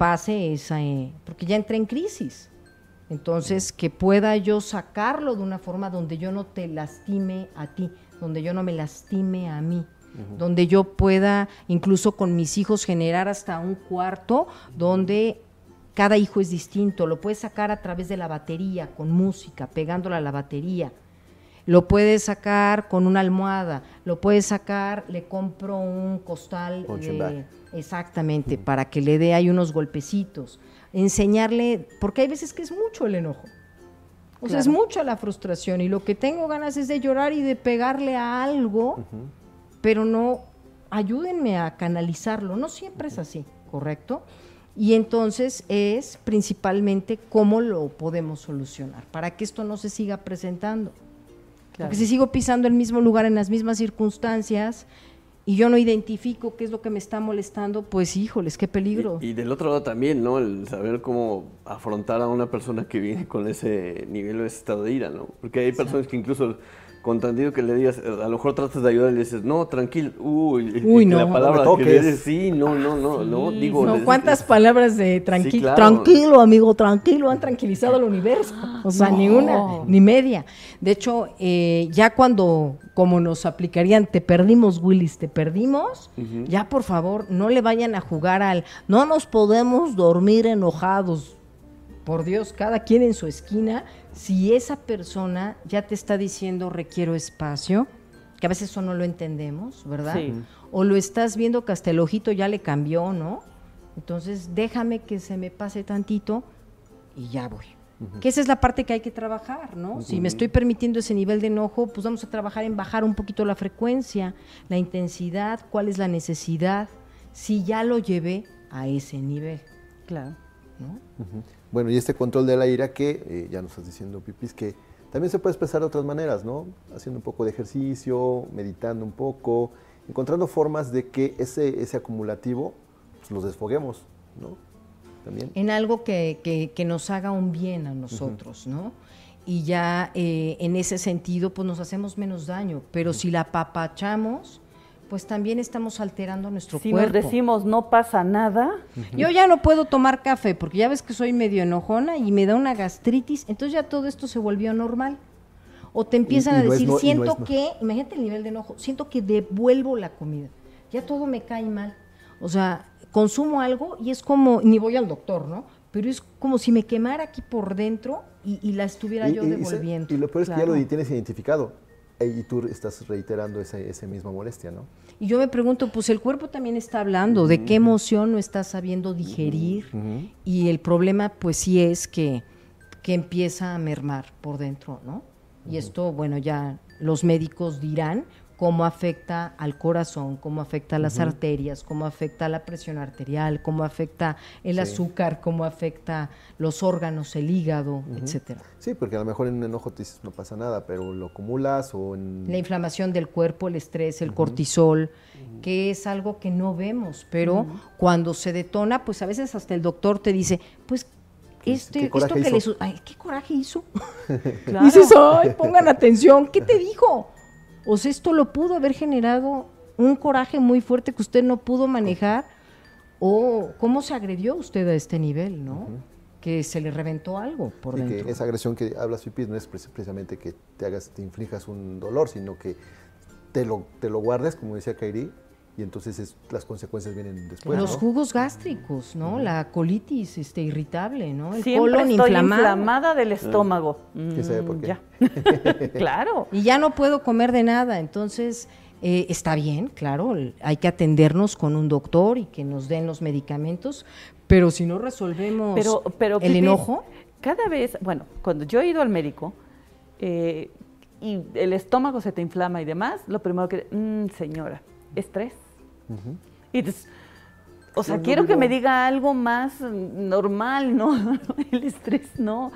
pase esa, eh, porque ya entré en crisis. Entonces, que pueda yo sacarlo de una forma donde yo no te lastime a ti, donde yo no me lastime a mí, donde yo pueda incluso con mis hijos generar hasta un cuarto donde cada hijo es distinto, lo puedes sacar a través de la batería, con música, pegándola a la batería. Lo puedes sacar con una almohada, lo puedes sacar, le compro un costal de- exactamente, para que le dé ahí unos golpecitos. Enseñarle, porque hay veces que es mucho el enojo. O sea, es Claro. mucha la frustración y lo que tengo ganas es de llorar y de pegarle a algo, pero no, ayúdenme a canalizarlo. No siempre es así, ¿correcto? Y entonces es principalmente cómo lo podemos solucionar para que esto no se siga presentando. Porque si sigo pisando el mismo lugar en las mismas circunstancias y yo no identifico qué es lo que me está molestando, pues híjoles, qué peligro. Y del otro lado también, ¿no? El saber cómo afrontar a una persona que viene con ese nivel o ese estado de ira, ¿no? Porque hay personas que incluso con tantito que le digas, a lo mejor tratas de ayudar y le dices, no, tranquilo, uy, Uy, y no. la palabra No que le dices, sí, no, no, no, no, digo, No, les- ¿Cuántas palabras de tranquilo? claro. Tranquilo, amigo, tranquilo, han tranquilizado al universo. O sea, No. ni una, ni media. De hecho, eh, ya cuando, como nos aplicarían, te perdimos, Willis, te perdimos, ya por favor, no le vayan a jugar al, no nos podemos dormir enojados. Por Dios, cada quien en su esquina, si esa persona ya te está diciendo requiero espacio, que a veces eso no lo entendemos, ¿verdad? Sí. O lo estás viendo que hasta el ojito ya le cambió, ¿no? Entonces déjame que se me pase tantito y ya voy. Que esa es la parte que hay que trabajar, ¿no? Si me estoy permitiendo ese nivel de enojo, pues vamos a trabajar en bajar un poquito la frecuencia, la intensidad, cuál es la necesidad, si ya lo llevé a ese nivel. Claro. ¿no? Ujú. Bueno, y este control de la ira que, eh, ya nos estás diciendo, Pipis, que también se puede expresar de otras maneras, ¿no? Haciendo un poco de ejercicio, meditando un poco, encontrando formas de que ese, ese acumulativo pues, los desfoguemos, ¿no? También. en algo que, que- que nos haga un bien a nosotros, ¿no? Y ya eh, en ese sentido, pues nos hacemos menos daño. Pero si la apapachamos, pues también estamos alterando nuestro Si cuerpo. nos decimos no pasa nada, Yo ya no puedo tomar café porque ya ves que soy medio enojona y me da una gastritis, entonces ya todo esto se volvió normal. O te empiezan Y- y a decir, no- y no siento no- que, imagínate el nivel de enojo, siento que devuelvo la comida. Ya todo me cae mal. O sea, consumo algo y es como, ni voy al doctor, ¿no? Pero es como si me quemara aquí por dentro y, y la estuviera Y- yo devolviendo. Y, lo peor es que ya lo tienes identificado y tú estás reiterando esa, esa misma molestia, ¿no? Y yo me pregunto, pues el cuerpo también está hablando de qué emoción no está sabiendo digerir y el problema pues sí es que, que empieza a mermar por dentro, ¿no? Y esto, bueno, ya los médicos dirán cómo afecta al corazón, cómo afecta a las arterias, cómo afecta a la presión arterial, cómo afecta el Sí. azúcar, cómo afecta los órganos, el hígado, Ujú. etcétera. Sí, porque a lo mejor en un enojo te dices no pasa nada, pero lo acumulas o en... La inflamación del cuerpo, el estrés, el cortisol, que es algo que no vemos, pero cuando se detona, pues a veces hasta el doctor te dice, pues este, ¿Qué esto que le hizo? su- ay, ¿qué coraje hizo? Claro. Dices, ay, pongan atención, ¿qué te dijo? O sea, esto lo pudo haber generado un coraje muy fuerte que usted no pudo manejar, o cómo se agredió usted a este nivel, ¿no? Que se le reventó algo por dentro. que esa agresión que hablas, Pipis, no es preci- precisamente que te hagas, te inflijas un dolor, sino que te lo, te lo guardes, como decía Kairi, y entonces es- las consecuencias vienen después. los ¿no? jugos gástricos, ¿no? La colitis este, irritable, ¿no? El siempre colon estoy inflamado. inflamada del estómago. ¿Quién sabe por qué? ya. claro. Y ya no puedo comer de nada. Entonces, Eh, está bien, claro, hay que atendernos con un doctor y que nos den los medicamentos, pero si no resolvemos pero, pero, el enojo. Cada vez, bueno, cuando yo he ido al médico eh, y el estómago se te inflama y demás, lo primero que, mm, señora, estrés. Y entonces, o sea, quiero que me diga algo más normal, ¿no? el estrés no.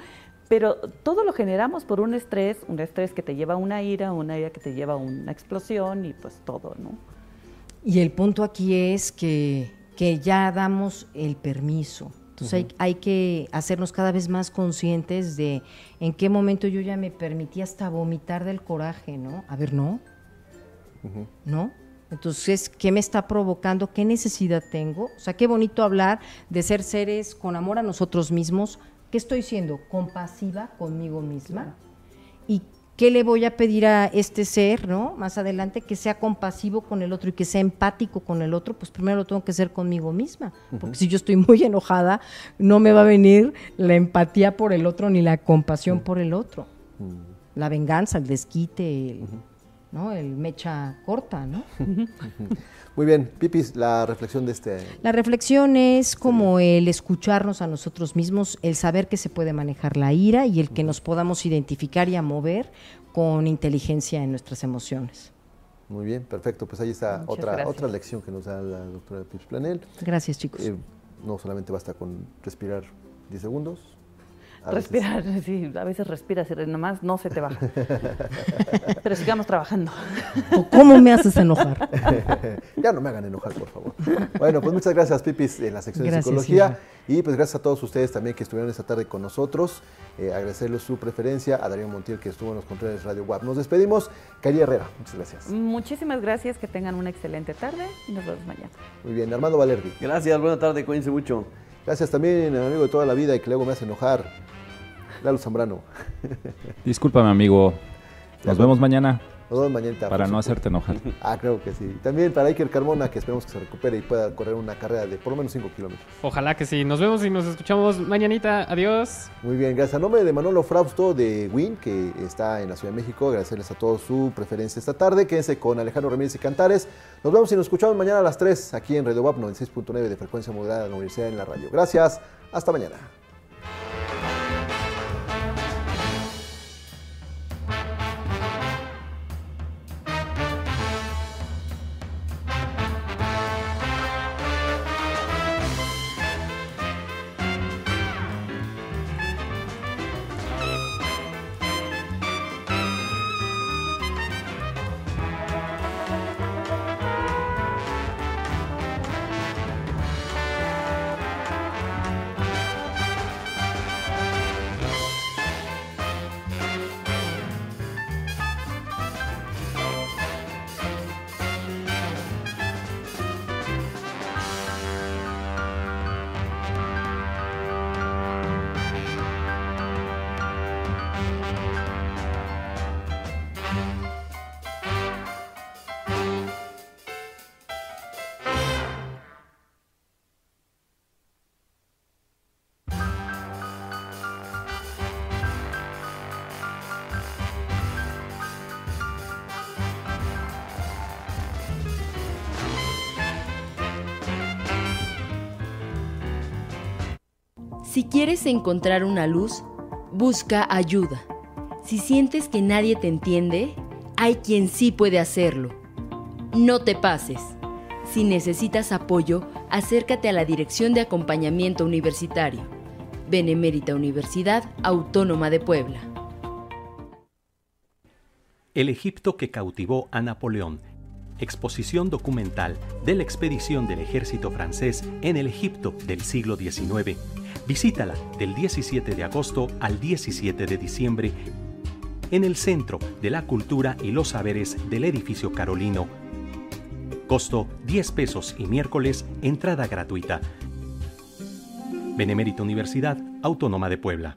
Pero todo lo generamos por un estrés, un estrés que te lleva a una ira, una ira que te lleva a una explosión y pues todo, ¿no? Y el punto aquí es que, que ya damos el permiso. Entonces hay, hay, que hacernos cada vez más conscientes de en qué momento yo ya me permití hasta vomitar del coraje, ¿no? A ver, no. ¿No? Entonces, ¿qué me está provocando? ¿Qué necesidad tengo? O sea, qué bonito hablar de ser seres con amor a nosotros mismos, ¿Qué estoy siendo? Compasiva conmigo misma. ¿Y qué le voy a pedir a este ser, ¿no? Más adelante, que sea compasivo con el otro y que sea empático con el otro, pues primero lo tengo que ser conmigo misma. Porque si yo estoy muy enojada, no me va a venir la empatía por el otro ni la compasión por el otro. La venganza, el desquite, ¿no? El mecha corta, ¿no? Muy bien, Pipis, la reflexión de este... La reflexión es como el escucharnos a nosotros mismos, el saber que se puede manejar la ira y el que nos podamos identificar y a mover con inteligencia en nuestras emociones. Muy bien, perfecto. Pues ahí está otra, otra lección que nos da la doctora Pipis Planel. Gracias, chicos. Eh, no solamente basta con respirar 10 segundos, respirar, sí, a veces respiras y nomás no se te baja. Pero sigamos trabajando. ¿Cómo me haces enojar? ya no me hagan enojar, por favor. Bueno, pues muchas gracias, Pipis, en la sección de psicología. Y pues gracias a todos ustedes también que estuvieron esta tarde con nosotros. Eh, agradecerles su preferencia, a Darío Montiel que estuvo en los controles de Radio WAP. Nos despedimos. Cari Herrera, muchas gracias. Muchísimas gracias, que tengan una excelente tarde y nos vemos mañana. Muy bien, Armando Valerdi. Gracias, buena tarde, cuídense mucho. Gracias también, amigo de toda la vida y que luego me hace enojar. Lalo Zambrano. Discúlpame, amigo. Nos vemos mañana. Nos vemos mañana. Para no hacerte enojar. Ah, creo que sí. También para Iker Carmona, que esperemos que se recupere y pueda correr una carrera de por lo menos 5 kilómetros. Ojalá que sí. Nos vemos y nos escuchamos mañanita. Adiós. Muy bien, gracias. A nombre de Manolo Frausto de Win, que está en la Ciudad de México, agradecerles a todos su preferencia esta tarde. Quédense con Alejandro Ramírez y Cantares. Nos vemos y nos escuchamos mañana a las 3 aquí en Radio WAP 96.9 de frecuencia modulada de la Universidad en la Radio. Gracias. Hasta mañana. Quieres encontrar una luz, busca ayuda. Si sientes que nadie te entiende, hay quien sí puede hacerlo. No te pases. Si necesitas apoyo, acércate a la Dirección de Acompañamiento Universitario. Benemérita Universidad Autónoma de Puebla. El Egipto que cautivó a Napoleón. Exposición documental de la expedición del ejército francés en el Egipto del siglo XIX Visítala del 17 de agosto al 17 de diciembre en el Centro de la Cultura y los Saberes del Edificio Carolino. Costo 10 pesos y miércoles entrada gratuita. Benemérita Universidad Autónoma de Puebla.